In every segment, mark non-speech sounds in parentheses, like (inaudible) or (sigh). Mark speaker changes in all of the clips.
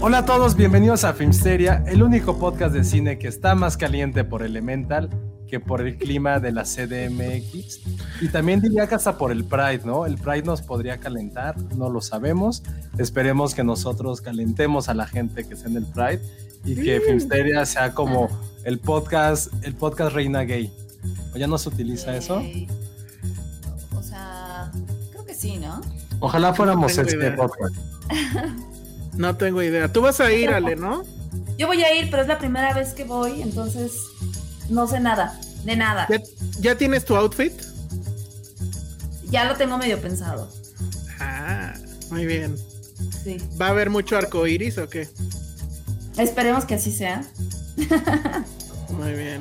Speaker 1: Hola a todos, bienvenidos a Filmsteria, el único podcast de cine que está más caliente por Elemental que por el clima de la CDMX. Y también diría que hasta por el Pride, ¿no? El Pride nos podría calentar, no lo sabemos. Esperemos que nosotros calentemos a la gente que está en el Pride y que Filmsteria sea como el podcast, el podcast Reina Gay. ¿O ya no se utiliza eso?
Speaker 2: O sea, creo que sí, ¿no?
Speaker 1: Ojalá fuéramos este podcast. (laughs)
Speaker 3: No tengo idea. Tú vas a ir, Ale, ¿no?
Speaker 2: Yo voy a ir, pero es la primera vez que voy, entonces no sé nada, de nada.
Speaker 3: ¿Ya, ya tienes tu outfit?
Speaker 2: Ya lo tengo medio pensado.
Speaker 3: Ah, muy bien.
Speaker 2: Sí.
Speaker 3: ¿Va a haber mucho arco iris o qué?
Speaker 2: Esperemos que así sea.
Speaker 3: Muy bien.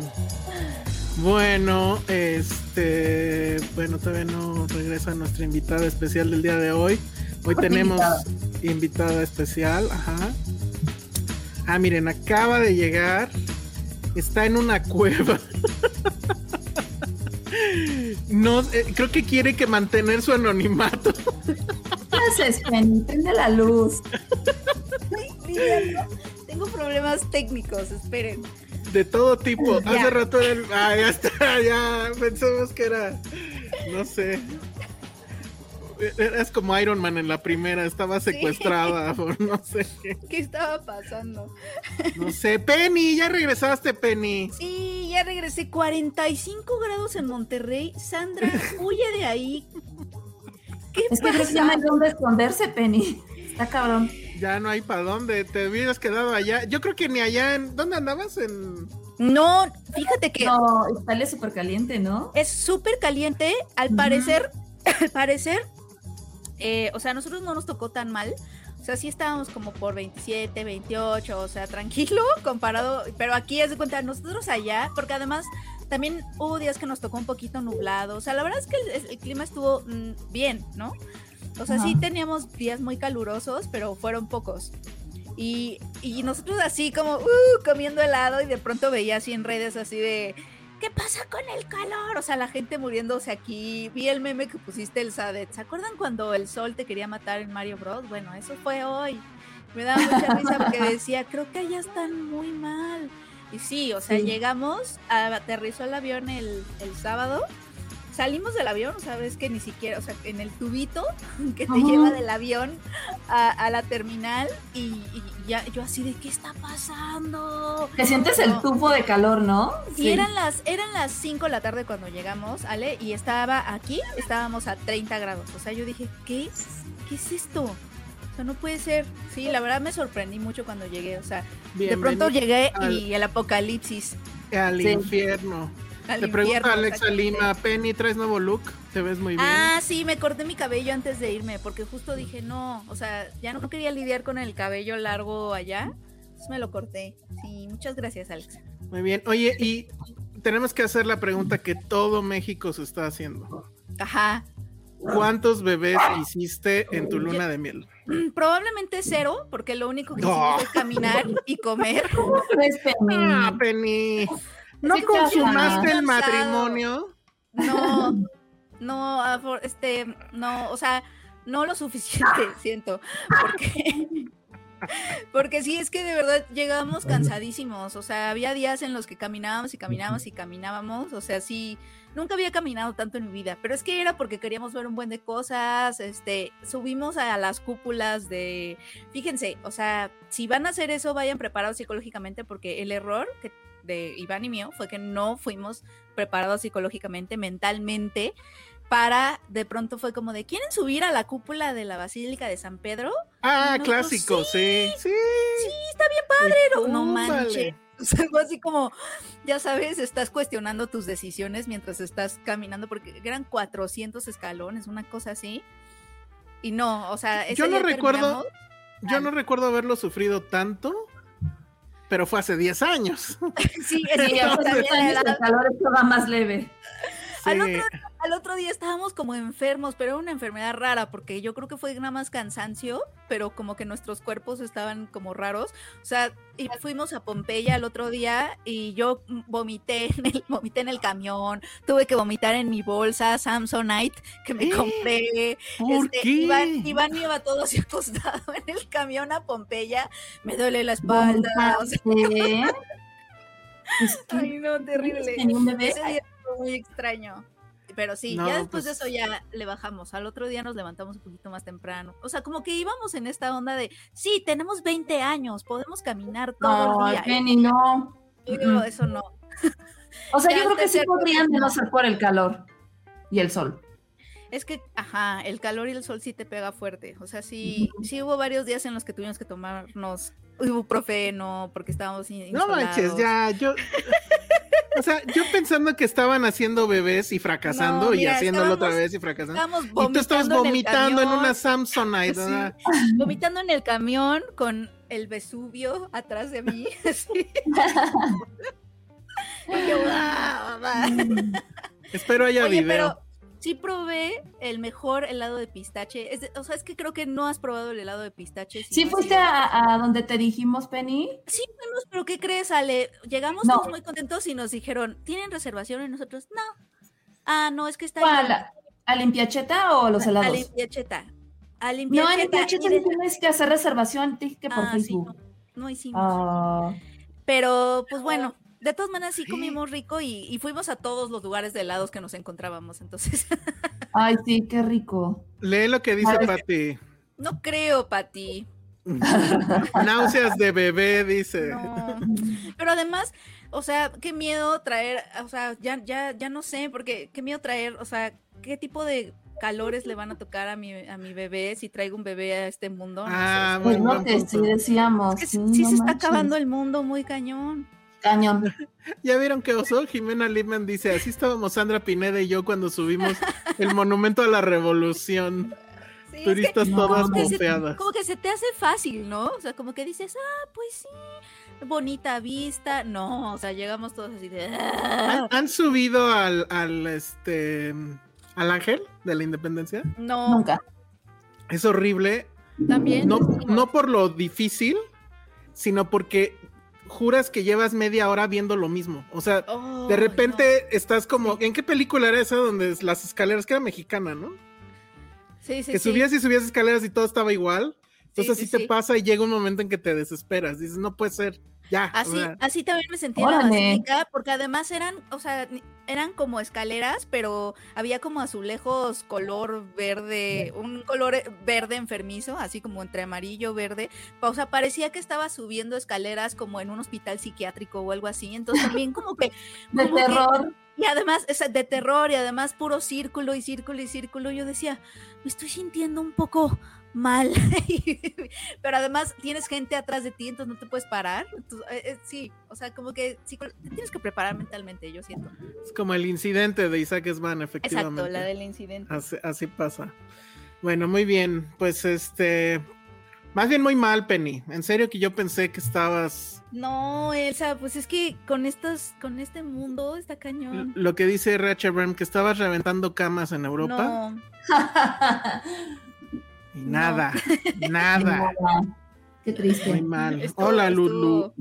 Speaker 3: Bueno, este. Bueno, todavía no regresa nuestra invitada especial del día de hoy. Hoy tenemos
Speaker 2: invitada.
Speaker 3: invitada especial, ajá. Ah, miren, acaba de llegar. Está en una cueva. (laughs) No, eh, creo que quiere que mantener su anonimato.
Speaker 2: ¿Qué haces, Penny? Prende la luz.
Speaker 4: Tengo problemas técnicos, esperen.
Speaker 3: De todo tipo.
Speaker 4: Ya.
Speaker 3: Hace rato era el- Ah, ya está, ya. Pensamos que era. No sé. Eras como Iron Man en la primera, estaba secuestrada (laughs) por no sé qué.
Speaker 4: ¿Qué estaba pasando?
Speaker 3: No sé. Penny, ya regresaste, Penny.
Speaker 4: Sí, ya regresé. 45 grados en Monterrey. Sandra, (laughs) huye de ahí. ¿Qué
Speaker 2: Es que creo que ya no hay dónde esconderse, Penny. Está cabrón.
Speaker 3: Ya no hay para dónde. Te hubieras quedado allá. Yo creo que ni allá en. ¿Dónde andabas? En.
Speaker 4: No, fíjate que
Speaker 2: No, Italia es súper caliente, ¿no?
Speaker 4: es súper caliente. Al parecer, al parecer, eh, o sea, a nosotros no nos tocó tan mal. O sea, sí estábamos como por 27, 28, o sea, tranquilo (laughs) comparado. Pero aquí es de cuenta, nosotros allá, porque además también hubo días que nos tocó un poquito nublado. O sea, la verdad es que el, el clima estuvo mm, bien, ¿no? O sea, sí teníamos días muy calurosos, pero fueron pocos. Y, y nosotros así como uh, comiendo helado y de pronto veía así en redes así de, ¿qué pasa con el calor? O sea, la gente muriéndose aquí. Vi el meme que pusiste el Sadet. ¿Se acuerdan cuando el sol te quería matar en Mario Bros? Bueno, eso fue hoy. Me daba mucha (laughs) risa porque decía, creo que allá están muy mal. Y sí, o sea,
Speaker 2: Sí.
Speaker 4: llegamos, aterrizó el avión el, el sábado. Salimos del avión, o sea, ves que ni siquiera, o sea, en el tubito (laughs) que te
Speaker 2: Ajá.
Speaker 4: lleva del avión a, a la terminal y, y ya yo así de, ¿qué está pasando?
Speaker 2: Te sientes el
Speaker 4: No.
Speaker 2: tufo de calor, ¿no?
Speaker 4: Y eran las eran las 5 de la tarde cuando llegamos, Ale, y estaba aquí, estábamos a 30 grados. O sea, yo dije, ¿qué? ¿Qué es esto? O sea, no puede ser. Sí, la verdad me sorprendí mucho cuando llegué. O sea, de pronto llegué
Speaker 3: al-
Speaker 4: y el apocalipsis.
Speaker 3: Al
Speaker 2: Sí.
Speaker 3: infierno.
Speaker 4: Al
Speaker 3: Te pregunta Alexa. Lima, Penny, ¿traes nuevo look? Te ves muy bien.
Speaker 4: Ah, sí, me corté mi cabello antes de irme, porque justo dije, no, o sea, ya no quería lidiar con el cabello largo allá. Entonces me lo corté. Sí, muchas gracias, Alexa.
Speaker 3: Muy bien. Oye, y tenemos que hacer la pregunta que todo México se está haciendo.
Speaker 4: Ajá.
Speaker 3: ¿Cuántos bebés hiciste en tu luna de miel? (clears throat)
Speaker 4: Probablemente cero, porque lo único que
Speaker 3: No.
Speaker 4: hicimos es caminar y comer. (laughs)
Speaker 2: Es Penny.
Speaker 3: Ah, Penny. ¿No
Speaker 2: Sí,
Speaker 3: consumaste el matrimonio?
Speaker 4: No, no, este, no, o sea, no lo suficiente, (laughs) siento, porque Porque sí, es que de verdad llegábamos cansadísimos. O sea, había días en los que caminábamos y caminábamos y caminábamos. O sea, sí, nunca había caminado tanto en mi vida. Pero es que era porque queríamos ver un buen de cosas. Este, subimos a las cúpulas de. Fíjense, o sea, si van a hacer eso, vayan preparados psicológicamente, porque el error que de Iván y mío fue que no fuimos preparados psicológicamente, mentalmente, para de pronto fue como de ¿quieren subir a la cúpula de la Basílica de San Pedro?
Speaker 3: Ah, clásico, sí. Sí.
Speaker 4: Sí, está bien padre, no, no
Speaker 3: Túmbale.
Speaker 4: manches. (laughs) O sea, algo así como, ya sabes, estás cuestionando tus decisiones mientras estás caminando, porque eran 400 escalones, una cosa así. Y no, o sea, ese
Speaker 3: Yo no recuerdo, yo no recuerdo haberlo sufrido tanto, pero fue hace 10 años. (laughs)
Speaker 4: Sí, (laughs) es
Speaker 2: Sí,
Speaker 4: que
Speaker 2: hace
Speaker 4: también
Speaker 2: 10 años
Speaker 4: era-
Speaker 2: el calor estaba más leve.
Speaker 4: Al otro, al otro día estábamos como enfermos, pero era una enfermedad rara, porque yo creo que fue nada más cansancio, pero como que nuestros cuerpos estaban como raros. O sea, y fuimos a Pompeya el otro día y yo vomité en el, (laughs) vomité en el camión, tuve que vomitar en mi bolsa Samsonite que me
Speaker 3: ¿Eh?
Speaker 4: compré. (gasps)
Speaker 3: ¿Por
Speaker 4: Este,
Speaker 3: qué?
Speaker 4: Iván, Iván me iba todo así (laughs) acostado en el camión a Pompeya, me duele la espalda. o sea,
Speaker 2: ¿Vomitaste? (laughs) Es que
Speaker 4: ay, no, terrible.
Speaker 2: tenía un bebé.
Speaker 4: Ese día muy extraño. Pero sí,
Speaker 3: No,
Speaker 4: ya después
Speaker 3: pues-
Speaker 4: de eso ya le bajamos. Al otro día nos levantamos un poquito más temprano. O sea, como que íbamos en esta onda de, sí, tenemos 20 años, podemos caminar todo
Speaker 2: No,
Speaker 4: el día.
Speaker 2: Penny, no.
Speaker 4: Yo digo, eso no. (laughs)
Speaker 2: O sea, (laughs)
Speaker 4: Ya
Speaker 2: yo creo que sí podrían de no ser por el calor y el sol.
Speaker 4: Es que, ajá, el calor y el sol sí te pega fuerte. O sea, sí, sí hubo varios días en los que tuvimos que tomarnos ibuprofeno porque estábamos in-
Speaker 3: No manches, ya, yo. (laughs) O sea, yo pensando que estaban haciendo bebés y fracasando
Speaker 4: No,
Speaker 3: y
Speaker 4: mira,
Speaker 3: haciéndolo otra vez y fracasando. Y tú estabas
Speaker 4: vomitando en
Speaker 3: una Samsonite,
Speaker 4: Sí. vomitando en el camión con el Vesubio atrás de mí. (laughs) así. (laughs) Y yo, "Ah, mamá".
Speaker 3: Espero haya
Speaker 4: Oye,
Speaker 3: video.
Speaker 4: pero sí probé el mejor helado de pistache. Es o sea, es que creo que no has probado el helado de pistache. si
Speaker 2: ¿Sí
Speaker 4: no
Speaker 2: fuiste a, a donde te dijimos, Penny?
Speaker 4: Sí, fuimos, pero ¿qué crees, Ale? Llegamos
Speaker 2: No.
Speaker 4: todos muy contentos y nos dijeron, ¿tienen reservación? Y nosotros, no. Ah, no, es que está
Speaker 2: ¿Cuál?
Speaker 4: lleno".
Speaker 2: ¿A, a Limpiacheta o los
Speaker 4: A
Speaker 2: helados?
Speaker 4: Limpiacheta. A
Speaker 2: No, en Limpiacheta tienes que hacer reservación, te dije que por
Speaker 4: Ah, sí,
Speaker 2: Facebook.
Speaker 4: no, no hicimos.
Speaker 2: Ah,
Speaker 4: Pero, pues bueno, de todas maneras sí comimos rico y, y fuimos a todos los lugares de helados que nos encontrábamos. Entonces, (laughs)
Speaker 2: ay, sí, qué rico.
Speaker 3: Lee lo que dice. Pati.
Speaker 4: no creo, Pati. (laughs)
Speaker 3: Náuseas de bebé, dice.
Speaker 4: No. Pero además, o sea, qué miedo traer, o sea, ya, ya, ya no sé, porque qué miedo traer, o sea, qué tipo de calores le van a tocar a mi, a mi bebé si traigo un bebé a este mundo. No sé,
Speaker 3: Ah,
Speaker 4: es-
Speaker 2: Pues no te sí decíamos.
Speaker 4: es que
Speaker 2: sí,
Speaker 4: sí
Speaker 2: no
Speaker 4: se está acabando el mundo muy cañón.
Speaker 2: Cañón. (laughs)
Speaker 3: ¿Ya vieron qué oso? Jimena Lipman dice, así estábamos Sandra Pineda y yo cuando subimos el monumento a la revolución.
Speaker 4: Sí, es que
Speaker 3: Turistas todas
Speaker 4: como que se- como que se te hace fácil, ¿no? O sea, como que dices, ah, pues sí, bonita vista. No, o sea, llegamos todos así de. "Ah".
Speaker 3: ¿Han, han subido al, al, este al ángel de la independencia?
Speaker 4: No,
Speaker 2: Nunca.
Speaker 3: Es horrible.
Speaker 4: también.
Speaker 3: No, no por lo difícil, sino porque juras que llevas media hora viendo lo mismo. O sea,
Speaker 4: "Oh,
Speaker 3: de
Speaker 4: no".
Speaker 3: repente estás como, ¿en qué película era esa donde las escaleras, que era mexicana, ¿no?
Speaker 4: Sí, sí,
Speaker 3: que
Speaker 4: sí.
Speaker 3: subías y subías escaleras y todo estaba igual. Entonces
Speaker 4: Sí,
Speaker 3: así
Speaker 4: sí,
Speaker 3: te pasa y llega un momento en que te desesperas. Dices, no puede ser, ya. o
Speaker 4: Así,
Speaker 3: sea,
Speaker 4: así también me sentí en la basílica, porque además eran, o sea, eran como escaleras, pero había como azulejos color verde, un color eh, verde enfermizo, así como entre amarillo, verde. O sea, parecía que estaba subiendo escaleras como en un hospital psiquiátrico o algo así. Entonces también como que... (laughs)
Speaker 2: De
Speaker 4: que-
Speaker 2: terror.
Speaker 4: y además, es de terror y además puro círculo y círculo y círculo. Yo decía, me estoy sintiendo un poco mal. (laughs) Pero además tienes gente atrás de ti, entonces no te puedes parar. Entonces, eh, eh, sí, o sea, como que sí, te tienes que preparar mentalmente, yo siento.
Speaker 3: es como el incidente de Isaac
Speaker 4: Exacto,
Speaker 3: efectivamente.
Speaker 4: la del incidente.
Speaker 3: Así, así pasa. Bueno, muy bien. Pues este. Más bien muy mal, Penny. En serio que yo pensé que estabas.
Speaker 4: No, Elsa, pues es que con estos, con este mundo está cañón.
Speaker 3: Lo que dice RH Bram, que estabas reventando camas en Europa.
Speaker 4: No, (laughs) (laughs)
Speaker 3: Y nada, nada.
Speaker 2: Qué
Speaker 3: Muy
Speaker 2: triste.
Speaker 3: mal.
Speaker 4: estuvo-
Speaker 3: hola,
Speaker 4: estuvo-
Speaker 3: Lulu.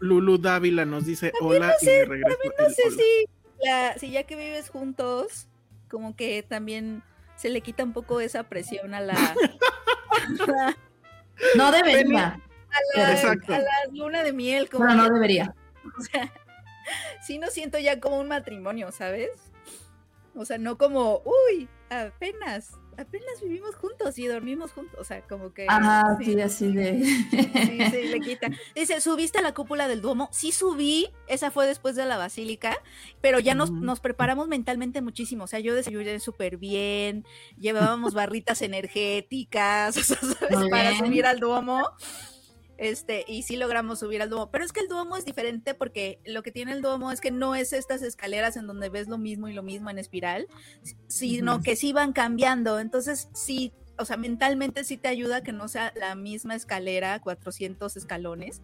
Speaker 3: Lulu Dávila nos dice hola y me regreso.
Speaker 4: no
Speaker 3: el
Speaker 4: sé
Speaker 3: hola.
Speaker 4: si, la- si ya que vives juntos, como que también se le quita un poco esa presión a la... (laughs)
Speaker 2: No debería.
Speaker 4: a la,
Speaker 3: Exacto.
Speaker 4: a la luna de miel. Como
Speaker 2: no
Speaker 4: que-
Speaker 2: debería.
Speaker 4: O sea, (laughs) sí no siento ya como un matrimonio, ¿sabes? O sea, no como, uy, apenas, apenas vivimos juntos y dormimos juntos. O sea, como que.
Speaker 2: Ajá,
Speaker 4: sí,
Speaker 2: sí, así de.
Speaker 4: sí, sí, le quita. Dice, ¿subiste a la cúpula del Duomo? Sí subí, esa fue después de la basílica, pero ya nos, nos preparamos mentalmente muchísimo. O sea, yo desayuné súper bien, llevábamos barritas (laughs) energéticas, o sea, ¿sabes?
Speaker 2: Muy
Speaker 4: Para subir al Duomo. Este, y sí logramos subir al Duomo. Pero es que el Duomo es diferente porque lo que tiene el Duomo es que no es estas escaleras en donde ves lo mismo y lo mismo en espiral, sino
Speaker 2: Ujú.
Speaker 4: que sí van cambiando. Entonces, sí, o sea, mentalmente sí te ayuda que no sea la misma escalera, 400 escalones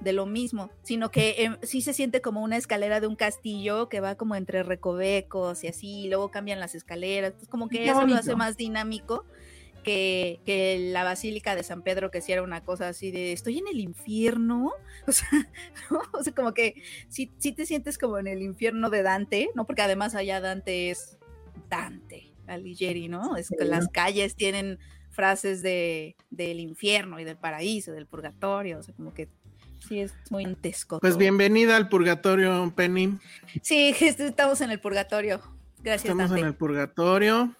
Speaker 4: de lo mismo, sino que em, sí se siente como una escalera de un castillo que va como entre recovecos y así, y luego cambian las escaleras, entonces como que
Speaker 2: Qué
Speaker 4: eso lo hace más dinámico que, que la Basílica de San Pedro, que sí era una cosa así de, estoy en el infierno, (laughs) o sea, ¿no? O sea, como que sí, sí te sientes como en el infierno de Dante, ¿no? Porque además allá Dante es Dante Alighieri, ¿no? Es que
Speaker 2: Sí.
Speaker 4: las calles tienen frases de, del infierno y del paraíso, del purgatorio, o sea, como que sí es muy antesco.
Speaker 3: Pues bienvenida al purgatorio, Penny.
Speaker 4: Sí, (laughs) estamos en el purgatorio. Gracias,
Speaker 3: Estamos
Speaker 4: Dante.
Speaker 3: en el purgatorio.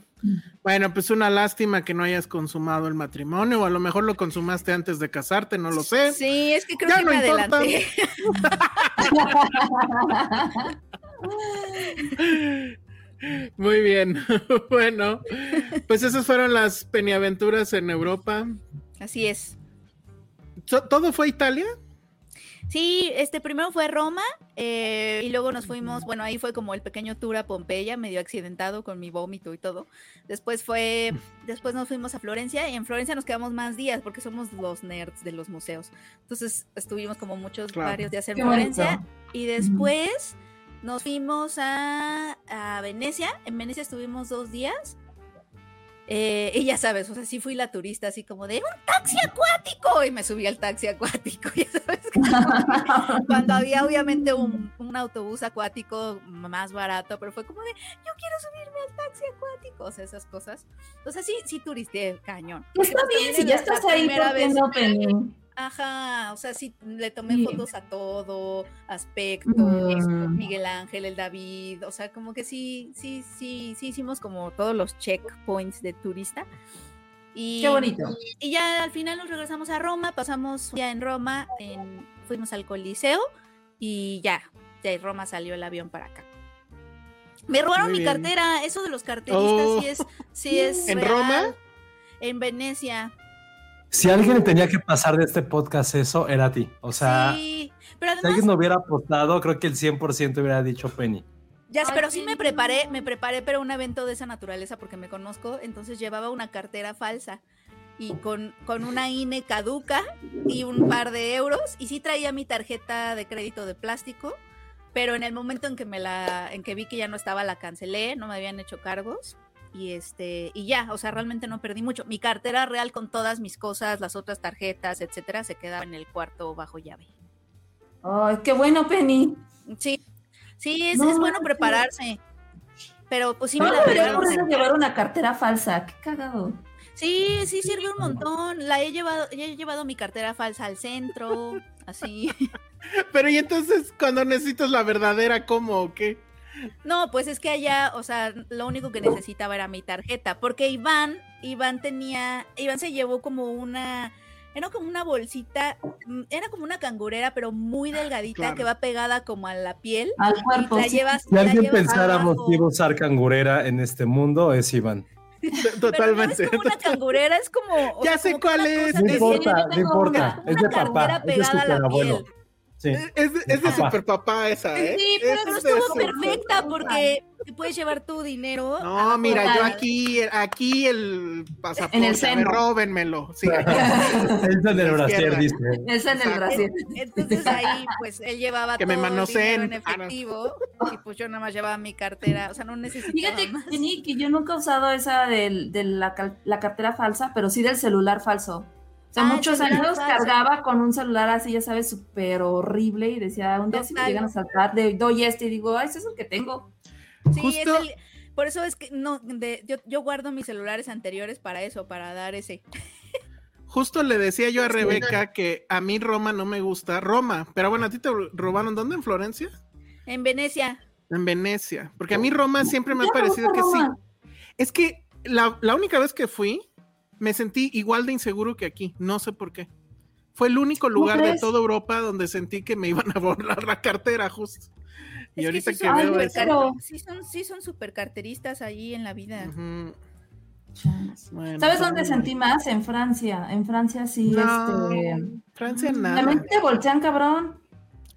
Speaker 3: Bueno, pues una lástima que no hayas consumado el matrimonio, o a lo mejor lo consumaste antes de casarte, no lo sé.
Speaker 4: Sí, es que creo
Speaker 3: Ya
Speaker 4: que
Speaker 3: no
Speaker 4: me adelanté. (laughs)
Speaker 3: Muy bien. (laughs) bueno, pues esas fueron las peniaventuras en Europa.
Speaker 4: Así es.
Speaker 3: ¿Todo fue Italia?
Speaker 4: Sí, este primero fue Roma eh, y luego nos fuimos, bueno, ahí fue como el pequeño tour a Pompeya, medio accidentado con mi vómito y todo. Después fue, después nos fuimos a Florencia y en Florencia nos quedamos más días porque somos los nerds de los museos. Entonces estuvimos como muchos,
Speaker 3: Claro.
Speaker 4: varios días en
Speaker 2: Qué
Speaker 4: Florencia
Speaker 2: bonito.
Speaker 4: y después nos fuimos a, a Venecia. En Venecia estuvimos dos días. Eh, y ya sabes, o sea, sí fui la turista así como de un taxi acuático y me subí al taxi acuático, (laughs) ya sabes, cuando había obviamente un, un autobús acuático más barato, pero fue como de yo quiero subirme al taxi acuático, o sea, esas cosas. O sea, sí, sí turisté cañón.
Speaker 2: Está bien, si ya estás ahí,
Speaker 4: primera
Speaker 2: ¿por qué
Speaker 4: vez-? Ajá, o sea, sí, le tomé
Speaker 2: Sí.
Speaker 4: fotos a todo, aspectos,
Speaker 2: Mm.
Speaker 4: Miguel Ángel, el David, o sea, como que sí, sí, sí, sí hicimos como todos los checkpoints de turista. Y,
Speaker 2: Qué bonito.
Speaker 4: Y ya al final nos regresamos a Roma, pasamos ya en Roma, en- fuimos al Coliseo y ya, de Roma salió el avión para acá. Me robaron
Speaker 3: Muy
Speaker 4: mi
Speaker 3: bien.
Speaker 4: cartera, eso de los carteristas
Speaker 3: Oh.
Speaker 4: sí es, sí es (laughs)
Speaker 3: ¿En
Speaker 4: real.
Speaker 3: Roma?
Speaker 4: En Venecia.
Speaker 1: Si alguien tenía que pasar de este podcast eso, era a ti. O sea,
Speaker 4: sí, pero
Speaker 1: si alguien no hubiera apostado, creo que el 100% hubiera dicho Penny.
Speaker 4: Ya, sé,
Speaker 2: Ay,
Speaker 4: pero sí me preparé, me preparé para un evento de esa naturaleza porque me conozco, entonces llevaba una cartera falsa y con, con una INE caduca y un par de euros y sí traía mi tarjeta de crédito de plástico, pero en el momento en que me la, en que vi que ya no estaba la cancelé, no me habían hecho cargos y este y ya, o sea, realmente no perdí mucho. Mi cartera real con todas mis cosas, las otras tarjetas, etcétera, se quedaba en el cuarto bajo llave.
Speaker 2: Ay, qué bueno, Penny.
Speaker 4: Sí, sí, es,
Speaker 2: No
Speaker 4: es bueno prepararse. Pero pues sí me
Speaker 2: No
Speaker 4: la regalaron
Speaker 2: llevar una cartera falsa. Qué cagado.
Speaker 4: Sí, sí sirve un montón. La he llevado, ya he llevado mi cartera falsa al centro, así. (laughs)
Speaker 3: Pero y entonces cuando necesitas la verdadera, ¿cómo o qué?
Speaker 4: No, pues es que allá, o sea, lo único que necesitaba era mi tarjeta, porque Iván, Iván tenía, Iván se llevó como una, era como una bolsita, mm, era como una cangurera, pero muy delgadita
Speaker 3: Claro.
Speaker 4: que va pegada como a la piel.
Speaker 2: Al
Speaker 4: Y
Speaker 2: cuerpo.
Speaker 4: la
Speaker 2: sí.
Speaker 4: llevas,
Speaker 1: Si
Speaker 4: la
Speaker 1: alguien
Speaker 4: llevas
Speaker 1: pensáramos que iba a usar cangurera en este mundo, es Iván.
Speaker 4: Pero
Speaker 3: Totalmente.
Speaker 4: no es como una cangurera, es como.
Speaker 3: Ya sé
Speaker 4: como
Speaker 3: cuál es.
Speaker 1: No importa, no importa.
Speaker 2: una-
Speaker 1: Es de papá, es de
Speaker 4: pegada
Speaker 1: Sí.
Speaker 3: Es, de- es de super papá esa, ¿eh?
Speaker 4: Sí, pero,
Speaker 3: Es
Speaker 4: pero
Speaker 3: de
Speaker 4: estuvo
Speaker 3: super-
Speaker 4: perfecta porque te puedes llevar tu dinero.
Speaker 3: No, mira,
Speaker 4: de
Speaker 3: yo aquí, aquí el pasaporte,
Speaker 2: En el seno.
Speaker 3: róbenmelo. Sí.
Speaker 1: Es (laughs) en el brasier, dice.
Speaker 2: Es en el. Brasil.
Speaker 4: Entonces ahí, pues él llevaba
Speaker 3: Que me
Speaker 4: todo el
Speaker 3: manoseen.
Speaker 4: dinero en
Speaker 3: Ah, no.
Speaker 4: efectivo y pues yo nada más llevaba mi cartera, o sea, no necesitaba
Speaker 2: Fíjate,
Speaker 4: más.
Speaker 2: Que yo nunca he usado esa del- de, la, cal- la cartera falsa, pero sí del celular falso. Sea,
Speaker 4: Ah,
Speaker 2: muchos años cargaba con un celular así, ya sabes, súper horrible y decía, un día si me llegan a saltar, de, doy este y digo, ay, ese es el que tengo.
Speaker 4: Sí, es
Speaker 3: Justo-
Speaker 4: el- por eso es que no, de- yo, yo guardo mis celulares anteriores para eso, para dar ese.
Speaker 3: justo le decía yo a Rebeca que a mí Roma no me gusta. Roma, pero bueno, ¿a ti te robaron dónde? ¿En Florencia?
Speaker 4: En Venecia.
Speaker 3: En Venecia. Porque a mí Roma siempre me ha parecido que sí. Es que la, la única vez que fui, me sentí igual de inseguro que aquí. No sé por qué. Fue el único lugar de toda Europa donde sentí que me iban a borrar la cartera, justo. Y
Speaker 4: Es
Speaker 3: ahorita
Speaker 4: sí
Speaker 3: que, veo eso.
Speaker 4: car- Sí son, sí son súper carteristas allí en la vida.
Speaker 3: Bueno,
Speaker 2: ¿Sabes
Speaker 3: pues,
Speaker 2: dónde sentí más? En Francia. En Francia sí,
Speaker 3: No,
Speaker 2: este.
Speaker 3: Francia
Speaker 2: También
Speaker 3: nada.
Speaker 2: te voltean, cabrón.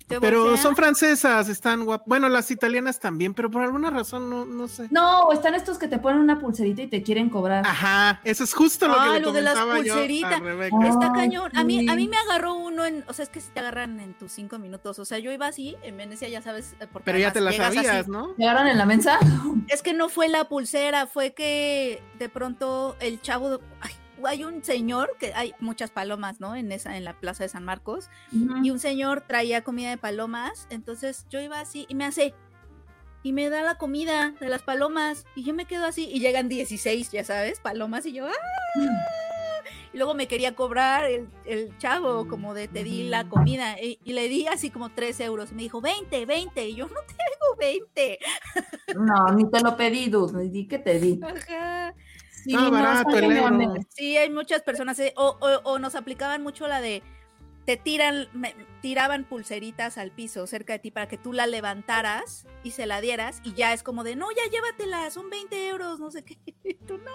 Speaker 4: Te
Speaker 3: Pero son francesas, están guapas. Bueno, las italianas también, pero por alguna razón no, no sé.
Speaker 2: No, están estos que te ponen una pulserita y te quieren cobrar.
Speaker 3: Ajá, eso es justo lo
Speaker 4: Ah,
Speaker 3: que le
Speaker 4: lo de las pulseritas. Está cañón. A mí, a mí me agarró uno en, o sea, es que si te agarran en tus cinco minutos. O sea, yo iba así en Venecia, ya sabes, eh, porque
Speaker 3: Pero ya te la
Speaker 4: llegas
Speaker 3: sabías,
Speaker 4: así.
Speaker 3: ¿no?
Speaker 2: ¿Llegaron en la mensa? (laughs)
Speaker 4: Es que no fue la pulsera, fue que de pronto el chavo, ay, hay un señor que hay muchas palomas, ¿no? En esa, en la plaza de San Marcos, y un señor traía comida de palomas, entonces yo iba así y me hace y me da la comida de las palomas y yo me quedo así y llegan 16, ya sabes, palomas y yo ¡ah! Y luego me quería cobrar el, el chavo como de te di la comida y, y le di así como 3 euros. Me dijo 20, 20 y yo no tengo 20.
Speaker 2: No, ni te lo pedí, dude. Ni di que te di.
Speaker 4: Ajá.
Speaker 2: Sí,
Speaker 3: Ah, barato
Speaker 2: son
Speaker 3: el euro.
Speaker 4: Sí, hay muchas personas, eh, o, o- o nos aplicaban mucho la de, te tiran, me- tiraban pulseritas al piso cerca de ti para que tú la levantaras y se la dieras y ya es como de, no, ya llévatela, son 20 euros, no sé qué, (laughs) y tú no.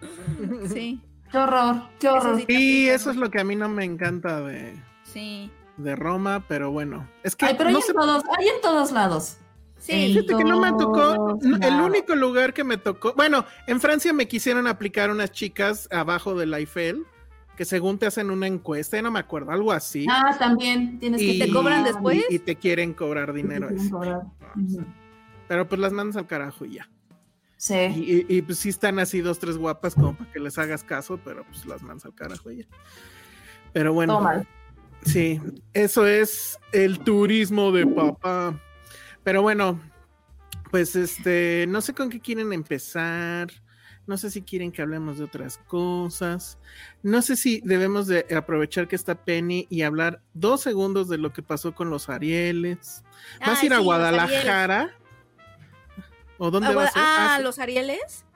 Speaker 4: (laughs) Sí,
Speaker 2: Qué horror, qué horror.
Speaker 4: Eso sí.
Speaker 3: Y eso es lo que a mí no me encanta de,
Speaker 4: sí,
Speaker 3: de Roma, pero bueno. Es que
Speaker 2: Ay, pero
Speaker 3: no
Speaker 2: hay, en todos, hay en todos lados.
Speaker 4: Sí.
Speaker 3: Fíjate que no me tocó, el único lugar que me tocó, bueno, en Francia me quisieron aplicar unas chicas abajo de la Eiffel, que según te hacen una encuesta, ya no me acuerdo, algo así.
Speaker 2: Ah, también tienes que
Speaker 3: y,
Speaker 4: te cobran después?
Speaker 3: Y, y te quieren cobrar dinero.
Speaker 2: Quieren. Ujú.
Speaker 3: Pero pues las mandas al carajo y ya.
Speaker 2: Sí.
Speaker 3: Y, y- y, pues sí están así dos, tres guapas como para que les hagas caso, pero pues las mandas al carajo y ya. Pero bueno.
Speaker 2: Todo mal.
Speaker 3: Sí, eso es el turismo de papá. Pero bueno, pues este, no sé con qué quieren empezar. No sé si quieren que hablemos de otras cosas. No sé si debemos de aprovechar que está Penny y hablar dos segundos de lo que pasó con los Arieles. ¿Vas a
Speaker 4: Ay,
Speaker 3: ir a
Speaker 4: sí,
Speaker 3: Guadalajara? ¿O dónde
Speaker 4: Ah,
Speaker 3: vas a ir?
Speaker 4: ah,
Speaker 3: Ah,
Speaker 4: los Arieles.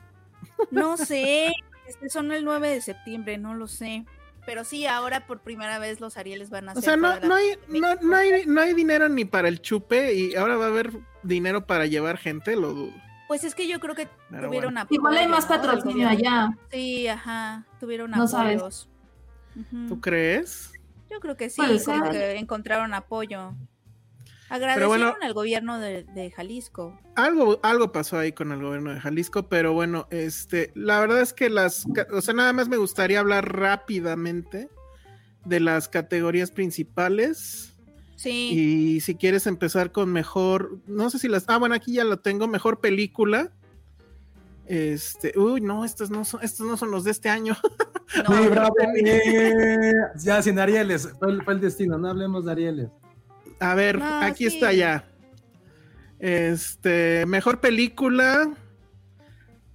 Speaker 4: No sé, (laughs) este son el 9 de septiembre, no lo sé. Pero sí, ahora por primera vez los Arieles van a
Speaker 3: O
Speaker 4: ser.
Speaker 3: sea, no, no, hay, no, no hay, no hay dinero ni para el chupe y ahora va a haber dinero para llevar gente, lo dudo.
Speaker 4: Pues es que yo creo que
Speaker 3: Pero
Speaker 4: tuvieron apoyo.
Speaker 2: Igual hay más patrocinio allá.
Speaker 4: Sí, ajá, tuvieron
Speaker 2: No sabes.
Speaker 4: apoyos. Ujú.
Speaker 3: ¿Tú crees?
Speaker 4: Yo creo que sí,
Speaker 2: Puede
Speaker 4: como que encontraron apoyo. Agradecieron
Speaker 3: bueno-
Speaker 4: al gobierno de, de Jalisco.
Speaker 3: Algo, algo pasó ahí con el gobierno de Jalisco, pero bueno, este, la verdad es que las, o sea, nada más me gustaría hablar rápidamente de las categorías principales.
Speaker 4: Sí,
Speaker 3: Y si quieres empezar con mejor, no sé si las, ah, bueno, aquí ya lo tengo, mejor película. Este, uy, no, estos no son, estos no son los de este año.
Speaker 4: no,
Speaker 1: Sí, bravo. Eh, ya, sin Arieles. Fue el, fue el destino, no hablemos de Arieles.
Speaker 3: A ver,
Speaker 4: No,
Speaker 3: aquí
Speaker 4: sí.
Speaker 3: está ya. Este, mejor película.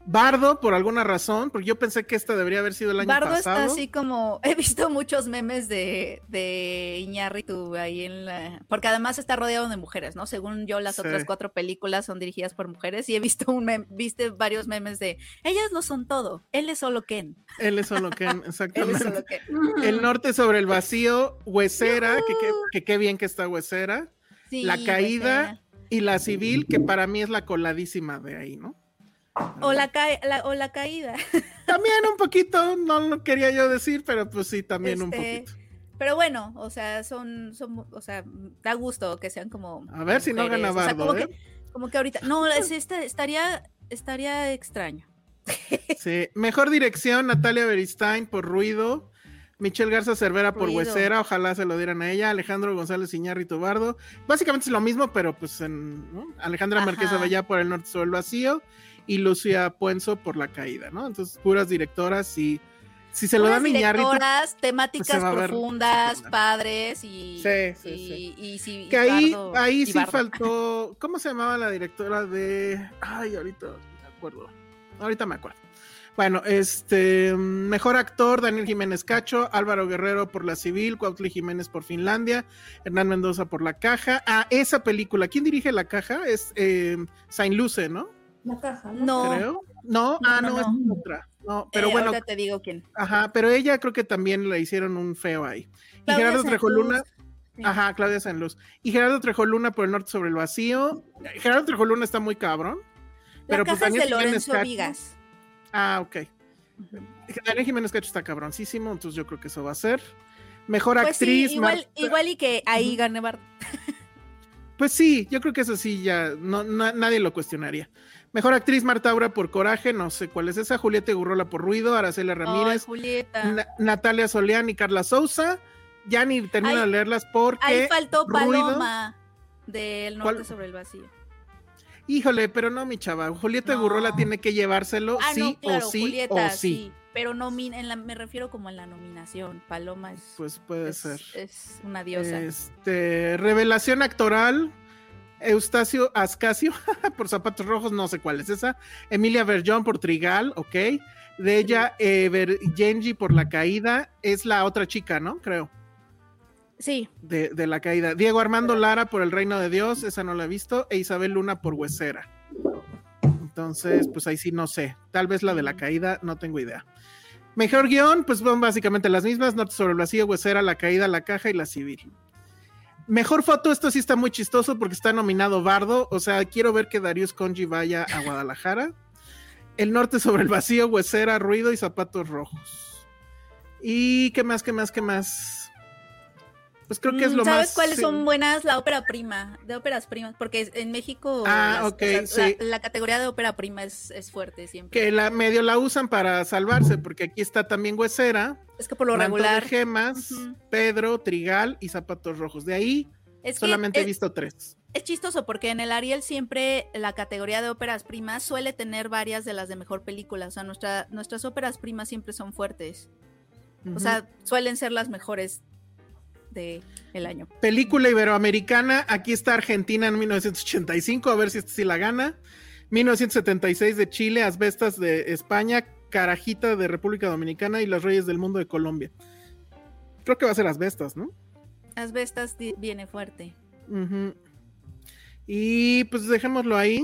Speaker 3: Bardo, por alguna razón, porque yo pensé que esta debería haber sido el año
Speaker 4: Bardo
Speaker 3: pasado.
Speaker 4: está así como, (laughs) he visto muchos memes de, de Iñárritu ahí en la, porque además está rodeado de mujeres, ¿no? Según yo, las
Speaker 3: Sí.
Speaker 4: otras cuatro películas son dirigidas por mujeres y he visto un mem- viste varios memes de, ellas lo son todo, él es solo Ken,
Speaker 3: Él es solo Ken, (laughs) (laughs)
Speaker 4: él es
Speaker 3: exactamente.
Speaker 4: solo Ken.
Speaker 3: El norte sobre el vacío, Huesera, que, que, que qué bien que está Huesera.
Speaker 4: Sí,
Speaker 3: La caída y la civil, que para mí es la coladísima de ahí, ¿no?
Speaker 4: O la, ca- la- o la caída. (laughs)
Speaker 3: También un poquito, no lo quería yo decir, pero pues sí, también un
Speaker 4: Este,
Speaker 3: poquito.
Speaker 4: Pero bueno, o sea, son, son, o sea, da gusto que sean como.
Speaker 3: A ver si no gana
Speaker 4: o sea,
Speaker 3: Bardo,
Speaker 4: como,
Speaker 3: ¿eh?
Speaker 4: que, como que ahorita. No, es esta, estaría, estaría extraño. (laughs)
Speaker 3: Sí, mejor dirección, Natalia Beristain por Ruido, Michelle Garza Cervera por
Speaker 4: Ruido.
Speaker 3: Huesera, ojalá se lo dieran a ella, Alejandro González Iñárritu Bardo, básicamente es lo mismo, pero pues en ¿no? Alejandra
Speaker 4: Ajá.
Speaker 3: Marquesa Bellá por El Norte sobre el Vacío y Lucia Puenzo por La Caída, ¿no? Entonces, puras directoras y si se lo dan Iñárritu,
Speaker 4: directoras, temáticas
Speaker 3: pues, ver
Speaker 4: profundas, padres y.
Speaker 3: Sí, sí,
Speaker 4: y,
Speaker 3: sí.
Speaker 4: y sí,
Speaker 3: que ahí,
Speaker 4: Bardo-
Speaker 3: ahí sí
Speaker 4: Bardo.
Speaker 3: faltó, ¿cómo se llamaba la directora de, ay, ahorita me acuerdo. ahorita me acuerdo. Bueno, este mejor actor, Daniel Jiménez Cacho, Álvaro Guerrero por La Civil, Cuautli Jiménez por Finlandia, Hernán Mendoza por La Caja. Ah, esa película, ¿quién dirige La Caja? Es eh, Saint Luce, ¿no?
Speaker 2: La caja.
Speaker 4: No.
Speaker 3: Creo. No,
Speaker 4: No,
Speaker 3: ah,
Speaker 4: no,
Speaker 3: no, es
Speaker 4: no.
Speaker 3: otra. No, pero
Speaker 4: Eh,
Speaker 3: bueno,
Speaker 4: ahorita te digo quién.
Speaker 3: ajá, pero ella creo que también le hicieron un feo ahí. Y
Speaker 4: Claudia
Speaker 3: Gerardo
Speaker 4: Sanluz.
Speaker 3: Trejoluna,
Speaker 4: Sí.
Speaker 3: ajá, Claudia Sanluz. Y Gerardo Trejoluna por el norte sobre el vacío. Gerardo Trejoluna está muy cabrón.
Speaker 4: La
Speaker 3: Pero pues
Speaker 4: caja es de Lorenzo
Speaker 3: Cacho-
Speaker 4: Vigas.
Speaker 3: Ah, ok. Daniel Jiménez Cacho está cabroncísimo, entonces yo creo que eso va a ser. Mejor
Speaker 4: Pues sí,
Speaker 3: actriz.
Speaker 4: igual, igual y que ahí gane Bart.
Speaker 3: Pues sí, yo creo que eso sí ya no, na- nadie lo cuestionaría. Mejor actriz Marta Aura por Coraje, no sé cuál es esa. Julieta Gurrola por Ruido, Araceli
Speaker 4: Ay,
Speaker 3: Ramírez. Na- Natalia Soleán y Carla Souza. Ya ni termino de leerlas porque.
Speaker 4: Ahí faltó
Speaker 3: Ruido-
Speaker 4: Paloma del norte
Speaker 3: ¿Cuál?
Speaker 4: sobre el vacío.
Speaker 3: Híjole, pero no, mi chava. Julieta
Speaker 4: No.
Speaker 3: Gurrola tiene que llevárselo,
Speaker 4: Ah,
Speaker 3: sí
Speaker 4: no, claro,
Speaker 3: o sí
Speaker 4: Julieta,
Speaker 3: o sí.
Speaker 4: sí. Pero nomin en la, me refiero como en la nominación. Paloma es,
Speaker 3: Pues puede
Speaker 4: es,
Speaker 3: ser.
Speaker 4: es una diosa.
Speaker 3: Este, revelación actoral. Eustacio Ascasio (laughs) por Zapatos Rojos, no sé cuál es esa. Emilia Verjón por Trigal, ok. De ella, eh, Genji por La Caída. Es la otra chica, ¿no? Creo.
Speaker 4: Sí,
Speaker 3: De, de La Caída. Diego Armando Lara por El Reino de Dios, esa no la he visto. E Isabel Luna por Huesera. Entonces, pues ahí sí no sé. Tal vez la de La Caída, no tengo idea. Mejor guion, pues son básicamente las mismas. Norte sobre el vacío, Huesera, La Caída, La Caja y La Civil. Mejor foto, esto sí está muy chistoso porque está nominado Bardo. O sea, quiero ver que Darius Conji vaya a Guadalajara. El norte sobre el vacío, Huesera, Ruido y Zapatos Rojos. ¿Y qué más, qué más, qué más? Pues creo que es
Speaker 4: Mm,
Speaker 3: lo
Speaker 4: ¿Sabes
Speaker 3: más.
Speaker 4: cuáles
Speaker 3: sí.
Speaker 4: son buenas? La ópera prima, de óperas primas, porque en México
Speaker 3: Ah,
Speaker 4: las-
Speaker 3: ok,
Speaker 4: o sea,
Speaker 3: sí.
Speaker 4: la, la categoría de ópera prima es, es fuerte siempre.
Speaker 3: Que la medio la usan para salvarse, porque aquí está también Huesera,
Speaker 4: Es que por lo
Speaker 3: Manto de
Speaker 4: regular
Speaker 3: Gemas,
Speaker 4: Ujú.
Speaker 3: Pedro, Trigal y Zapatos Rojos. De ahí
Speaker 4: es,
Speaker 3: solamente he visto tres.
Speaker 4: es chistoso porque en el Ariel siempre la categoría de óperas primas suele tener varias de las de mejor película. O sea, nuestra, nuestras óperas primas siempre son fuertes. O sea, suelen ser las mejores de el año.
Speaker 3: Película iberoamericana, aquí está Argentina en 1985, a ver si esta sí la gana. 1976 de Chile, Asbestas de España, Carajita de República Dominicana y Los Reyes del Mundo de Colombia. Creo que va a ser Asbestas, ¿no?
Speaker 4: Asbestas viene fuerte.
Speaker 3: Y pues dejémoslo ahí.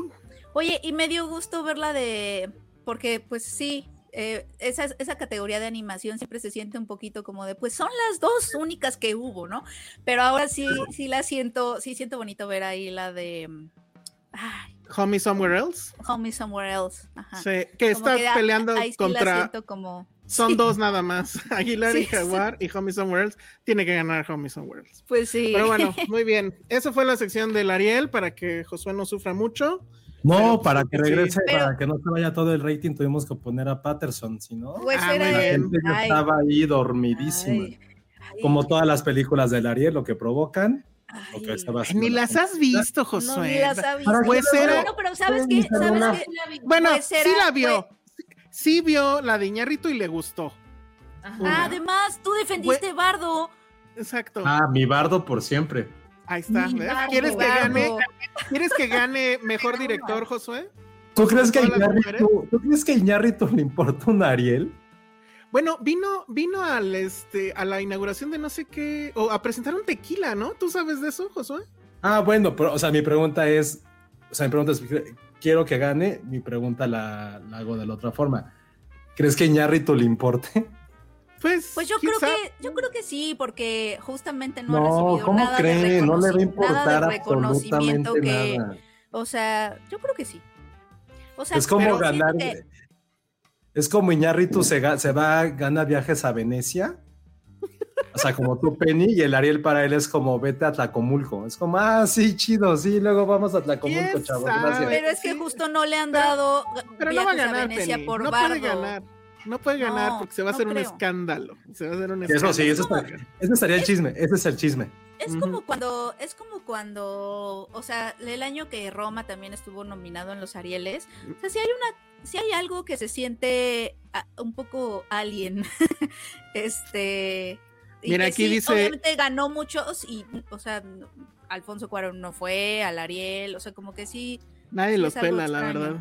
Speaker 4: Oye, y me dio gusto verla de. Porque, pues sí, eh, esa, esa categoría de animación siempre se siente un poquito como de, pues son las dos únicas que hubo, ¿no? Pero ahora sí, sí la siento, sí siento bonito ver ahí la de. mm, Ay,
Speaker 3: Homie Somewhere Else.
Speaker 4: Homie Somewhere Else. Ajá.
Speaker 3: Sí, que
Speaker 4: Como
Speaker 3: está
Speaker 4: que
Speaker 3: peleando
Speaker 4: ahí sí la
Speaker 3: contra.
Speaker 4: como.
Speaker 3: Son
Speaker 4: sí,
Speaker 3: dos nada más. (laughs) Aguilar y
Speaker 4: Sí.
Speaker 3: Jaguar y Homie Somewhere Else. Tiene que ganar Homie Somewhere Else.
Speaker 4: Pues sí.
Speaker 3: Pero bueno, (laughs) muy bien. Eso fue la sección del Ariel para que Josué no sufra mucho.
Speaker 1: No,
Speaker 3: Pero,
Speaker 1: para
Speaker 3: pues,
Speaker 1: que
Speaker 3: sí.
Speaker 1: regrese,
Speaker 4: Pero-
Speaker 1: para que no se vaya todo el rating, tuvimos que poner a Patterson, si no,
Speaker 4: Pues
Speaker 3: Ah,
Speaker 4: era
Speaker 1: la gente ya estaba ahí dormidísima.
Speaker 4: ay, ay,
Speaker 1: Como todas las películas del Ariel, lo que provocan.
Speaker 4: ay.
Speaker 1: lo que
Speaker 3: ni
Speaker 1: la
Speaker 3: las has visto,
Speaker 4: No,
Speaker 3: Josué.
Speaker 4: ni las ha visto.
Speaker 3: Pues era-
Speaker 4: Bueno, pero ¿sabes qué? ¿Sabes qué?
Speaker 3: Bueno,
Speaker 4: Pues
Speaker 3: sí la vio. Sí vio la de Iñárritu y le gustó. Una.
Speaker 4: Además, tú defendiste Bardo.
Speaker 3: Exacto.
Speaker 1: Ah, mi bardo por siempre.
Speaker 3: Ahí está. ¿Quieres que gane? ¿Quieres que gane mejor director, Josué?
Speaker 1: ¿Tú crees, que Iñárritu, ¿Tú crees que a le importa un Ariel?
Speaker 3: Bueno, vino, vino al este, a la inauguración de no sé qué, o a presentar un tequila, ¿no? ¿Tú sabes de eso, Josué?
Speaker 1: Ah, bueno, pero, o sea, mi pregunta es, o sea, mi pregunta es, quiero que gane, mi pregunta la, la hago de la otra forma. ¿Crees que Iñárritu le importe?
Speaker 3: Pues,
Speaker 4: Pues yo
Speaker 3: ¿quién
Speaker 4: creo que, yo creo que sí, porque justamente no, ha
Speaker 1: No,
Speaker 4: recibido
Speaker 1: ¿cómo
Speaker 4: nada de
Speaker 1: cree? No le va a importar
Speaker 4: nada de reconocimiento
Speaker 1: absolutamente
Speaker 4: que,
Speaker 1: nada.
Speaker 4: o sea, yo creo que sí. O sea,
Speaker 1: Es como
Speaker 4: pero
Speaker 1: ganar.
Speaker 4: que-
Speaker 1: Es como Iñárritu se, se va, gana viajes a Venecia. O sea, como tú, Penny, y el Ariel para él es como vete a Tlacomulco. Es como, ah, sí, chido, sí, luego vamos a Tlacomulco,
Speaker 3: ¿Quién
Speaker 1: chavos. Gracias.
Speaker 4: pero es que justo no le han
Speaker 3: Pero-
Speaker 4: dado
Speaker 3: Pero no va a ganar,
Speaker 4: Venecia
Speaker 3: Penny.
Speaker 4: por
Speaker 3: No
Speaker 4: Bardo.
Speaker 3: puede ganar. No puede ganar
Speaker 4: No,
Speaker 3: porque se va a
Speaker 4: no
Speaker 3: hacer un
Speaker 4: creo.
Speaker 3: escándalo. Se va a hacer un escándalo.
Speaker 1: Eso sí, eso está, ese estaría el chisme, ese es el chisme.
Speaker 4: Es como cuando, es como cuando, o sea, el año que Roma también estuvo nominado en los Arieles. O sea, si hay una, si hay algo que se siente ah, un poco alien, (laughs) este. y
Speaker 3: Mira,
Speaker 4: que
Speaker 3: aquí
Speaker 4: sí,
Speaker 3: dice-
Speaker 4: Obviamente ganó muchos y, o sea, Alfonso Cuarón no fue, al Ariel, o sea, como que sí.
Speaker 3: Nadie
Speaker 4: Sí,
Speaker 3: los
Speaker 4: es
Speaker 3: pela, la verdad.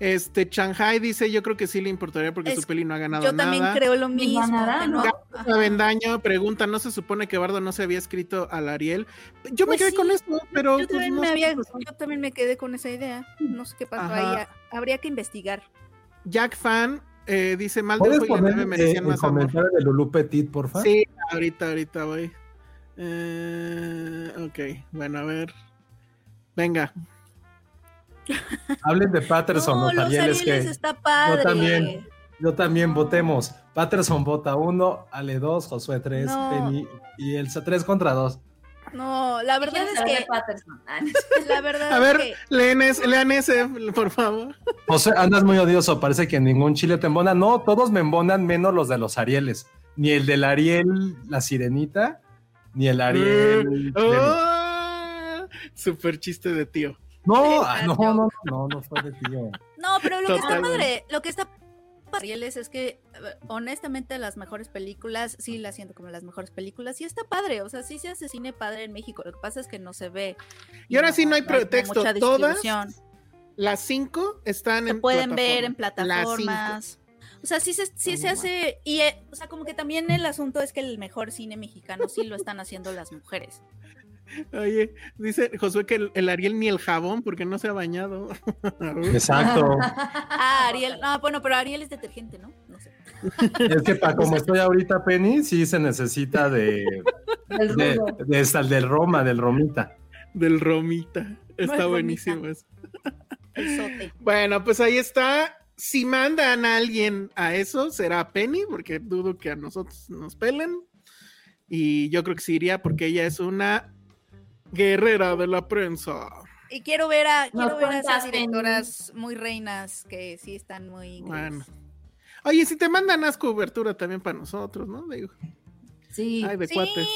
Speaker 3: Este, Shanghai dice, yo creo que sí le importaría porque
Speaker 4: Es-
Speaker 3: su peli no ha ganado
Speaker 4: Yo
Speaker 3: nada.
Speaker 4: también creo lo mismo.
Speaker 2: ¿no?
Speaker 4: no- Ajá.
Speaker 3: Avendaño pregunta, ¿no se supone que Bardo no se había escrito al Ariel? Yo me
Speaker 4: Pues
Speaker 3: quedé
Speaker 4: sí,
Speaker 3: con eso, pero
Speaker 4: Yo
Speaker 3: pues,
Speaker 4: también,
Speaker 3: no
Speaker 4: me había- yo también me quedé con esa idea. No sé qué pasó
Speaker 3: Ajá.
Speaker 4: ahí. Habría que investigar.
Speaker 3: Jack Fan eh, dice, mal de
Speaker 5: ¿Puedes
Speaker 3: ojo y
Speaker 5: eh,
Speaker 3: merecían
Speaker 5: el
Speaker 3: más
Speaker 5: comentario de Lulu Petit, porfa?
Speaker 3: Sí, ahorita, ahorita voy. Eh, ok, bueno, a ver. Venga,
Speaker 5: Hablen de Patterson,
Speaker 4: no,
Speaker 5: los Arieles que
Speaker 4: está padre.
Speaker 5: también. yo también votemos. Patterson vota 1, Ale 2, Josué 3,
Speaker 4: No.
Speaker 5: Penny y Elsa 3 contra 2.
Speaker 4: No, la verdad
Speaker 2: ¿Quién
Speaker 4: es que
Speaker 2: Patterson? Ah, (laughs)
Speaker 4: la verdad
Speaker 3: a
Speaker 4: es
Speaker 3: ver,
Speaker 4: que
Speaker 3: lean, ese, lean ese, por favor.
Speaker 5: José, andas muy odioso, parece que ningún chile te embona. No, todos me embonan menos los de los Arieles. Ni el del Ariel, la sirenita, ni el Ariel. de-
Speaker 3: Oh, super chiste de tío.
Speaker 5: No, ah, no, no, no, no fue de tío.
Speaker 4: No, pero lo que está padre, lo que está padre, Arieles, es que eh, honestamente las mejores películas, sí las siento como las mejores películas, y está padre, o sea, sí se hace cine padre en México, lo que pasa es que no se ve.
Speaker 3: Y ahora sí no hay pretexto,
Speaker 4: mucha
Speaker 3: todas
Speaker 4: distribución.
Speaker 3: Las cinco están
Speaker 4: se
Speaker 3: en
Speaker 4: pueden ver en plataformas. O sea, sí se, sí se hace, y eh, o sea, como que también el asunto es que el mejor cine mexicano sí lo están haciendo las mujeres.
Speaker 3: Oye, dice Josué que el, el Ariel ni el jabón porque no se ha bañado. (laughs)
Speaker 5: Exacto.
Speaker 4: Ah, Ariel, no, bueno, pero Ariel es detergente, ¿no? No sé.
Speaker 5: Es que para como estoy ahorita, Penny, sí se necesita de, (laughs)
Speaker 2: El
Speaker 5: de, de del Roma, del Romita.
Speaker 3: Del Romita. Está buenísimo eso. Bueno, pues ahí está. Si mandan a alguien a eso, será Penny, porque dudo que a nosotros nos pelen. Y yo creo que sí iría porque ella es una guerrera de la prensa.
Speaker 4: Y quiero ver a, quiero ver a esas directoras muy reinas que sí están muy.
Speaker 3: Bueno. Oye, si te mandan, haz cobertura también para nosotros, ¿no? Digo,
Speaker 2: Sí.
Speaker 3: ay, de
Speaker 4: Sí,
Speaker 3: cuates.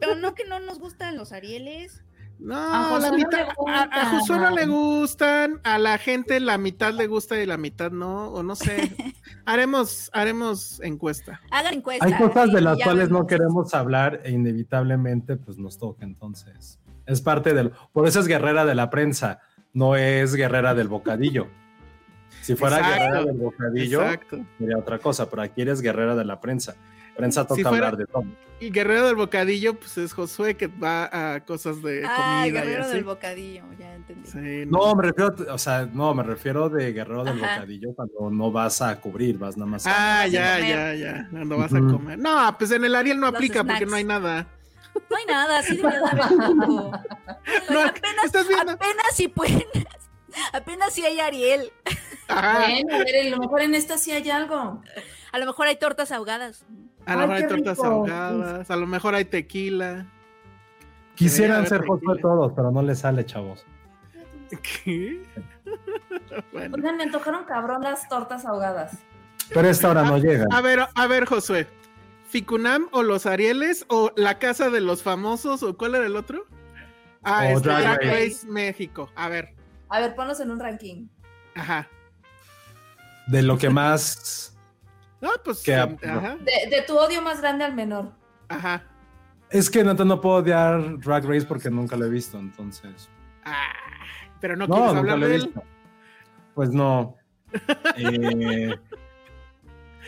Speaker 4: pero no que no nos gustan los Arieles.
Speaker 3: No,
Speaker 2: A
Speaker 3: la
Speaker 2: no
Speaker 3: mitad.
Speaker 2: le
Speaker 3: a, a
Speaker 2: gustan.
Speaker 3: Josué no le gustan, a la gente la mitad le gusta y la mitad no, o no sé. (laughs) haremos, haremos encuesta.
Speaker 4: Hagan encuesta.
Speaker 5: Hay cosas de las cuales no queremos hablar e inevitablemente pues nos toca entonces. Es parte del... Por eso es guerrera de la prensa, no es guerrera del bocadillo. Si fuera
Speaker 3: Exacto,
Speaker 5: guerrera del bocadillo,
Speaker 3: Exacto.
Speaker 5: sería otra cosa, pero aquí eres guerrera de la prensa. Prensa toca
Speaker 3: Si fuera-
Speaker 5: hablar de todo.
Speaker 3: Y Guerrero del Bocadillo, pues es Josué que va a cosas de
Speaker 4: Ah,
Speaker 3: comida y
Speaker 4: guerrero
Speaker 3: así.
Speaker 4: del bocadillo, ya entendí.
Speaker 3: Sí,
Speaker 5: No, me refiero, o sea, no, me refiero de guerrero del
Speaker 4: Ajá.
Speaker 5: bocadillo cuando no vas a cubrir, vas nada más a...
Speaker 3: Ah,
Speaker 4: a
Speaker 3: ya,
Speaker 4: comer.
Speaker 3: ya, ya. Cuando vas a comer. No, pues en el Ariel no
Speaker 4: Los
Speaker 3: aplica porque no hay nada. (laughs)
Speaker 4: No hay nada, sí debería de haber. (laughs) (laughs)
Speaker 3: No,
Speaker 4: apenas,
Speaker 3: ¿estás viendo?
Speaker 4: apenas si pueden. Apenas si hay Ariel.
Speaker 3: Ajá.
Speaker 2: Bueno, a ver, a lo mejor en esta sí hay algo.
Speaker 4: A lo mejor hay tortas ahogadas.
Speaker 3: A lo
Speaker 2: Ay,
Speaker 3: mejor hay tortas
Speaker 2: rico.
Speaker 3: ahogadas, a lo mejor hay tequila.
Speaker 5: Quisieran ser Josué todos, pero no les sale, chavos.
Speaker 3: ¿Qué? bueno.
Speaker 2: Oigan, me antojaron cabrón las tortas ahogadas.
Speaker 5: Pero esta hora no llega.
Speaker 3: A ver, a ver, Josué. ¿Ficunam o los Arieles o la casa de los famosos o cuál era el otro? Ah,
Speaker 5: O
Speaker 3: este,
Speaker 5: Drag
Speaker 3: Drag
Speaker 5: Race.
Speaker 3: Race México. A ver,
Speaker 2: A ver, ponlos en un ranking.
Speaker 3: ajá.
Speaker 5: De lo que más... (laughs)
Speaker 3: Ah, pues,
Speaker 5: Que-
Speaker 3: em, ajá,
Speaker 2: De, de tu odio más grande al menor.
Speaker 3: ajá.
Speaker 5: Es que no, no puedo odiar Drag Race porque nunca lo he visto, entonces...
Speaker 3: Ah, pero no,
Speaker 5: No,
Speaker 3: quieres
Speaker 5: nunca
Speaker 3: hablar
Speaker 5: lo he
Speaker 3: de él.
Speaker 5: visto. Pues no. (laughs) Eh,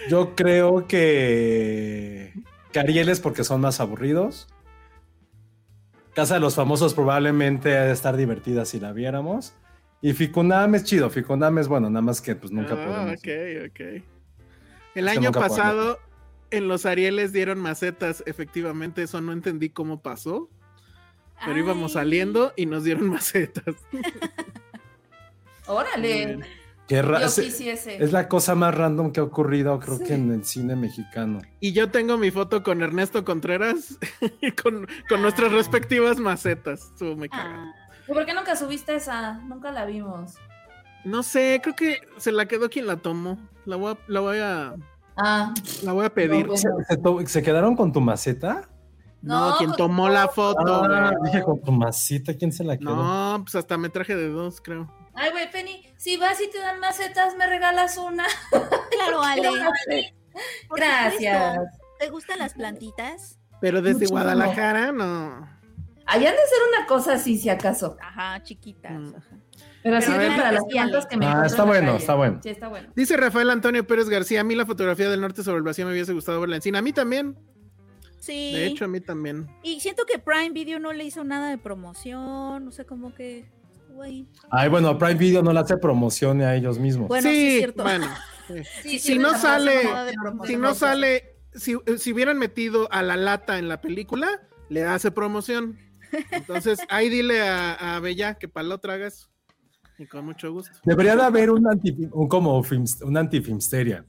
Speaker 5: yo creo que... que Ariel es porque son más aburridos. Casa de los Famosos probablemente ha de estar divertida si la viéramos. Y Ficunam es chido, Ficunam es bueno, nada más que pues nunca
Speaker 3: ah,
Speaker 5: podemos.
Speaker 3: ok, ok. El
Speaker 5: que
Speaker 3: año
Speaker 5: podemos.
Speaker 3: pasado en los Arieles dieron macetas, efectivamente, eso no entendí cómo pasó, pero íbamos saliendo y nos dieron (laughs) macetas.
Speaker 2: Órale.
Speaker 5: Qué ra-
Speaker 2: Yo
Speaker 5: es,
Speaker 2: quisiese.
Speaker 5: es la cosa más random que ha ocurrido, creo
Speaker 2: Sí.
Speaker 5: que en el cine mexicano.
Speaker 3: Y yo tengo mi foto con Ernesto Contreras (laughs) y con, con nuestras
Speaker 4: Ah.
Speaker 3: respectivas macetas. Estuvo muy cagado.
Speaker 4: Ah,
Speaker 2: ¿Y ¿Por qué nunca subiste esa? Nunca la vimos.
Speaker 3: No sé, creo que se la quedó quien la tomó. La voy a, la voy a,
Speaker 2: Ah,
Speaker 3: la voy a pedir.
Speaker 2: No,
Speaker 5: ¿Se, se to- se quedaron con tu maceta?
Speaker 3: No,
Speaker 2: No,
Speaker 3: quien
Speaker 2: con-
Speaker 3: tomó la foto.
Speaker 5: Ah, dije con tu maceta, ¿quién se la quedó?
Speaker 3: no, pues hasta me traje de dos, creo.
Speaker 2: Ay, güey, Penny, si vas y te dan macetas, me regalas una. (laughs)
Speaker 4: claro, Ale.
Speaker 2: Gracias.
Speaker 4: supuesto. ¿Te gustan las plantitas?
Speaker 3: Pero desde. Guadalajara, no.
Speaker 2: Ahí han de ser una cosa así, si acaso.
Speaker 4: Ajá, chiquitas.
Speaker 3: Mm.
Speaker 4: ajá.
Speaker 2: Pero así
Speaker 4: Pero a
Speaker 2: para las plantas que me
Speaker 5: Ah, está bueno,
Speaker 2: calle.
Speaker 5: está bueno.
Speaker 2: Sí, está bueno.
Speaker 3: Dice Rafael Antonio Pérez García, a mí la fotografía del norte sobre el vacío me hubiese gustado verla en cine. A mí también.
Speaker 4: Sí.
Speaker 3: De hecho, a mí también.
Speaker 4: Y siento que Prime Video no le hizo nada de promoción, no sé cómo que
Speaker 5: Ay, bueno, Prime Video no le hace promoción a ellos mismos.
Speaker 4: Bueno, sí, es cierto.
Speaker 3: bueno. (laughs) sí.
Speaker 4: Sí,
Speaker 3: si
Speaker 4: sí,
Speaker 3: no
Speaker 4: le
Speaker 3: sale-. Si no sale, si, si hubieran metido a la lata en la película, le hace promoción. Entonces, ahí dile a, a Bella que para la otra hagas. Y con mucho gusto.
Speaker 5: Debería de haber un, anti, un como film, un antifilmsteria.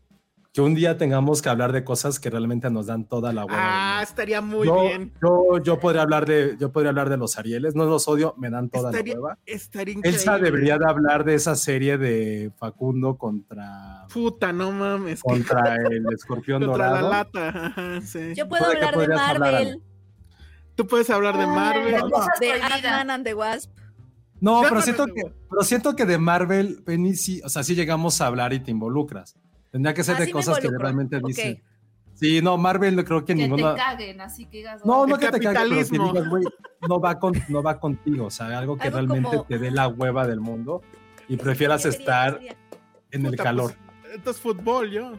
Speaker 5: Que un día tengamos que hablar de cosas que realmente nos dan toda la hueva.
Speaker 3: Ah, estaría muy
Speaker 5: yo,
Speaker 3: bien.
Speaker 5: Yo, yo podría hablar de, yo podría hablar de los Arieles, no los odio, me dan toda
Speaker 3: Estaría,
Speaker 5: la hueva.
Speaker 3: estaría increíble.
Speaker 5: Elsa debería de hablar de esa serie de Facundo contra,
Speaker 3: Puta, no mames.
Speaker 5: contra (laughs) el escorpión
Speaker 3: Contra la
Speaker 5: dorado.
Speaker 3: lata. Ajá, sí.
Speaker 4: Yo puedo
Speaker 5: ¿De qué
Speaker 4: hablar de
Speaker 5: hablar,
Speaker 4: Marvel?
Speaker 3: Tú puedes hablar de
Speaker 2: Ay,
Speaker 3: Marvel.
Speaker 2: de.
Speaker 4: Ant-Man and the Wasp.
Speaker 5: No, pero siento, que, pero siento que de Marvel, Penny, sí, o sea, sí llegamos a hablar y te involucras. Tendría que ser
Speaker 4: Ah,
Speaker 5: de
Speaker 4: sí
Speaker 5: cosas que realmente
Speaker 4: Ok.
Speaker 5: dicen. Sí, no, Marvel no creo que,
Speaker 2: Que
Speaker 5: ninguna.
Speaker 2: te caguen, así que digas.
Speaker 5: No, no
Speaker 3: El
Speaker 5: que te caiga, pero que digas, güey, no va, con, no va contigo, o sea, algo que
Speaker 4: Algo
Speaker 5: realmente
Speaker 4: como-
Speaker 5: te dé la hueva del mundo y prefieras
Speaker 4: ¿Qué sería?
Speaker 5: estar
Speaker 4: ¿Qué sería?
Speaker 5: en el
Speaker 3: Puta,
Speaker 5: calor.
Speaker 3: pues, entonces, fútbol, yo.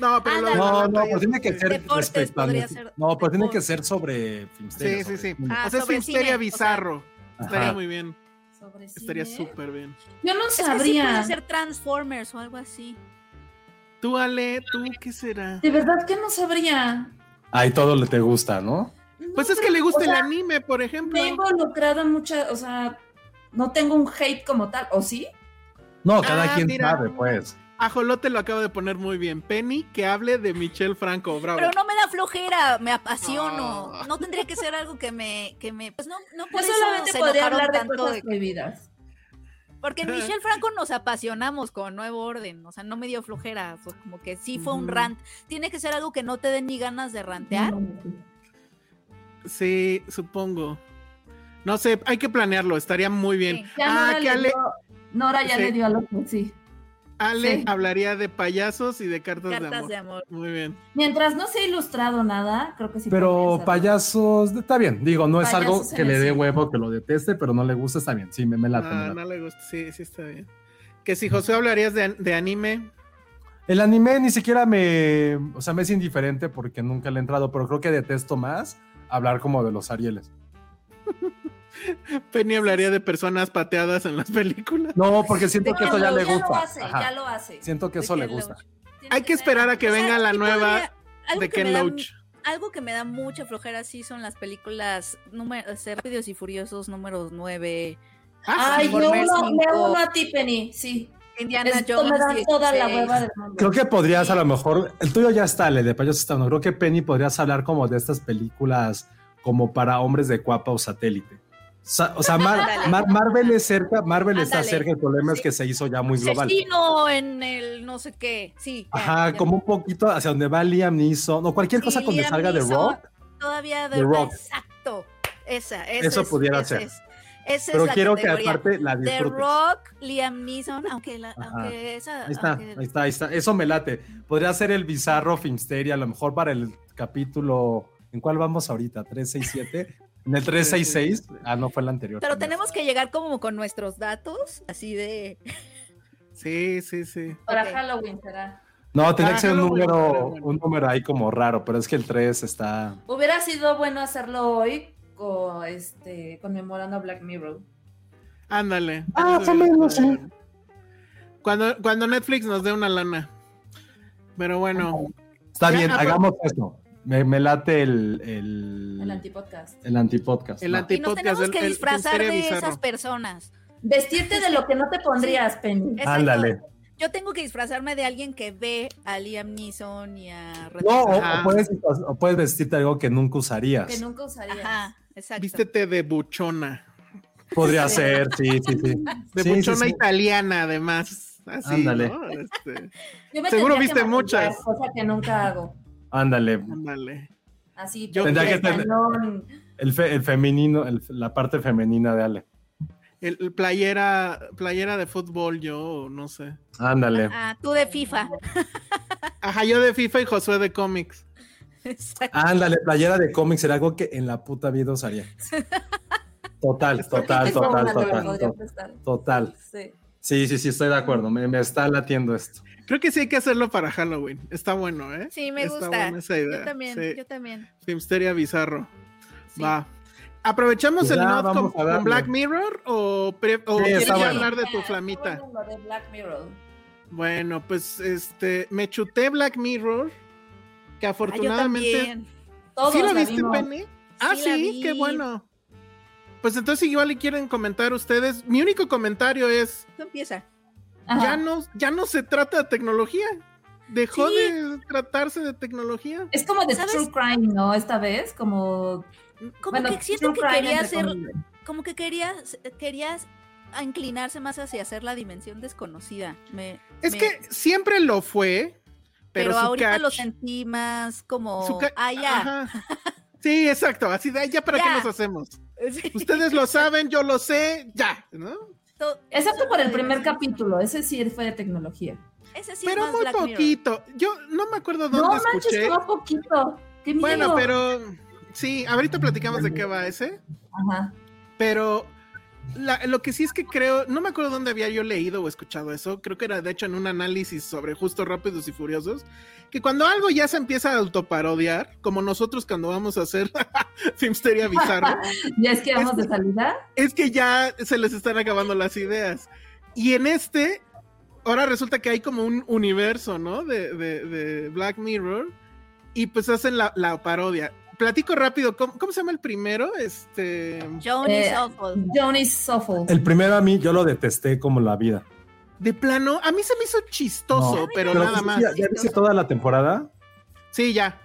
Speaker 3: No, pero la
Speaker 5: No, no,
Speaker 3: ya
Speaker 5: pues tiene que ser respecto No, pues tiene que ser sobre Filmsteria.
Speaker 3: Sí, sí, sí.
Speaker 4: Ah,
Speaker 3: o sea, es Filmsteria bizarro. Estaría
Speaker 5: Ajá.
Speaker 3: muy bien.
Speaker 2: Sobre
Speaker 3: Estaría súper bien.
Speaker 2: Yo no
Speaker 4: Es que sí
Speaker 2: sabría.
Speaker 4: puede ser Transformers o algo así.
Speaker 3: Tú, Ale, ¿tú qué será?
Speaker 2: De verdad que no sabría.
Speaker 5: Ahí todo le te gusta, ¿no?
Speaker 2: No,
Speaker 3: Pues es que le gusta
Speaker 2: o sea,
Speaker 3: el anime, por ejemplo.
Speaker 2: Me he involucrado en muchas, o sea, no tengo un hate como tal, ¿o sí?
Speaker 5: No, cada
Speaker 3: Ah,
Speaker 5: quien
Speaker 3: mira.
Speaker 5: sabe, pues.
Speaker 3: Ajolote lo acaba de poner muy bien. Penny, que hable de Michelle Franco, bravo.
Speaker 4: Pero no me da flojera, me apasiono.
Speaker 3: Ah.
Speaker 4: No tendría que ser algo que me, que me, pues no, no
Speaker 2: Yo
Speaker 4: por eso
Speaker 2: solamente
Speaker 4: se
Speaker 2: podría hablar de
Speaker 4: tanto
Speaker 2: cosas
Speaker 4: de-
Speaker 2: prohibidas.
Speaker 4: Porque en Michelle (laughs) Franco nos apasionamos con Nuevo Orden, o sea, no me dio flojera, fue como que sí fue un rant. Tiene que ser algo que no te den ni ganas de rantear.
Speaker 3: Sí, supongo. No sé, hay que planearlo, estaría muy bien.
Speaker 4: Sí.
Speaker 2: Ya
Speaker 3: Ah,
Speaker 2: Nora,
Speaker 3: que
Speaker 2: le
Speaker 3: Ale,
Speaker 2: dio, Nora ya
Speaker 3: Sí.
Speaker 2: le dio a lo que sí.
Speaker 3: Ale
Speaker 2: sí.
Speaker 3: hablaría de payasos y de cartas, de
Speaker 4: Cartas
Speaker 3: amor.
Speaker 4: de amor.
Speaker 3: Muy bien.
Speaker 2: Mientras no sea ilustrado nada, creo que sí.
Speaker 5: Pero payasos, está bien. Digo, no es algo que le dé huevo, que lo deteste, pero no le gusta, está bien. Sí, me, me late.
Speaker 3: Ah,
Speaker 5: late.
Speaker 3: no le gusta, sí, sí está bien. Que si José hablarías de, de anime,
Speaker 5: El anime ni siquiera me, o sea, me es indiferente porque nunca le he entrado, pero creo que detesto más hablar como de los Arieles. (laughs) (laughs)
Speaker 3: Penny hablaría de personas pateadas en las películas.
Speaker 5: No, porque siento que eso ya le gusta.
Speaker 2: lo hace,
Speaker 5: Ajá.
Speaker 2: ya lo hace.
Speaker 5: Siento que eso le gusta.
Speaker 4: Loach.
Speaker 3: Hay que esperar a que
Speaker 4: O sea,
Speaker 3: venga la nueva
Speaker 4: podría-
Speaker 3: de
Speaker 4: que me
Speaker 3: Ken
Speaker 4: da-
Speaker 3: Loach.
Speaker 4: Algo que me da mucha flojera sí son las películas número, Rápidos y Furiosos números 9,
Speaker 3: Ah,
Speaker 2: Ay,
Speaker 4: Transformers
Speaker 2: uno, uno a Tiffany, sí.
Speaker 4: Indiana
Speaker 2: Esto
Speaker 4: Jones.
Speaker 2: me da toda la
Speaker 4: 16.
Speaker 2: hueva del mundo.
Speaker 5: Creo que podrías a lo mejor, el tuyo ya está, el de payasos está, no creo que Penny podrías hablar como de estas películas como para hombres de cuapa o satélite. O sea, Mar-
Speaker 4: Ándale.
Speaker 5: Mar- Marvel es cerca, Marvel está cerca, el problema es que se hizo ya muy global.
Speaker 4: Asesino en el no sé qué. Sí.
Speaker 5: Ajá,
Speaker 4: ya.
Speaker 5: como un poquito hacia donde va Liam Neeson, o cualquier cosa cuando
Speaker 4: Liam
Speaker 5: salga de Rock,
Speaker 4: Todavía de
Speaker 5: The Rock.
Speaker 4: Exacto. Esa, esa
Speaker 5: Eso
Speaker 4: es-
Speaker 5: pudiera
Speaker 4: esa
Speaker 5: ser.
Speaker 4: es- esa
Speaker 5: pero
Speaker 4: es la
Speaker 5: quiero que aparte la
Speaker 4: The
Speaker 5: disfrutes.
Speaker 4: Rock, Liam Neeson, aunque, la, aunque esa.
Speaker 5: Ahí está,
Speaker 4: aunque-
Speaker 5: ahí está, ahí está. Eso me late. Podría ser el bizarro Filmsteria, a lo mejor para el capítulo. ¿En cuál vamos ahorita? ¿367? En el 366. Ah, no fue el anterior.
Speaker 4: Pero tenemos que llegar como con nuestros datos, así de. (laughs)
Speaker 3: Sí, sí, sí.
Speaker 2: Para. Halloween será.
Speaker 5: No, tendría que ser un
Speaker 3: no,
Speaker 5: número, un número ahí como raro, pero es que el 3 está.
Speaker 2: Hubiera sido bueno hacerlo hoy con, este, conmemorando a Black Mirror.
Speaker 3: Ándale.
Speaker 5: Ah,
Speaker 3: Eso
Speaker 5: más o
Speaker 3: hubiera
Speaker 5: menos,
Speaker 3: estado
Speaker 5: sí.
Speaker 3: bueno. Cuando, cuando Netflix nos dé una lana. Pero bueno,
Speaker 5: Está bien,
Speaker 3: ah,
Speaker 5: hagamos esto. Me, me late el, el,
Speaker 2: El antipodcast.
Speaker 5: el antipodcast.
Speaker 3: El anti-
Speaker 4: Y nos tenemos que
Speaker 3: el
Speaker 4: disfrazar de
Speaker 3: bizarro.
Speaker 4: esas personas.
Speaker 2: Vestirte de lo que no te pondrías, Penny.
Speaker 4: Exacto.
Speaker 5: Ándale.
Speaker 4: Yo tengo que disfrazarme de alguien que ve a Liam Neeson y a Red
Speaker 5: No, o, puedes, o puedes vestirte algo que nunca usarías.
Speaker 2: Que nunca usarías.
Speaker 4: Ajá, exacto.
Speaker 3: vístete de buchona.
Speaker 5: Podría ser, sí, sí, sí. (laughs)
Speaker 3: De
Speaker 5: Sí, sí,
Speaker 3: buchona
Speaker 5: sí.
Speaker 3: italiana, además. Así,
Speaker 5: Ándale.
Speaker 3: ¿no? Este,
Speaker 2: Yo me
Speaker 3: Seguro viste muchas.
Speaker 2: Cosa que nunca hago.
Speaker 5: Ándale.
Speaker 3: ándale.
Speaker 2: Así,
Speaker 3: Yo-
Speaker 5: Tendría que. El, fe- el femenino, el- la parte femenina de Ale.
Speaker 3: El, el playera, playera de fútbol, yo, no sé.
Speaker 5: Ándale.
Speaker 4: Ah, tú de FIFA. (laughs)
Speaker 3: Ajá, yo de FIFA y Josué de cómics.
Speaker 4: Exacto.
Speaker 5: Ándale, playera de cómics era algo que en la puta vida usaría.
Speaker 1: Total, total, total, total, total.
Speaker 2: Sí.
Speaker 1: Sí, sí, sí, estoy de acuerdo. Me, me está latiendo esto.
Speaker 3: Creo que sí hay que hacerlo para Halloween. Está bueno, ¿eh?
Speaker 4: Sí, me
Speaker 3: Está
Speaker 4: gusta.
Speaker 3: buena esa idea.
Speaker 4: Yo también,
Speaker 3: Sí.
Speaker 4: yo también.
Speaker 3: Filmsteria bizarro.
Speaker 4: Sí.
Speaker 3: Va. ¿Aprovechamos
Speaker 1: Pues
Speaker 3: el not con. Black Mirror o, pre- o
Speaker 1: Sí,
Speaker 3: quieres
Speaker 1: bueno.
Speaker 3: hablar de tu
Speaker 2: Ah,
Speaker 3: flamita?
Speaker 2: bueno lo de Black Mirror.
Speaker 3: Bueno, pues este, me chuté Black Mirror, que
Speaker 4: Ah, yo
Speaker 3: afortunadamente...
Speaker 4: también.
Speaker 2: Todos
Speaker 3: ¿Sí lo viste,
Speaker 2: vimos.
Speaker 3: Penny? Ah,
Speaker 4: Sí
Speaker 3: sí, qué bueno. Pues entonces igual y quieren comentar ustedes. Mi único comentario es,
Speaker 4: Tú empieza.
Speaker 2: Ajá.
Speaker 3: ya no, ya no se trata de tecnología. Dejó
Speaker 4: Sí.
Speaker 3: de tratarse de tecnología.
Speaker 2: Es como de
Speaker 4: ¿Sabes?
Speaker 2: True Crime, ¿no? Esta vez, como...
Speaker 4: Como
Speaker 2: bueno,
Speaker 4: que siento que quería hacer, como que querías, querías a inclinarse más hacia hacer la dimensión desconocida. Me,
Speaker 3: Es
Speaker 4: me-
Speaker 3: que siempre lo fue, pero,
Speaker 4: pero, ahorita
Speaker 3: catch-
Speaker 4: lo sentí más como, ah, ya.
Speaker 3: Sí, exacto. Así de, "Ay, ya para qué
Speaker 4: Ya.
Speaker 3: nos hacemos. (laughs)
Speaker 4: Sí.
Speaker 3: Ustedes lo saben, yo lo sé, ya, ¿no?
Speaker 4: To-
Speaker 2: Excepto por el primer capítulo, ese sí fue de tecnología.
Speaker 4: Ese sí
Speaker 3: pero
Speaker 4: es más
Speaker 3: muy
Speaker 4: Black Mirror.
Speaker 3: poquito. Yo no me acuerdo
Speaker 2: No
Speaker 3: dónde
Speaker 2: manches,
Speaker 3: escuché.
Speaker 2: va poquito. Qué miedo.
Speaker 3: Bueno, pero sí, ahorita platicamos de qué va ese.
Speaker 2: Ajá.
Speaker 3: Pero la- lo que sí es que creo, no me acuerdo dónde había yo leído o escuchado eso, creo que era de hecho en un análisis sobre justo Rápidos y Furiosos, que cuando algo ya se empieza a autoparodiar, como nosotros cuando vamos a hacer (laughs) Filmsteria Bizarro, (laughs)
Speaker 2: Ya es que vamos de salida.
Speaker 3: es que ya se les están acabando las ideas. Y en este, ahora resulta que hay como un universo, ¿no? De, de- de Black Mirror, y pues hacen la, la parodia. Platico rápido, ¿cómo, cómo se llama el primero? Este...
Speaker 4: Johnny
Speaker 2: Eh,
Speaker 4: Awful.
Speaker 2: Johnny Soffle.
Speaker 1: El primero a mí yo lo detesté como la vida.
Speaker 3: De plano, a mí se me hizo chistoso,
Speaker 1: No,
Speaker 3: pero,
Speaker 1: Pero
Speaker 3: nada
Speaker 1: sí,
Speaker 3: más.
Speaker 1: ¿Ya, ya viste toda la temporada?
Speaker 3: Sí, ya.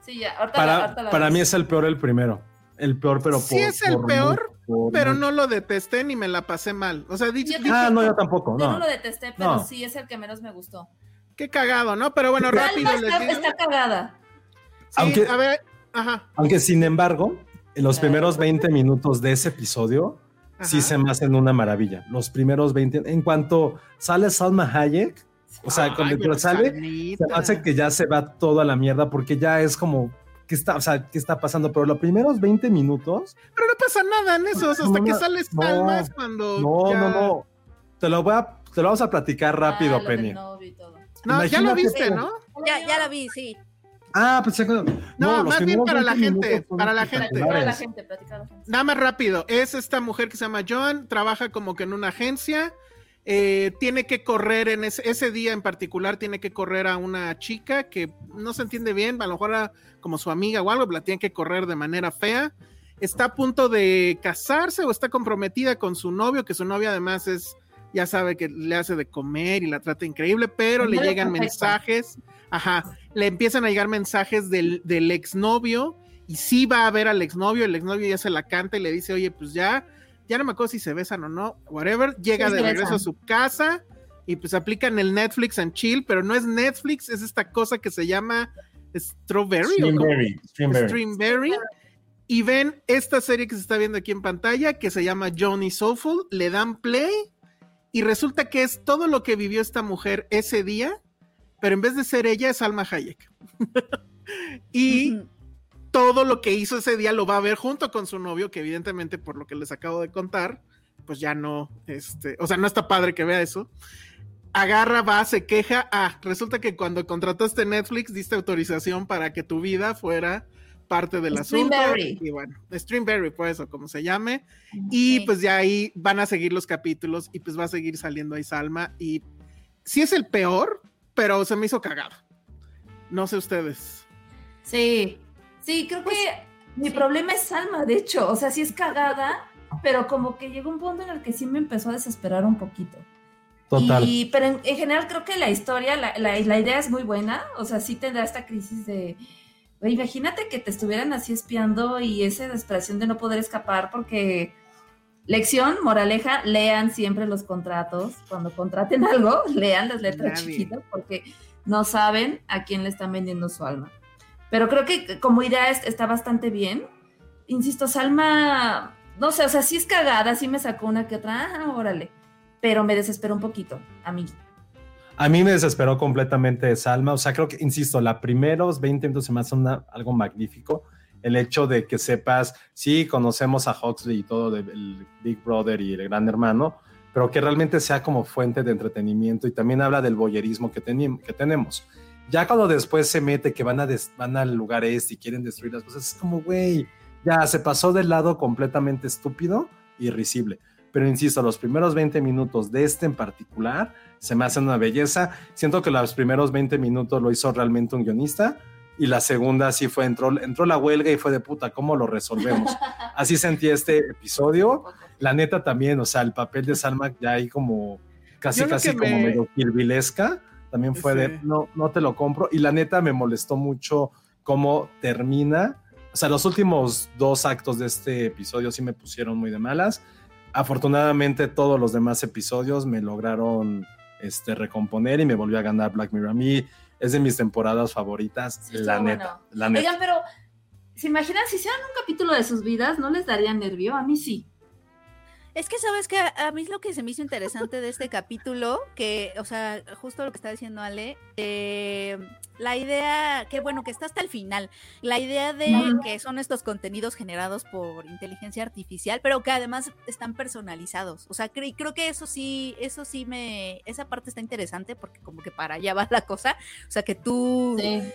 Speaker 2: Sí, ya. Ahorita la-
Speaker 1: Para,
Speaker 2: ahorita la
Speaker 1: para mí es el peor el primero. El peor, pero
Speaker 3: Sí
Speaker 1: por-
Speaker 3: es el
Speaker 1: por
Speaker 3: peor,
Speaker 1: por
Speaker 3: Pero no lo detesté ni me la pasé mal. O sea, dije,
Speaker 1: Ah, no, yo tampoco,
Speaker 2: Yo no
Speaker 1: no.
Speaker 2: lo detesté, pero
Speaker 1: No.
Speaker 2: sí es el que menos me gustó.
Speaker 3: qué cagado, ¿no? Pero bueno, rápido les
Speaker 2: está,
Speaker 3: digo.
Speaker 2: está cagada.
Speaker 3: Sí,
Speaker 1: Aunque-
Speaker 3: a ver, ajá.
Speaker 1: Aunque sin embargo, en los primeros 20 minutos de ese episodio, sí
Speaker 3: ajá.
Speaker 1: se me hacen una maravilla. Los primeros 20, en cuanto sale Salma Hayek, o sea,
Speaker 3: Ay,
Speaker 1: cuando sale, se hace que ya se va toda la mierda porque ya es como, ¿qué está, o sea, ¿qué está pasando? Pero los primeros 20 minutos,
Speaker 3: Pero no pasa nada en esos, hasta
Speaker 1: No,
Speaker 3: que
Speaker 1: no,
Speaker 3: sale
Speaker 1: no,
Speaker 3: Salma es cuando.
Speaker 1: no,
Speaker 3: ya-
Speaker 1: no, no. Te lo voy a, te lo vamos a platicar rápido,
Speaker 2: Ah, lo del
Speaker 1: Penny.
Speaker 3: No, ya lo viste. ¿no?
Speaker 4: Ya, ya la vi, sí.
Speaker 1: Ah, pues
Speaker 3: No,
Speaker 1: los
Speaker 3: más bien para la
Speaker 1: 20
Speaker 3: gente, para la gente.
Speaker 2: Platica a la gente, platica a la gente.
Speaker 3: Nada más rápido. Es esta mujer que se llama Joan, trabaja como que en una agencia. eh, tiene que correr en ese, ese día en particular, tiene que correr a una chica que no se entiende bien, a lo mejor era como su amiga o algo, la tiene que correr de manera fea. Está a punto de casarse o está comprometida con su novio, que su novio además es, ya sabe que le hace de comer y la trata increíble, pero le llegan
Speaker 2: perfecto.
Speaker 3: mensajes, ajá, le empiezan a llegar mensajes del, del exnovio y sí va a ver al exnovio, el exnovio ya se la canta y le dice, oye, pues ya, ya no me acuerdo si se besan o no, whatever, llega
Speaker 2: Sí,
Speaker 3: de regreso a su casa y pues aplican el Netflix and chill, pero no es Netflix, es esta cosa que se llama Strawberry o
Speaker 1: Streamberry. Streamberry.
Speaker 3: Y ven esta serie que se está viendo aquí en pantalla, que se llama Johnny Soulful, le dan play y resulta que es todo lo que vivió esta mujer ese día, pero en vez de ser ella es Alma Hayek. (laughs) y
Speaker 4: Ujú.
Speaker 3: todo lo que hizo ese día lo va a ver junto con su novio, que evidentemente por lo que les acabo de contar, pues ya no, este, o sea, no está padre que vea eso. Agarra, va, se queja. Ah, resulta que cuando contrataste Netflix diste autorización para que tu vida fuera parte del asunto.
Speaker 2: Streamberry.
Speaker 3: Y bueno, Streamberry, por eso, como se llame. Y
Speaker 4: Sí.
Speaker 3: pues ya ahí van a seguir los capítulos y pues va a seguir saliendo ahí Salma. Y sí es el peor, pero se me hizo cagado. No sé ustedes.
Speaker 2: Sí, sí, creo que mi problema es Salma, de hecho, o sea, sí es cagada, pero como que llegó un punto en el que sí me empezó a desesperar un poquito.
Speaker 1: Total.
Speaker 2: Y, pero en, en general creo que la historia, la, la- la idea es muy buena, o sea, sí tendrá esta crisis de, imagínate que te estuvieran así espiando y esa desesperación de no poder escapar porque... Lección, moraleja, lean siempre los contratos. Cuando contraten (laughs) algo, lean las letras
Speaker 3: Nadie.
Speaker 2: chiquitas porque no saben a quién le están vendiendo su alma. Pero creo que como idea es- está bastante bien. Insisto, Salma, no sé, o sea, sí es cagada, sí me sacó una que otra, ah, órale. Pero me desesperó un poquito, a mí.
Speaker 1: A mí me desesperó completamente Salma. O sea, creo que, insisto, la primeros 20 minutos se me hace una- algo magnífico.
Speaker 5: El hecho de que sepas, sí, conocemos a Huxley y todo, de, el Big Brother y el Gran Hermano, pero que realmente sea como fuente de entretenimiento y también habla del boyerismo que, que tenemos. Ya cuando después se mete que van, a van al lugar este y quieren destruir las cosas, es como, güey, ya se pasó del lado completamente estúpido y risible. Pero insisto, los primeros 20 minutos de este en particular se me hacen una belleza. Siento que los primeros 20 minutos lo hizo realmente un guionista y la segunda sí fue, entró, entró la huelga y fue de puta, ¿cómo lo resolvemos? (laughs) Así sentí este episodio. La neta también, o sea, el papel de Salma ya ahí como casi, casi como medio kirvilesca, también fue de, no, no te lo compro. Y la neta me molestó mucho cómo termina. O sea, los últimos dos actos de este episodio sí me pusieron muy de malas. Afortunadamente todos los demás episodios me lograron este, recomponer y me volvió a ganar Black Mirror. A mí es de mis temporadas favoritas, la, neta, la neta.
Speaker 2: Oigan, pero ¿se imaginan si hicieran un capítulo de sus vidas? ¿No les daría nervio? A mí sí.
Speaker 4: Es que sabes que a mí es lo que se me hizo interesante de este capítulo, que, o sea, justo lo que está diciendo Ale, eh, la idea, que bueno, que está hasta el final, la idea de que son estos contenidos generados por inteligencia artificial, pero que además están personalizados. O sea, creo que eso sí, eso sí me, esa parte está interesante porque como que para allá va la cosa. O sea, que tú... Eh,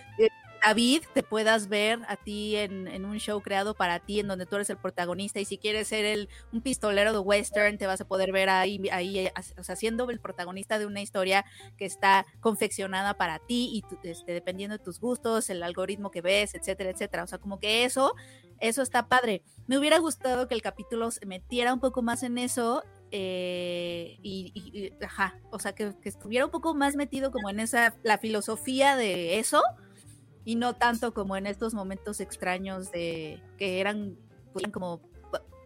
Speaker 4: David te puedas ver a ti en, un show creado para ti, en donde tú eres el protagonista, y si quieres ser el, un pistolero de western, te vas a poder ver ahí, ahí o sea, siendo el protagonista de una historia que está confeccionada para ti y este, dependiendo de tus gustos, el algoritmo que ves, etcétera, etcétera. O sea, como que eso, eso está padre. Me hubiera gustado que el capítulo se metiera un poco más en eso eh, y, ajá, o sea, que, que, estuviera un poco más metido como en esa, la filosofía de eso, y no tanto como en estos momentos extraños de que eran, pues, como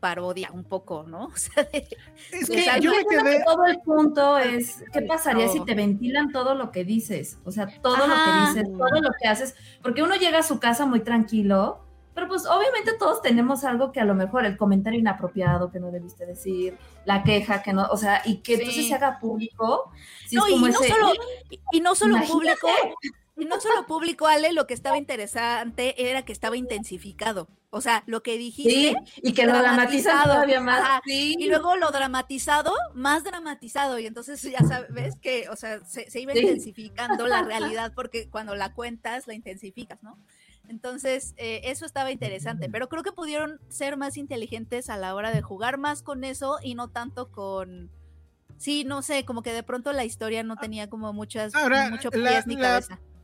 Speaker 4: parodia un poco, ¿no? (laughs) O sea,
Speaker 2: es que yo me quedé... todo el punto es qué pasaría si te ventilan todo lo que dices, o sea, todo lo que dices, todo lo que haces, porque uno llega a su casa muy tranquilo, pero pues obviamente todos tenemos algo que a lo mejor el comentario inapropiado que no debiste decir, la queja que no, o sea, y que entonces se haga público.
Speaker 4: no, y, no solo, y, no solo, público, y no solo público, Ale, lo que estaba interesante era que estaba intensificado. O sea, lo que dijiste.
Speaker 2: Sí, y que lo dramatizado todavía más.
Speaker 4: Y luego lo dramatizado, más dramatizado. Y entonces ya sabes que, o sea, se, iba intensificando la realidad (laughs) porque cuando la cuentas, la intensificas, ¿no? Entonces, eh, eso estaba interesante, pero creo que pudieron ser más inteligentes a la hora de jugar más con eso y no tanto con... Sí, no sé, como que de pronto la historia no tenía como muchas, mucho pies ni cabeza
Speaker 3: la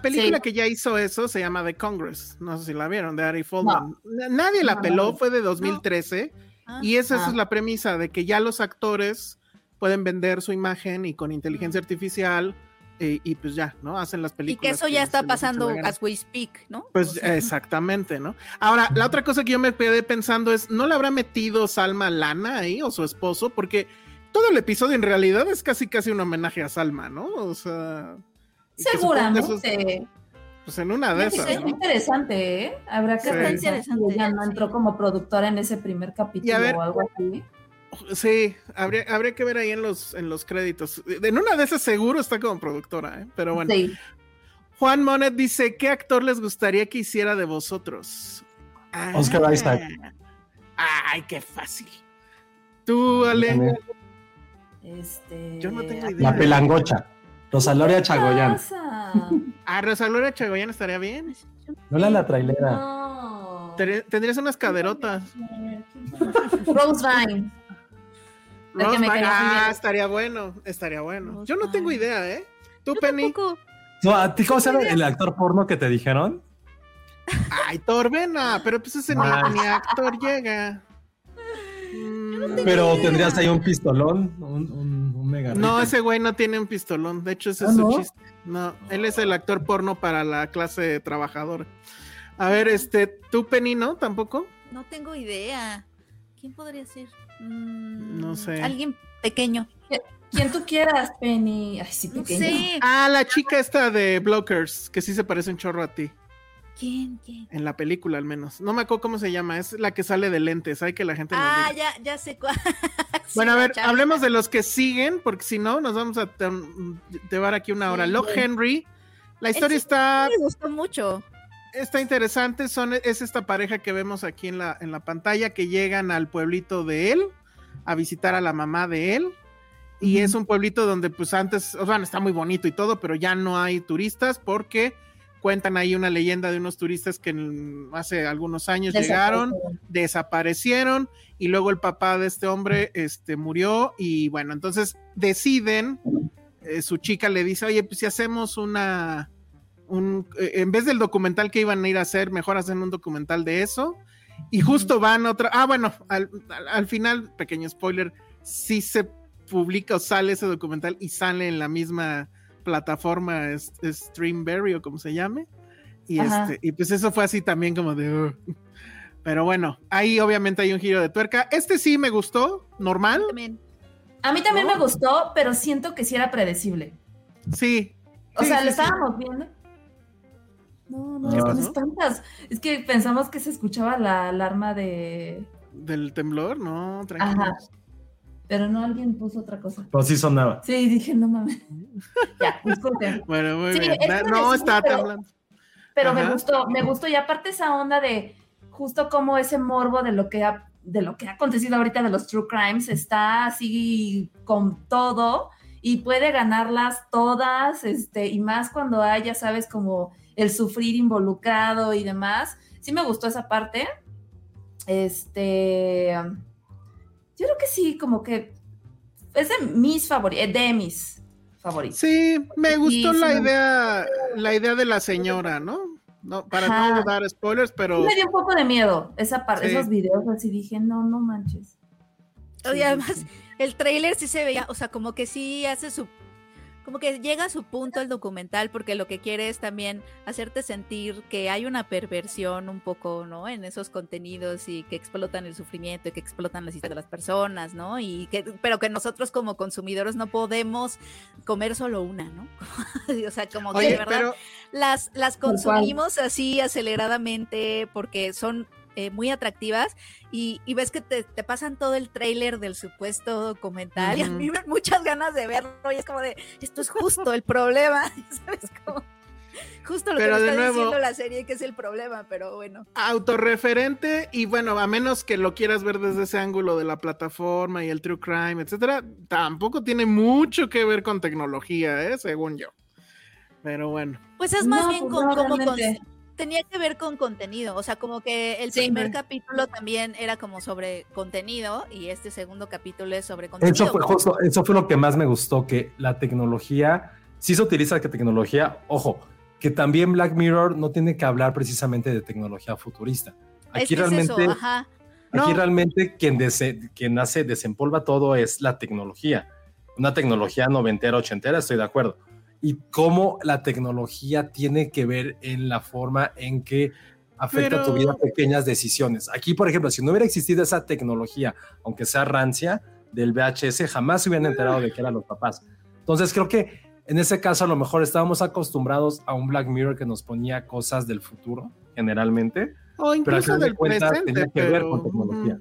Speaker 3: película que ya hizo eso se llama The Congress. No sé si la vieron, de Ari Folman. Nadie la peló, fue de 2013. Ah. y esa, es ah. la premisa de que ya los actores pueden vender su imagen y con inteligencia artificial eh, y, pues ya, ¿no? Hacen las películas.
Speaker 4: Y que eso ya está pasando as we speak, ¿no?
Speaker 3: Pues (laughs) exactamente, ¿no? Ahora, la otra cosa que yo me quedé pensando es, ¿no le habrá metido Salma Lana ahí o su esposo? Porque todo el episodio en realidad es casi casi un homenaje a Salma, ¿no? O sea...
Speaker 2: Seguramente.
Speaker 3: pues en una de esas.
Speaker 2: Es interesante, ¿eh? Habrá que ver interesante. Ya no entró como productora en ese primer capítulo o algo así.
Speaker 3: Sí, habría, habría que ver ahí en los, en los créditos. En una de esas seguro está como productora, ¿eh? Pero bueno. Juan Monet dice, ¿qué actor les gustaría que hiciera de vosotros?
Speaker 5: Oscar Isaac.
Speaker 3: Ay, qué fácil. Tú, Ale.
Speaker 2: Este...
Speaker 3: Yo no tengo idea.
Speaker 5: La pelangocha. Rosaloria Chagoyán. (laughs)
Speaker 3: Ah, Rosaloria Chagoyán estaría bien.
Speaker 5: No la la trailera.
Speaker 2: No.
Speaker 3: Tendrías unas caderotas.
Speaker 2: Rose Vine.
Speaker 3: ah, estaría bueno, estaría bueno. Yo no tengo idea, ¿eh? ¿Tú, Penny?
Speaker 5: No, ¿a ti cómo se llama el actor porno que te dijeron?
Speaker 3: Ay, Torbena, pero pues ese ni, actor llega.
Speaker 5: Pero tendrías ahí un pistolón, un, un, mega.
Speaker 3: No, ese güey no tiene un pistolón. De hecho, ese es ¿Ah, su chiste. No, él es el actor porno para la clase trabajadora. A ver, este, ¿tú, Penny, no? ¿Tampoco?
Speaker 4: No tengo idea. ¿Quién podría ser?
Speaker 3: Mm, no sé.
Speaker 4: Alguien pequeño.
Speaker 2: Quien tú quieras, Penny. Ay, sí, pequeño.
Speaker 3: Ah, la chica esta de Blockers, que sí se parece un chorro a ti.
Speaker 4: ¿Quién? ¿Quién?
Speaker 3: En la película, al menos. No me acuerdo cómo se llama. Es la que sale de lentes. Hay que la gente.
Speaker 4: Ah, ya, ya sé cuál. (laughs)
Speaker 3: bueno, a ver, hablemos de los que siguen, porque si no, nos vamos a llevar aquí una hora. Locke Henry. La historia está.
Speaker 4: Me gustó mucho.
Speaker 3: está interesante, son, es esta pareja que vemos aquí en la, en la pantalla que llegan al pueblito de él a visitar a la mamá de él. Y es un pueblito donde pues antes, o sea, está muy bonito y todo, pero ya no hay turistas porque cuentan ahí una leyenda de unos turistas que hace algunos años llegaron, desaparecieron y luego el papá de este hombre este, murió y bueno, entonces deciden, eh, su chica le dice, oye, pues si hacemos una, un, eh, en vez del documental que iban a ir a hacer, mejor hacen un documental de eso. Y justo van otra, ah, bueno, al, al final, pequeño spoiler, sí se publica o sale ese documental y sale en la misma plataforma Streamberry o como se llame. Y, este, y pues eso fue así también como de... Pero bueno, ahí obviamente hay un giro de tuerca. Este sí me gustó, normal.
Speaker 2: A mí también me gustó, pero siento que sí era predecible.
Speaker 3: Sí.
Speaker 2: O sea, lo estábamos viendo. No, no, no espantas. Es que pensamos que se escuchaba la alarma de.
Speaker 3: ¿Del temblor? No, tranquilo.
Speaker 2: Pero no, alguien puso otra cosa.
Speaker 5: Pues sí sonaba.
Speaker 2: Sí, dije, no mames. (laughs) ya, disculpen.
Speaker 3: Bueno, muy bien. No, está temblando.
Speaker 2: Pero me gustó, me gustó. Y aparte esa onda de justo como ese morbo de lo que ha, de lo que ha acontecido ahorita de los true crimes está así con todo y puede ganarlas todas, este, y más cuando hay, ya sabes, como el sufrir involucrado y demás. Sí me gustó esa parte. Este yo creo que sí, como que es de mis favoritos, eh, de mis favoritos.
Speaker 3: Sí, me gustó la idea, la idea de la señora, ¿no? No, para no dar spoilers, pero.
Speaker 2: Me dio un poco de miedo esa parte, esos videos así dije, no, no manches.
Speaker 4: Y además, el trailer sí se veía, o sea, como que sí hace su como que llega a su punto el documental porque lo que quiere es también hacerte sentir que hay una perversión un poco, ¿no? En esos contenidos y que explotan el sufrimiento y que explotan las historias de las personas, ¿no? Y que, pero que nosotros como consumidores no podemos comer solo una, ¿no? (laughs) o sea, como que de verdad las, las consumimos así aceleradamente porque son eh, muy atractivas y, ves que te, pasan todo el trailer del supuesto documental y a mí me muchas ganas de verlo y es como de, esto es justo el problema, (laughs) ¿sabes? Como, justo lo que está diciendo la serie que es el problema, pero bueno.
Speaker 3: Autorreferente y bueno, a menos que lo quieras ver desde ese ángulo de la plataforma y el true crime, etcétera, tampoco tiene mucho que ver con tecnología, ¿eh? según yo. Pero bueno.
Speaker 4: Pues es más bien pues con, como con, tenía que ver con contenido, o sea, como que el primer capítulo también era como sobre contenido y este segundo capítulo es sobre contenido.
Speaker 5: Eso fue, justo, eso fue lo que más me gustó, que la tecnología, sí se utiliza que tecnología, ojo, que también Black Mirror no tiene que hablar precisamente de tecnología futurista. Aquí realmente, aquí realmente quien, quien hace, desempolva todo es la tecnología. Una tecnología noventera, ochentera, estoy de acuerdo y cómo la tecnología tiene que ver en la forma en que afecta tu vida pequeñas decisiones. Aquí, por ejemplo, si no hubiera existido esa tecnología, aunque sea rancia, del VHS, jamás se hubieran enterado de que eran los papás. Entonces, creo que en ese caso a lo mejor estábamos acostumbrados a un Black Mirror que nos ponía cosas del futuro, generalmente.
Speaker 3: O incluso del presente, tenía que ver con tecnología.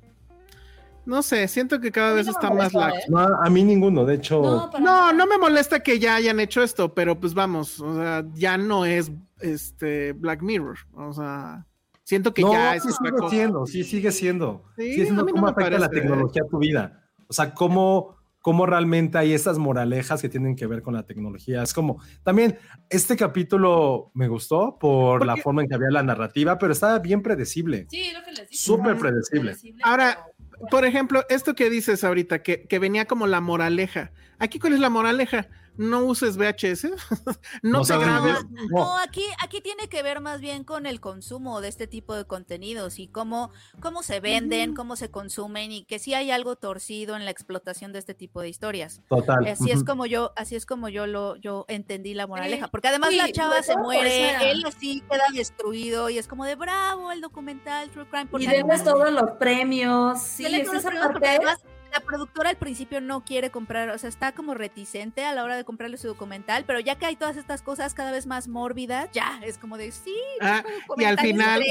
Speaker 3: No sé, siento que cada vez está más lax.
Speaker 5: ¿eh? No, a mí ninguno, de hecho.
Speaker 3: No, no, me molesta que ya hayan hecho esto, pero pues vamos, o sea, ya no es este Black Mirror. O sea, siento que ya es
Speaker 5: sí sigue siendo, sí sigue siendo. Sí, sigue siendo cómo afecta la tecnología a tu vida. O sea, cómo, cómo realmente hay esas moralejas que tienen que ver con la tecnología. Es como, también, este capítulo me gustó por la forma en que había la narrativa, pero estaba bien predecible.
Speaker 2: Sí, lo que les dije.
Speaker 5: Súper predecible.
Speaker 3: Ahora, por ejemplo, esto que dices ahorita, que, que, venía como la moraleja. Aquí, ¿cuál es la moraleja? No uses VHS, (laughs) no, te grabes.
Speaker 4: No, aquí, aquí tiene que ver más bien con el consumo de este tipo de contenidos y cómo, cómo se venden, cómo se consumen y que sí hay algo torcido en la explotación de este tipo de historias.
Speaker 5: Total.
Speaker 4: Así es como yo, así es como yo lo, yo entendí la moraleja, porque además la chava se muere, él así queda destruido y es como de bravo el documental True Crime.
Speaker 2: y vemos todos los premios, sí, es esa parte
Speaker 4: la productora al principio no quiere comprar, o sea, está como reticente a la hora de comprarle su documental, pero ya que hay todas estas cosas cada vez más mórbidas, ya es como de sí.
Speaker 3: Ah, y (laughs) al final.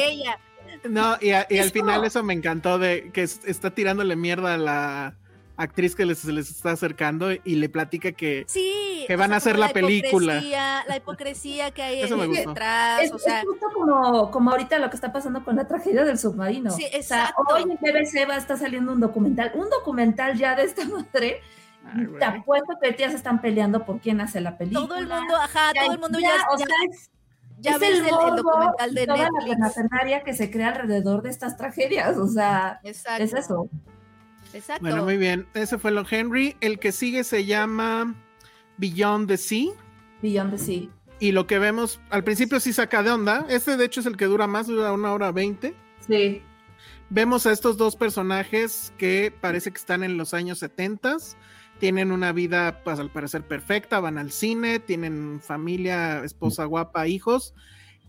Speaker 3: No, y, al final eso me encantó de que está tirándole mierda a la actriz que les, se les está acercando y le platica que,
Speaker 4: sí,
Speaker 3: que van a hacer la, película.
Speaker 4: La hipocresía que hay
Speaker 3: Eso me gustó.
Speaker 4: detrás.
Speaker 2: Es,
Speaker 4: o sea,
Speaker 2: es justo como, como ahorita lo que está pasando con la tragedia del submarino.
Speaker 4: Sí,
Speaker 2: O sea,
Speaker 4: exacto.
Speaker 2: hoy en BBC va a estar saliendo un documental, un documental ya de esta (laughs) madre.
Speaker 3: Ay.
Speaker 2: Te apuesto que ya se están peleando por quién hace la película.
Speaker 4: todo el mundo, ajá, todo el mundo ya,
Speaker 2: o
Speaker 4: ya-
Speaker 2: sea, es,
Speaker 4: ya
Speaker 2: es
Speaker 4: ves
Speaker 2: el,
Speaker 4: el, el
Speaker 2: morbo
Speaker 4: documental de
Speaker 2: toda la
Speaker 4: Netflix.
Speaker 2: que se crea alrededor de estas tragedias. O sea,
Speaker 4: Exacto.
Speaker 2: es eso.
Speaker 4: Exacto.
Speaker 3: Bueno, muy bien. Ese fue lo Henry. El que sigue se llama Beyond the Sea.
Speaker 2: Beyond the Sea.
Speaker 3: Y lo que vemos al principio sí saca de onda. Este de hecho es el que dura más, dura una hora veinte.
Speaker 2: Sí.
Speaker 3: Vemos a estos dos personajes que parece que están en los años 70. Tienen una vida, pues al parecer perfecta, van al cine, tienen familia, esposa guapa, hijos.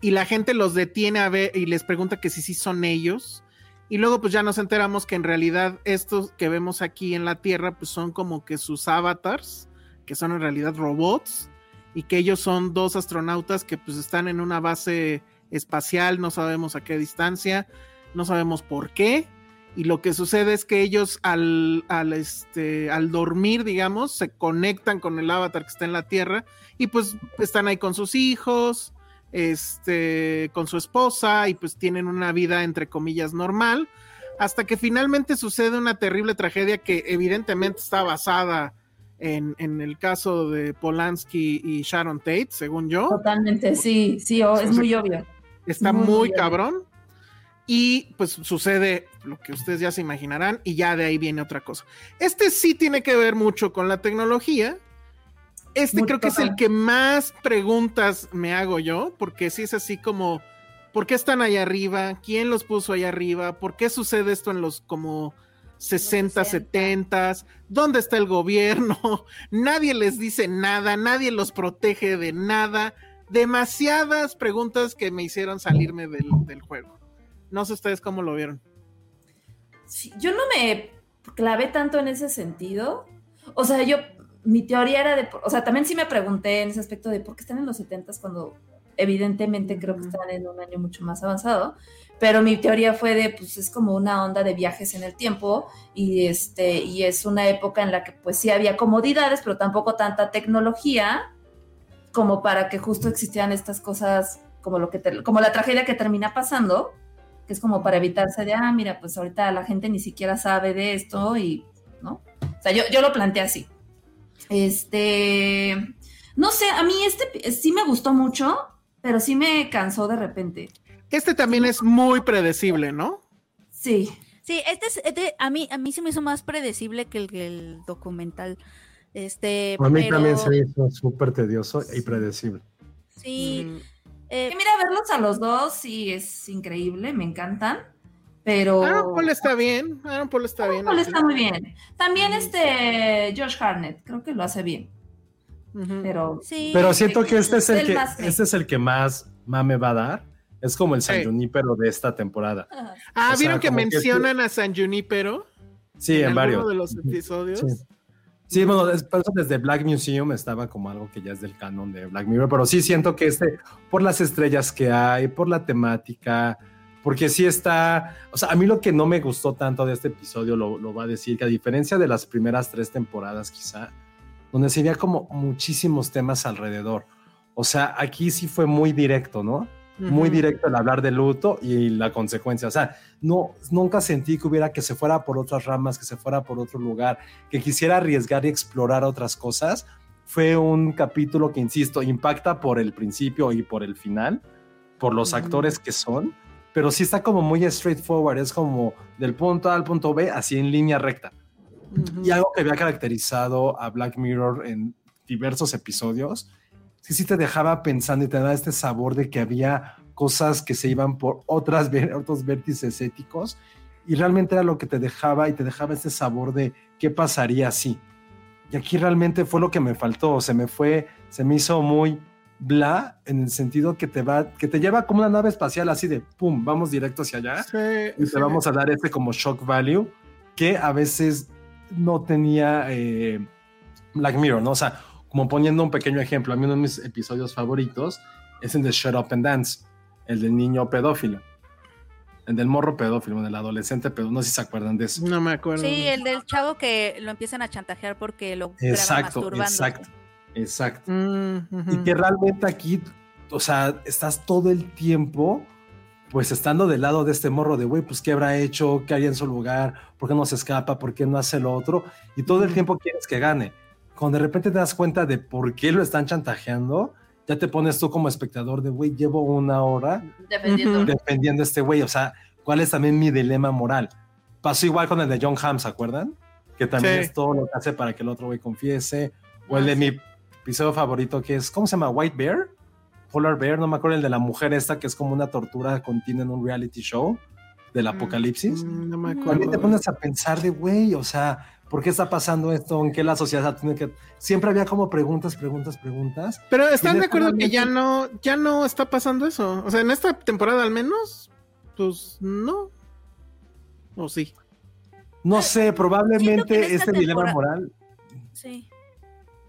Speaker 3: Y la gente los detiene a ver y les pregunta que si sí son ellos. Y luego pues ya nos enteramos que en realidad estos que vemos aquí en la Tierra pues son como que sus avatars, que son en realidad robots. Y que ellos son dos astronautas que pues están en una base espacial, no sabemos a qué distancia no sabemos por qué. Y lo que sucede es que ellos al, al, este, al dormir, digamos, se conectan con el avatar que está en la Tierra y pues están ahí con sus hijos, este, con su esposa y pues tienen una vida entre comillas normal, hasta que finalmente sucede una terrible tragedia que evidentemente está basada en, en el caso de Polanski y Sharon Tate, según yo.
Speaker 2: Totalmente, sí, sí, o- es muy obvio.
Speaker 3: Está
Speaker 2: Muy
Speaker 3: muy, cabrón. Y pues sucede lo que ustedes ya se imaginarán y ya de ahí viene otra cosa. Este sí tiene que ver mucho con la tecnología. Este
Speaker 2: Mucho
Speaker 3: creo que es el que más preguntas me hago yo, porque sí es así como, ¿por qué están allá arriba? ¿Quién los puso allá arriba? ¿Por qué sucede esto en los como 60,
Speaker 4: 60.
Speaker 3: 70? ¿Dónde está el gobierno? (laughs) Nadie les dice nada, nadie los protege de nada. Demasiadas preguntas que me hicieron salirme del, del juego. No sé ustedes cómo lo vieron.
Speaker 2: Sí, yo no me clavé tanto en ese sentido. O sea, yo, mi teoría era de, o sea, también sí me pregunté en ese aspecto de por qué están en los 70 cuando evidentemente creo que están en un año mucho más avanzado. Pero mi teoría fue de, pues es como una onda de viajes en el tiempo y este, y es una época en la que pues sí había comodidades, pero tampoco tanta tecnología como para que justo existieran estas cosas como lo que te- como la tragedia que termina pasando, que es como para evitarse de, ah, mira, pues ahorita la gente ni siquiera sabe de esto y, ¿no? O sea, yo, yo lo planteé así. Este, no sé, a mí este sí me gustó mucho, pero sí me cansó de repente.
Speaker 3: Este también es muy predecible, ¿no?
Speaker 2: Sí,
Speaker 4: Sí, este, es, este a mí a mí se me hizo más predecible que el, que el documental. Este,
Speaker 5: A mí
Speaker 4: pero
Speaker 5: también se me hizo súper tedioso y predecible.
Speaker 4: sí,
Speaker 3: Mm.
Speaker 4: eh,
Speaker 2: Que mira, verlos a los dos sí es increíble, me encantan, pero...
Speaker 3: Aaron Paul está bien. Aaron Paul está bien.
Speaker 2: Paul está muy bien. También
Speaker 3: Ujú.
Speaker 2: este Josh Harnett, creo que lo hace bien, pero...
Speaker 4: sí,
Speaker 5: Pero siento que este es el
Speaker 2: El
Speaker 5: que
Speaker 2: más me.
Speaker 5: este es el que más mame va a dar. Es como el San
Speaker 3: Sí.
Speaker 5: Junípero de esta temporada.
Speaker 3: Ah,
Speaker 5: o sea,
Speaker 3: ¿vieron que mencionan a San Junipero?
Speaker 5: Sí, en,
Speaker 3: alguno
Speaker 5: varios.
Speaker 3: de los episodios.
Speaker 5: Sí. Sí, bueno, desde Black Museum estaba como algo que ya es del canon de Black Mirror, pero sí siento que este, por las estrellas que hay, por la temática, porque sí está, o sea, a mí lo que no me gustó tanto de este episodio lo, lo va a decir, que a diferencia de las primeras tres temporadas quizá, donde se veía como muchísimos temas alrededor, o sea, aquí sí fue muy directo, ¿no? muy directo el hablar de luto y la consecuencia. O sea, no, nunca sentí que hubiera que se fuera por otras ramas, que se fuera por otro lugar, que quisiera arriesgar y explorar otras cosas. Fue un capítulo que, insisto, impacta por el principio y por el final, por los
Speaker 3: Ujú.
Speaker 5: actores que son, pero sí está como muy straightforward, es como del punto A al punto B, así en línea recta. Y algo que había caracterizado a Black Mirror en diversos episodios, que sí te dejaba pensando y te daba este sabor de que había cosas que se iban por otras, otros vértices éticos y realmente era lo que te dejaba y te dejaba ese sabor de qué pasaría si. Y aquí realmente fue lo que me faltó, se me fue, se me hizo muy bla en el sentido que te va, que te lleva como una nave espacial así de pum, vamos directo hacia allá
Speaker 3: Sí,
Speaker 5: y
Speaker 3: sí.
Speaker 5: te vamos a dar ese como shock value que a veces no tenía eh, Black Mirror, ¿no? O sea, como poniendo un pequeño ejemplo, a mí uno de mis episodios favoritos es el de Shut Up and Dance, el del niño pedófilo. El del morro pedófilo, del adolescente pero no sé si se acuerdan de eso.
Speaker 3: No me acuerdo.
Speaker 4: Sí, el del chavo que lo empiezan a chantajear porque lo
Speaker 5: exacto,
Speaker 4: masturbando.
Speaker 5: Exacto, exacto.
Speaker 3: Mm.
Speaker 5: Y que realmente aquí, o sea, estás todo el tiempo, pues estando del lado de este morro de, güey, pues qué habrá hecho, qué haría en su lugar, por qué no se escapa, por qué no hace lo otro, y todo el tiempo quieres que gane. Cuando de repente te das cuenta de por qué lo están chantajeando, ya te pones tú como espectador de, güey, llevo una hora
Speaker 2: Defendiendo.
Speaker 3: Ujú.
Speaker 5: defendiendo a este güey, o sea, ¿cuál es también mi dilema moral? Pasó igual con el de John Hamm, ¿se acuerdan? Que también
Speaker 3: Sí.
Speaker 5: es todo lo que hace para que el otro güey confiese, o el de mi episodio favorito que es, ¿cómo se llama? White Bear, Polar Bear, no me acuerdo el de la mujer esta que es como una tortura continua en un reality show del apocalipsis.
Speaker 3: Mm, No me acuerdo.
Speaker 5: También te pones a pensar de, güey, o sea, ¿por qué está pasando esto? ¿En qué la sociedad tiene que...? Siempre había como preguntas, preguntas, preguntas.
Speaker 3: Pero están de acuerdo que ya no, ya no está pasando eso. O sea, en esta temporada al menos, pues no. O sí.
Speaker 5: No sé, probablemente este dilema moral,
Speaker 4: Sí.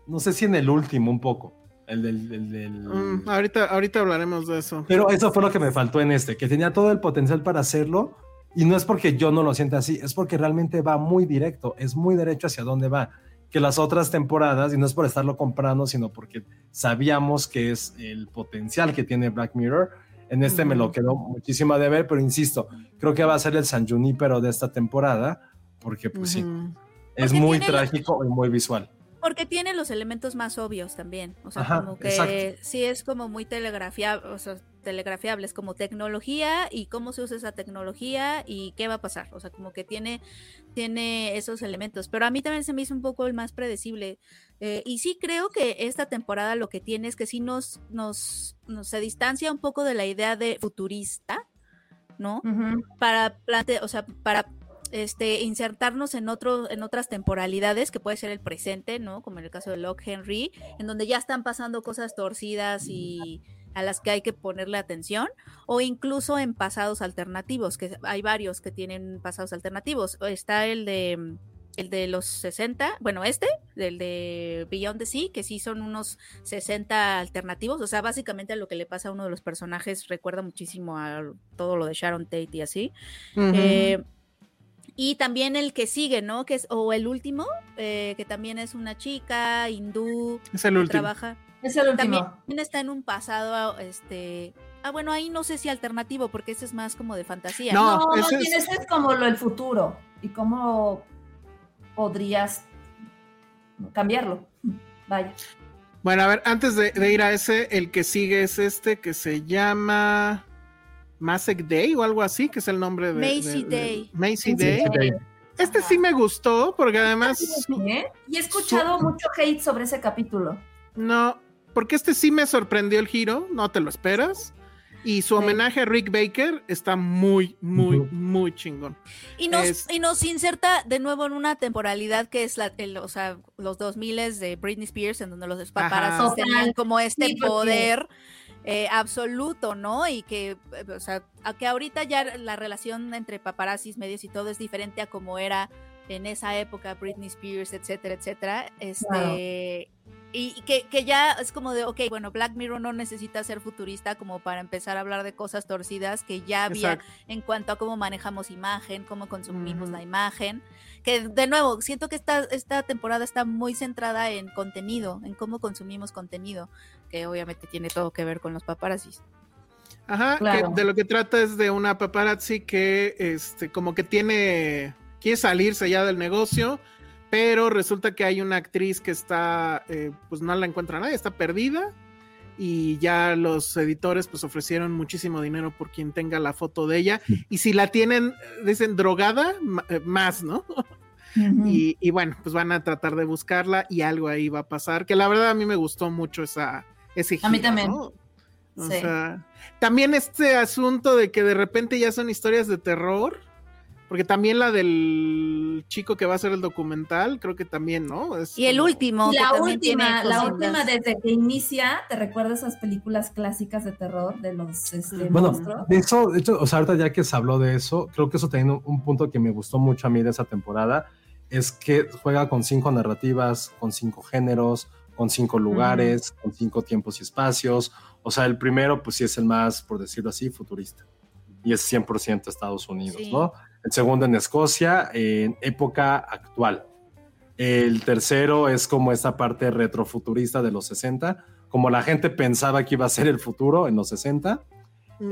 Speaker 5: No sé si en el último un poco, el del... el del-
Speaker 3: Mm, ahorita, ahorita hablaremos de eso.
Speaker 5: Pero eso fue lo que me faltó en este, que tenía todo el potencial para hacerlo y no es porque yo no lo sienta así, es porque realmente va muy directo, es muy derecho hacia dónde va. Que las otras temporadas, y no es por estarlo comprando, sino porque sabíamos que es el potencial que tiene Black Mirror. En este me lo quedó muchísimo de ver, pero insisto, creo que va a ser el San Junípero de esta temporada, porque pues sí, es
Speaker 4: Porque
Speaker 5: muy
Speaker 4: la-
Speaker 5: trágico y muy visual.
Speaker 4: Porque tiene los elementos más obvios también. O sea,
Speaker 5: Ajá,
Speaker 4: como que
Speaker 5: exacto.
Speaker 4: sí es como muy telegrafiable, o sea, telegrafiables, como tecnología y cómo se usa esa tecnología y qué va a pasar. O sea, como que tiene, tiene esos elementos. Pero a mí también se me hizo un poco el más predecible. Eh, y sí creo que esta temporada lo que tiene es que sí nos, nos, nos se distancia un poco de la idea de futurista, ¿no? Para plante o sea, para este insertarnos en otro, en otras temporalidades, que puede ser el presente, ¿no? Como en el caso de Locke Henry, en donde ya están pasando cosas torcidas y a las que hay que ponerle atención, o incluso en pasados alternativos, que hay varios que tienen pasados alternativos. Está el de el de los 60, bueno, este, el de Beyond the Sea, que sí son unos 60 alternativos, o sea, básicamente a lo que le pasa a uno de los personajes recuerda muchísimo a todo lo de Sharon Tate y así. Eh, y también el que sigue, ¿no? Que es, o el último, eh, que también es una chica hindú
Speaker 3: es el
Speaker 4: que
Speaker 3: último.
Speaker 4: trabaja.
Speaker 2: Es el último.
Speaker 4: También está en un pasado, este. Ah, bueno, ahí no sé si alternativo, porque ese es más como de fantasía.
Speaker 3: No,
Speaker 2: No,
Speaker 3: ese
Speaker 2: no,
Speaker 3: es-
Speaker 2: ese es como lo del futuro y cómo podrías cambiarlo. Vaya.
Speaker 3: Bueno, a ver, antes de, de ir a ese, el que sigue es este que se llama Masek Day o algo así, que es el nombre de.
Speaker 4: Macy
Speaker 3: de- de-
Speaker 4: Day.
Speaker 3: Macy
Speaker 2: Sí,
Speaker 3: Day.
Speaker 2: sí.
Speaker 3: Este sí me gustó, porque además.
Speaker 2: ¿Eh? Y he escuchado mucho hate sobre ese capítulo.
Speaker 3: No, porque este sí me sorprendió el giro, no te lo esperas. Y su homenaje a Rick Baker está muy, muy, muy chingón.
Speaker 4: Y nos,
Speaker 3: Es-
Speaker 4: y nos inserta de nuevo en una temporalidad que es la, el- o sea, los 2000 de Britney Spears, en donde los paparazzi tenían como este
Speaker 2: Sí, porque-
Speaker 4: poder eh, absoluto, ¿no? Y que, eh, o sea, a que ahorita ya la relación entre paparazzis, medios y todo es diferente a como era en esa época, Britney Spears, etcétera, etcétera. Este. Y y que, que ya es como de, ok, bueno, Black Mirror no necesita ser futurista como para empezar a hablar de cosas torcidas que ya había
Speaker 3: Exacto.
Speaker 4: en cuanto a cómo manejamos imagen, cómo consumimos la imagen. Que de nuevo, siento que esta, esta temporada está muy centrada en contenido, en cómo consumimos contenido, que obviamente tiene todo que ver con los paparazzis.
Speaker 3: Ajá,
Speaker 2: Claro.
Speaker 3: que de lo que trata es de una paparazzi que, este, como que tiene, quiere salirse ya del negocio, pero resulta que hay una actriz que está, eh, pues no la encuentra nadie, está perdida y ya los editores pues ofrecieron muchísimo dinero por quien tenga la foto de ella y si la tienen, dicen drogada, eh, más, ¿no? Y, y bueno, pues van a tratar de buscarla y algo ahí va a pasar. Que la verdad a mí me gustó mucho esa, ese
Speaker 2: A mí
Speaker 3: giro,
Speaker 2: también.
Speaker 3: ¿no? O
Speaker 2: Sí.
Speaker 3: sea, también este asunto de que de repente ya son historias de terror. Porque también la del chico que va a hacer el documental, creo que también, ¿no? Es
Speaker 4: Y el
Speaker 3: como-
Speaker 4: último,
Speaker 2: La última, la última desde que inicia, ¿te recuerdas esas películas clásicas de terror de los este,
Speaker 5: Bueno,
Speaker 2: monstruos?
Speaker 5: de eso, de hecho, o sea, ahorita ya que se habló de eso, creo que eso también un, un punto que me gustó mucho a mí de esa temporada es que juega con cinco narrativas, con cinco géneros, con cinco lugares, con cinco tiempos y espacios. O sea, el primero, pues sí es el más, por decirlo así, futurista. y es 100% Estados Unidos, ¿no? El segundo en Escocia, en época actual. El tercero es como esta parte retrofuturista de los 60, como la gente pensaba que iba a ser el futuro en los 60.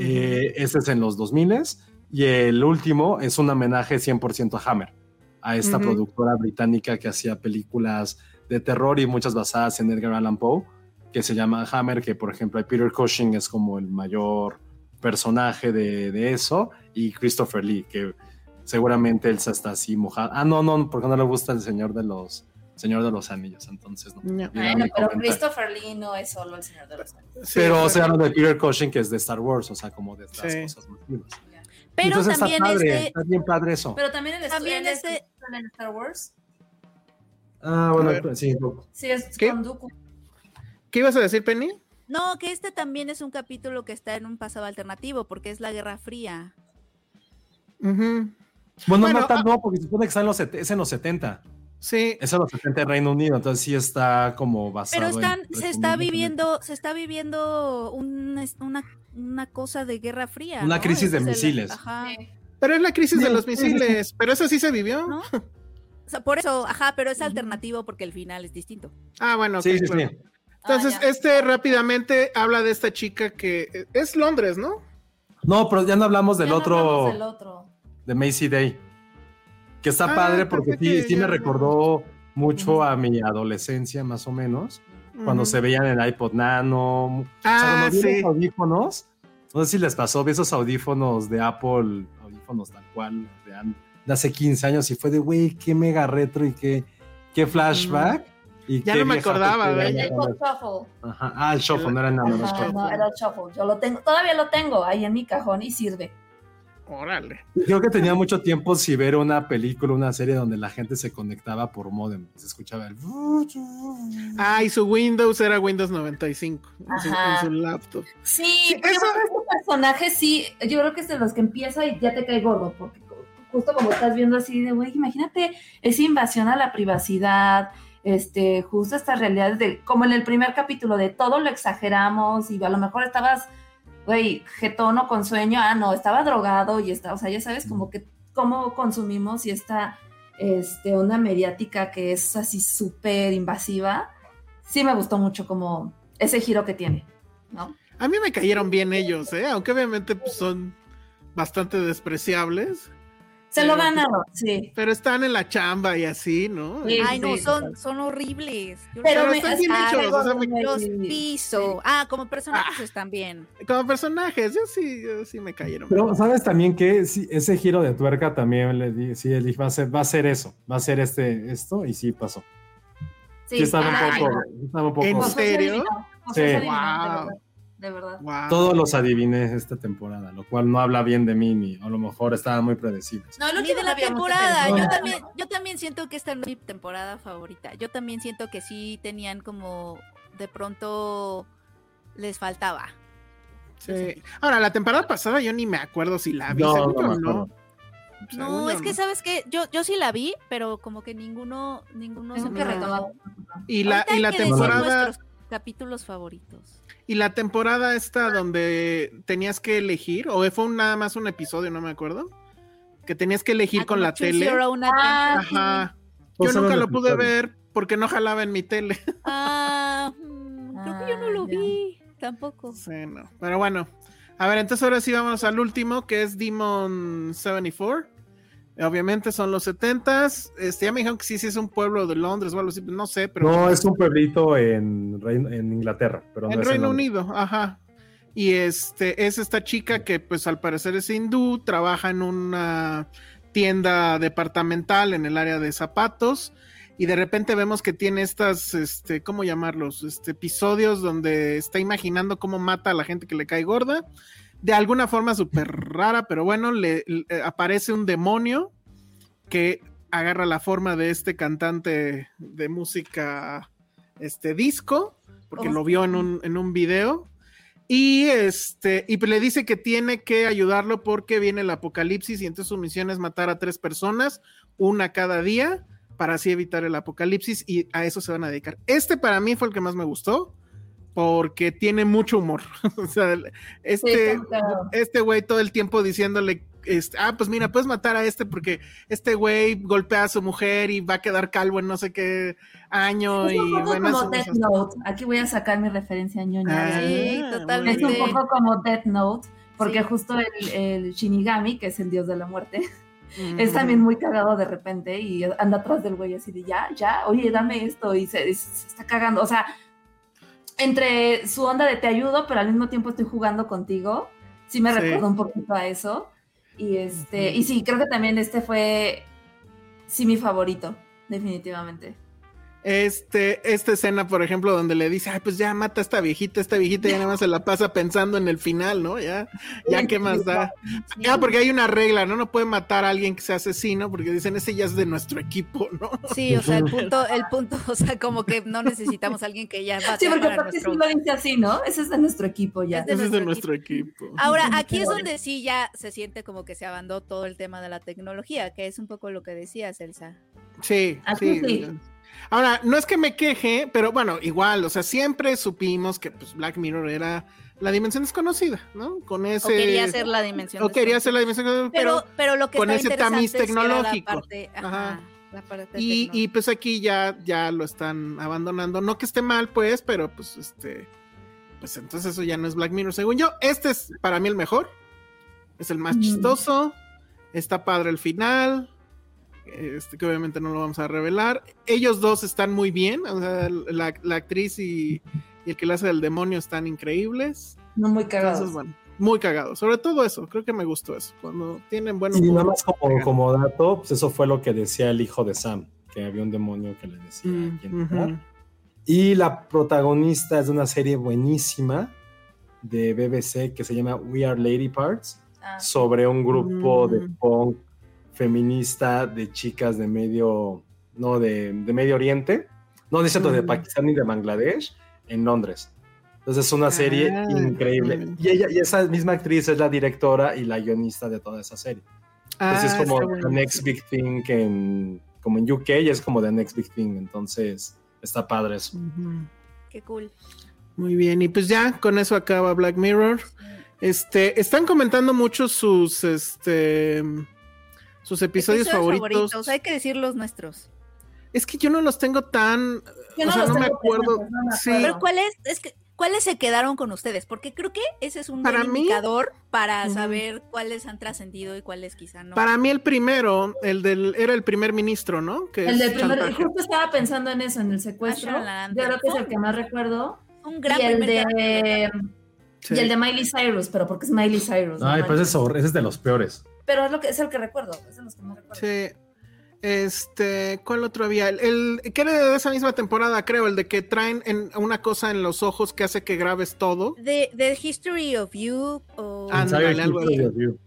Speaker 5: Eh, ese es en los 2000 y el último es un homenaje 100% a Hammer, a esta productora británica que hacía películas de terror y muchas basadas en Edgar Allan Poe, que se llama Hammer, que por ejemplo Peter Cushing es como el mayor personaje de, de eso, y Christopher Lee, que seguramente él se está así mojado. Ah, no, no, porque no le gusta el Señor de los Señor de los Anillos, entonces no.
Speaker 2: pero Christopher Lee no es solo el Señor de los Anillos.
Speaker 5: pero o sea, de Peter Cushing que es de Star Wars, o sea, como de estas cosas
Speaker 4: Pero entonces, también
Speaker 5: está,
Speaker 4: este...
Speaker 5: está bien padre eso.
Speaker 2: Pero también el también este... en Star Wars.
Speaker 5: Ah, bueno, sí.
Speaker 2: Sí, es ¿Qué? con Dooku.
Speaker 3: ¿Qué ibas a decir, Penny?
Speaker 4: No, que este también es un capítulo que está en un pasado alternativo, porque es la Guerra Fría.
Speaker 5: Bueno, no tanto, ah, porque se supone que está en los, es en los 70.
Speaker 3: Sí.
Speaker 5: Es en los 70 en Reino Unido, entonces sí está como basado
Speaker 4: Pero están, se está viviendo, se está viviendo una, una, cosa de Guerra Fría.
Speaker 5: Una crisis de misiles.
Speaker 4: ajá.
Speaker 3: Pero es la crisis de los misiles, pero eso sí se vivió. (laughs)
Speaker 4: por eso, ajá, pero es alternativo porque el final es distinto.
Speaker 3: Ah, bueno, sí, sí, sí. Entonces, ah, este rápidamente habla de esta chica que eh, es Londres, ¿no?
Speaker 5: No, pero ya no hablamos del,
Speaker 2: ya
Speaker 5: otro,
Speaker 2: no hablamos del otro.
Speaker 5: De Macy Day. Que está ah, padre porque sí, sí me recordó mucho a mi adolescencia, más o menos. Cuando se veían en iPod Nano.
Speaker 3: Ah, sí.
Speaker 5: audífonos. No sé si les pasó, vi esos audífonos de Apple, audífonos tal cual, de, hace 15 años, y fue de, güey, qué mega retro y qué, qué flashback
Speaker 3: ya no me acordaba,
Speaker 2: El shuffle.
Speaker 5: Ajá. Ah, el shuffle, no era nada
Speaker 2: más. No, era el shuffle. Yo lo tengo, todavía lo tengo ahí en mi cajón y sirve.
Speaker 3: Órale.
Speaker 5: Creo que tenía mucho tiempo si ver una película, una serie donde la gente se conectaba por modem. Se escuchaba el.
Speaker 3: Ah, y su Windows era Windows 95 en su, laptop.
Speaker 2: Sí, sí pero eso... este personaje sí, yo creo que es de los que empieza y ya te cae gordo, porque justo como estás viendo así de, güey, imagínate esa invasión a la privacidad, este, justo estas realidades de, como en el primer capítulo, de todo lo exageramos y a lo mejor estabas, güey, getono con sueño, ah, no, estaba drogado y está, o sea, ya sabes como que cómo consumimos y esta este, onda mediática que es así súper invasiva, sí me gustó mucho como ese giro que tiene, ¿no?
Speaker 3: A mí me cayeron bien ellos, ¿eh? aunque obviamente pues, son bastante despreciables.
Speaker 2: Se lo ganaron, sí.
Speaker 3: Pero están en la chamba y así, ¿no?
Speaker 4: Ay, no, son, son horribles.
Speaker 3: pero, están bien hechos. O sea,
Speaker 4: los piso. Ah, como personajes ah, están bien.
Speaker 3: Como personajes, yo sí, yo sí me cayeron.
Speaker 5: Pero, ¿sabes también que ese giro de tuerca también le di, sí, él va a ser, va a ser eso, va a ser este, esto, y sí pasó. Sí, estaba un poco, estaba un poco.
Speaker 3: ¿En serio?
Speaker 5: Sí.
Speaker 2: Wow de verdad.
Speaker 5: Todos los adiviné esta temporada, lo cual no habla bien de mí, ni a lo mejor estaban muy predecibles.
Speaker 4: No, ni de la temporada. Yo también, yo también siento que esta no es mi temporada favorita. Yo también siento que sí tenían como de pronto les faltaba.
Speaker 3: Sí. Ahora, la temporada pasada yo ni me acuerdo si la vi. No, no, no.
Speaker 4: No, es que sabes que yo, yo sí la vi, pero como que ninguno, ninguno se me
Speaker 3: Y la, y la temporada
Speaker 4: capítulos favoritos.
Speaker 3: ¿Y la temporada esta donde tenías que elegir? ¿O fue nada más un episodio, no me acuerdo? Que tenías que elegir ah, con la tele.
Speaker 4: Ah,
Speaker 3: Ajá. Yo nunca lo pude ver porque no jalaba en mi tele.
Speaker 4: Ah, mm, creo que yo no lo vi tampoco.
Speaker 3: Sí, no. Pero bueno. A ver, entonces ahora sí vamos al último, que es Demon 74. Obviamente son los 70 Este, ya me dijeron que sí, sí es un pueblo de Londres o algo así, no sé, pero.
Speaker 5: No, es un pueblito en, en Inglaterra, pero
Speaker 3: en Reino Unido, ajá. Y este, es esta chica que, pues al parecer es hindú, trabaja en una tienda departamental en el área de zapatos. Y de repente vemos que tiene estas, este, ¿cómo llamarlos? Este, episodios donde está imaginando cómo mata a la gente que le cae gorda de alguna forma súper rara, pero bueno, le, aparece un demonio que agarra la forma de este cantante de música este disco, porque lo vio en un, en un video. Y este, y le dice que tiene que ayudarlo porque viene el apocalipsis y entonces su misión es matar a tres personas, una cada día, para así evitar el apocalipsis y a eso se van a dedicar. Este para mí fue el que más me gustó porque tiene mucho humor. (laughs) o sea, este, este güey todo el tiempo diciéndole, este, ah, pues mira, puedes matar a este porque este güey golpea a su mujer y va a quedar calvo en no sé qué año.
Speaker 2: Es
Speaker 3: un
Speaker 2: poco
Speaker 3: bueno,
Speaker 2: como Death Note. Aquí voy a sacar mi referencia a ñoña.
Speaker 3: Ah,
Speaker 4: Sí, totalmente.
Speaker 2: Es un poco como Death Note, porque justo el, el Shinigami, que es el dios de la muerte, es también muy cagado de repente y anda atrás del güey así de ya, ya, oye, dame esto y se, se está cagando. O sea, entre su onda de te ayudo, pero al mismo tiempo estoy jugando contigo, sí me
Speaker 3: Sí.
Speaker 2: recuerda un poquito a eso. Y este, y sí, creo que también este fue sí mi favorito, definitivamente.
Speaker 3: Este, esta escena, por ejemplo, donde le dice, ay, pues ya mata a esta viejita, esta viejita ya nada más se la pasa pensando en el final, ¿no? Ya, ya qué más da. Ya, porque hay una regla, ¿no? No puede matar a alguien que sea asesino, porque dicen, ese ya es de nuestro equipo, ¿no?
Speaker 4: Sí, o sea, el punto, el punto, o sea, como que no necesitamos a alguien que ya va
Speaker 2: Sí, porque aparte sí
Speaker 4: nuestro...
Speaker 2: lo dice así, ¿no? Ese es de nuestro equipo ya.
Speaker 4: Es de
Speaker 3: Ese es de
Speaker 4: nuestro
Speaker 3: equipo.
Speaker 4: Ahora, aquí es donde sí ya se siente como que se abandonó todo el tema de la tecnología, que es un poco lo que decías, Elsa.
Speaker 3: Sí,
Speaker 2: Aquí
Speaker 3: sí.
Speaker 2: sí.
Speaker 3: Ahora, no es que me queje, pero bueno, igual, o sea, siempre supimos que pues, Black Mirror era la dimensión desconocida, ¿no? Con ese.
Speaker 4: O quería ser la dimensión.
Speaker 3: o quería ser la dimensión
Speaker 4: pero,
Speaker 3: pero.
Speaker 4: pero lo que
Speaker 3: con ese tamiz
Speaker 4: era la
Speaker 3: tecnológico.
Speaker 4: parte- ajá,
Speaker 3: Ajá.
Speaker 4: la parte
Speaker 3: Y, y pues aquí ya, ya lo están abandonando. No que esté mal, pues, pero pues este. Pues entonces eso ya no es Black Mirror. Según yo, este es para mí el mejor. Es el más
Speaker 2: Mm.
Speaker 3: chistoso. Está padre el final. Este, que obviamente no lo vamos a revelar. Ellos dos están muy bien. O sea, la, la actriz y, y el que le hace del demonio están increíbles.
Speaker 2: No muy cagados.
Speaker 3: Entonces, bueno, muy cagados. Sobre todo eso. Creo que me gustó eso. Cuando tienen buen
Speaker 5: Y nada más como, como dato, pues eso fue lo que decía el hijo de Sam, que había un demonio que le decía
Speaker 3: Mm,
Speaker 5: quién era.
Speaker 3: ujú.
Speaker 5: Y la protagonista es de una serie buenísima de BBC que se llama We Are Lady Parts,
Speaker 2: Ah,
Speaker 5: sobre un grupo de
Speaker 3: Mm.
Speaker 5: punk feminista de chicas de medio, no, de, de Medio Oriente, no, de cierto, de
Speaker 3: Mm.
Speaker 5: Pakistán y de Bangladesh, en Londres. Entonces es una serie
Speaker 3: Ah,
Speaker 5: increíble. Y ella, y esa misma actriz es la directora y la guionista de toda esa serie. Entonces
Speaker 3: Ah,
Speaker 5: es como
Speaker 3: está
Speaker 5: the
Speaker 3: bueno.
Speaker 5: next big thing en, como en UK y es como the next big thing. Entonces está padre eso.
Speaker 4: Qué cool.
Speaker 3: Muy bien, y pues ya con eso acaba Black Mirror. Este, están comentando mucho sus este sus episodios, favoritos.
Speaker 4: Hay que decir los nuestros.
Speaker 3: Es que yo no los tengo tan,
Speaker 2: Yo
Speaker 3: o
Speaker 2: no
Speaker 3: sea,
Speaker 2: los
Speaker 3: no me acuerdo.
Speaker 2: presentes, no me
Speaker 3: Sí.
Speaker 4: Pero ¿cuáles es que cuáles se quedaron con ustedes? Porque creo que ese es un
Speaker 3: Para
Speaker 4: buen
Speaker 3: mí-
Speaker 4: indicador para saber cuáles han trascendido y cuáles quizá no.
Speaker 3: para mí el primero, el del era el primer ministro, ¿no? Que
Speaker 2: El
Speaker 3: es
Speaker 2: del primer,
Speaker 3: chantaje.
Speaker 2: justo estaba pensando en eso, en el secuestro.
Speaker 4: Land.
Speaker 2: Yo creo que es el que más recuerdo.
Speaker 4: un gran
Speaker 2: y el
Speaker 4: primer
Speaker 2: de
Speaker 3: Sí.
Speaker 2: y el de Miley Cyrus, pero porque es Miley Cyrus. no
Speaker 5: Ay,
Speaker 2: manches.
Speaker 5: pues ese es de los peores.
Speaker 2: Pero es lo que es el que recuerdo, es de los que más recuerdo.
Speaker 3: Sí. Este, ¿cuál otro había? El, el- que era de esa misma temporada, creo, el de que traen en, una cosa en los ojos que hace que grabes todo.
Speaker 4: The, The History of You o
Speaker 5: You.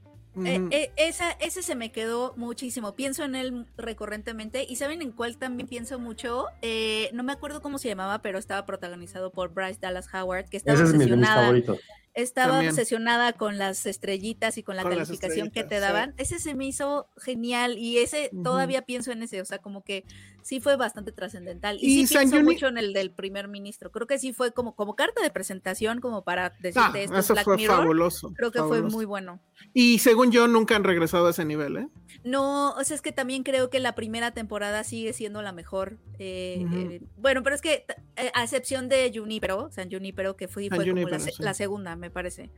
Speaker 4: Eh, eh, esa, ese se me quedó muchísimo. Pienso en él recurrentemente. ¿Y saben en cuál también pienso mucho? Eh, no me acuerdo cómo se llamaba, pero estaba protagonizado por Bryce Dallas Howard, que estaba
Speaker 5: Ese es mi de mis
Speaker 4: obsesionada.
Speaker 5: favoritos.
Speaker 4: Estaba
Speaker 3: También.
Speaker 4: obsesionada con las estrellitas y con la
Speaker 3: Con
Speaker 4: calificación que te daban. Ese se me hizo genial y ese todavía pienso en ese, o sea, como que sí fue bastante trascendental.
Speaker 3: Y
Speaker 4: Y, sí pienso mucho en el del primer ministro. Creo que sí fue como, como carta de presentación, como para decirte
Speaker 3: Ah,
Speaker 4: esto es
Speaker 3: eso
Speaker 4: Black
Speaker 3: fue
Speaker 4: Mirror.
Speaker 3: fabuloso.
Speaker 4: Creo que
Speaker 3: fabuloso.
Speaker 4: fue muy bueno.
Speaker 3: Y según yo, nunca han regresado a ese nivel, ¿eh?
Speaker 4: No, o sea, es que también creo que la primera temporada sigue siendo la mejor. eh, eh, bueno, pero es que eh, a excepción de Junipero, San Junipero, que fue, fue como la,
Speaker 3: sí.
Speaker 4: la segunda, me parece.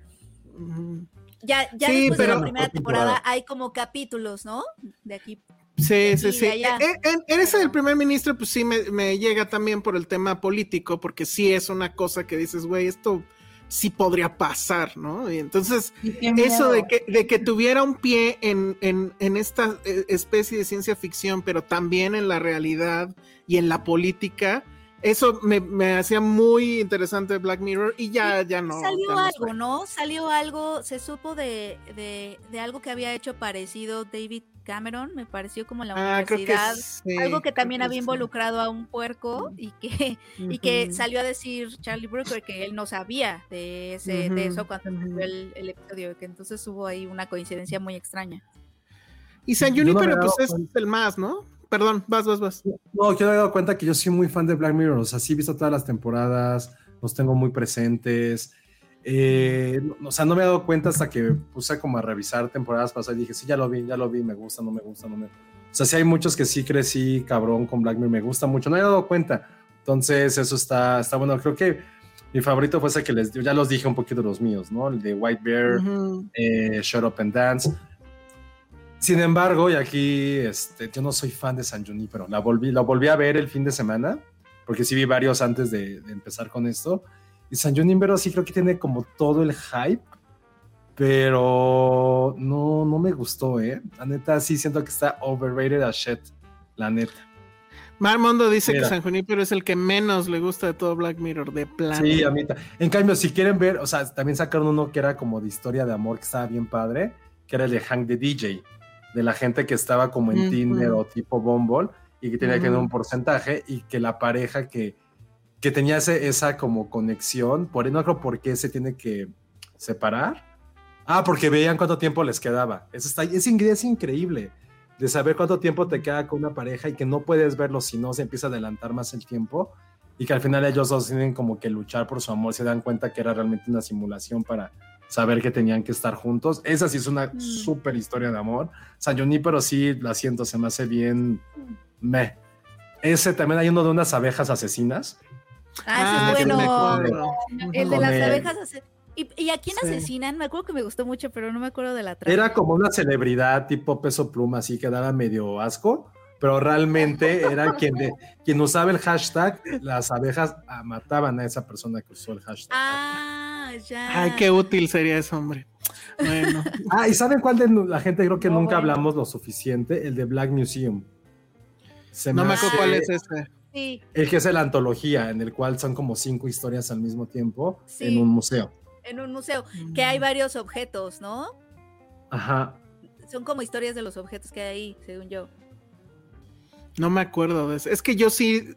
Speaker 3: Ujú.
Speaker 4: Ya, ya
Speaker 3: Sí,
Speaker 4: después de
Speaker 3: pero-
Speaker 4: la primera temporada hay como capítulos, ¿no? De aquí.
Speaker 3: Sí, sí, sí.
Speaker 4: de allá.
Speaker 3: En, en- en ese del primer ministro, pues sí me, me llega también por el tema político, porque sí es una cosa que dices, güey, esto sí podría pasar, ¿no? Y entonces,
Speaker 2: Y
Speaker 3: eso de que, de que tuviera un pie en, en, en esta eh, especie de ciencia ficción, pero también en la realidad y en la política, eso me, me hacía muy interesante Black Mirror y ya, ya no.
Speaker 4: Salió
Speaker 3: ya no
Speaker 4: algo. ¿no? Salió algo, se supo de, de, de algo que había hecho parecido David Cameron, me pareció como en la
Speaker 3: Ah, creo que
Speaker 4: universidad.
Speaker 3: sí,
Speaker 4: algo que
Speaker 3: creo
Speaker 4: también
Speaker 3: que
Speaker 4: había
Speaker 3: sí.
Speaker 4: involucrado a un puerco y que y que salió a decir Charlie Brooker que él no sabía de ese de eso cuando el, el episodio que entonces hubo ahí una coincidencia muy extraña
Speaker 3: Y San
Speaker 5: Yo no
Speaker 3: pues es el más, ¿no? Perdón, vas, vas, vas.
Speaker 5: No, yo me he dado cuenta que yo soy muy fan de Black Mirror. O sea, sí he visto todas las temporadas. los tengo muy presentes. Eh, o sea, no me he dado cuenta hasta que puse como a revisar temporadas pasadas y dije, sí, ya lo vi, ya lo vi, me gusta, no me gusta, no me... O sea, sí hay muchos que sí crecí cabrón con Black Mirror, me gusta mucho, no me he dado cuenta. Entonces, eso está, está bueno. Creo que mi favorito fue ese que les ya los dije un poquito los míos, ¿no? El de White Bear, eh, Shut Up and Dance. Sin embargo, y aquí este, yo no soy fan de San pero la volví, la volví a ver el fin de semana, porque sí vi varios antes de, empezar con esto. Y San Junipero sí creo que tiene como todo el hype, pero no, no me gustó, ¿eh? La neta sí siento que está overrated a shit, la neta.
Speaker 3: Marmondo dice que San Junipero es el que menos le gusta de todo Black Mirror, de plano.
Speaker 5: Sí, a mí En cambio, si quieren ver, o sea, también sacaron uno que era como de historia de amor que estaba bien padre, que era el de Hank the DJ, de la gente que estaba como en Tinder o tipo Bumble y que tenía que tener un porcentaje y que la pareja que, que tenía esa como conexión, por no creo por qué se tiene que separar. Ah, porque veían cuánto tiempo les quedaba. Eso está, es, es increíble de saber cuánto tiempo te queda con una pareja y que no puedes verlo si no se empieza a adelantar más el tiempo y que al final ellos dos tienen como que luchar por su amor, se dan cuenta que era realmente una simulación para saber que tenían que estar juntos. Esa sí es una mm. súper historia de amor. Sayoni, pero sí, la siento, se me hace bien me. Ese también hay uno de unas abejas asesinas.
Speaker 4: Ah, sí, ah, bueno. El de las abejas asesinas ¿Y, a quién asesinan? Me acuerdo que me gustó mucho, pero no me acuerdo de la trama.
Speaker 5: Era como una celebridad tipo peso pluma, así que daba medio asco, pero realmente (laughs) era quien, de, quien usaba el hashtag, las abejas ah, mataban a esa persona que usó el hashtag.
Speaker 4: Ah, ya.
Speaker 3: Ay, qué útil sería eso, hombre. Bueno. (laughs)
Speaker 5: ah, ¿y saben cuál de la gente creo que nunca hablamos lo suficiente? El de Black Museum.
Speaker 3: no me acuerdo cuál es ese.
Speaker 4: Sí.
Speaker 5: El que es la antología, en el cual son como cinco historias al mismo tiempo en un museo
Speaker 4: en un museo, que hay mm. varios objetos, ¿no?
Speaker 5: Ajá.
Speaker 4: Son como historias de los objetos que hay ahí, según yo.
Speaker 3: No me acuerdo de eso. Es que yo sí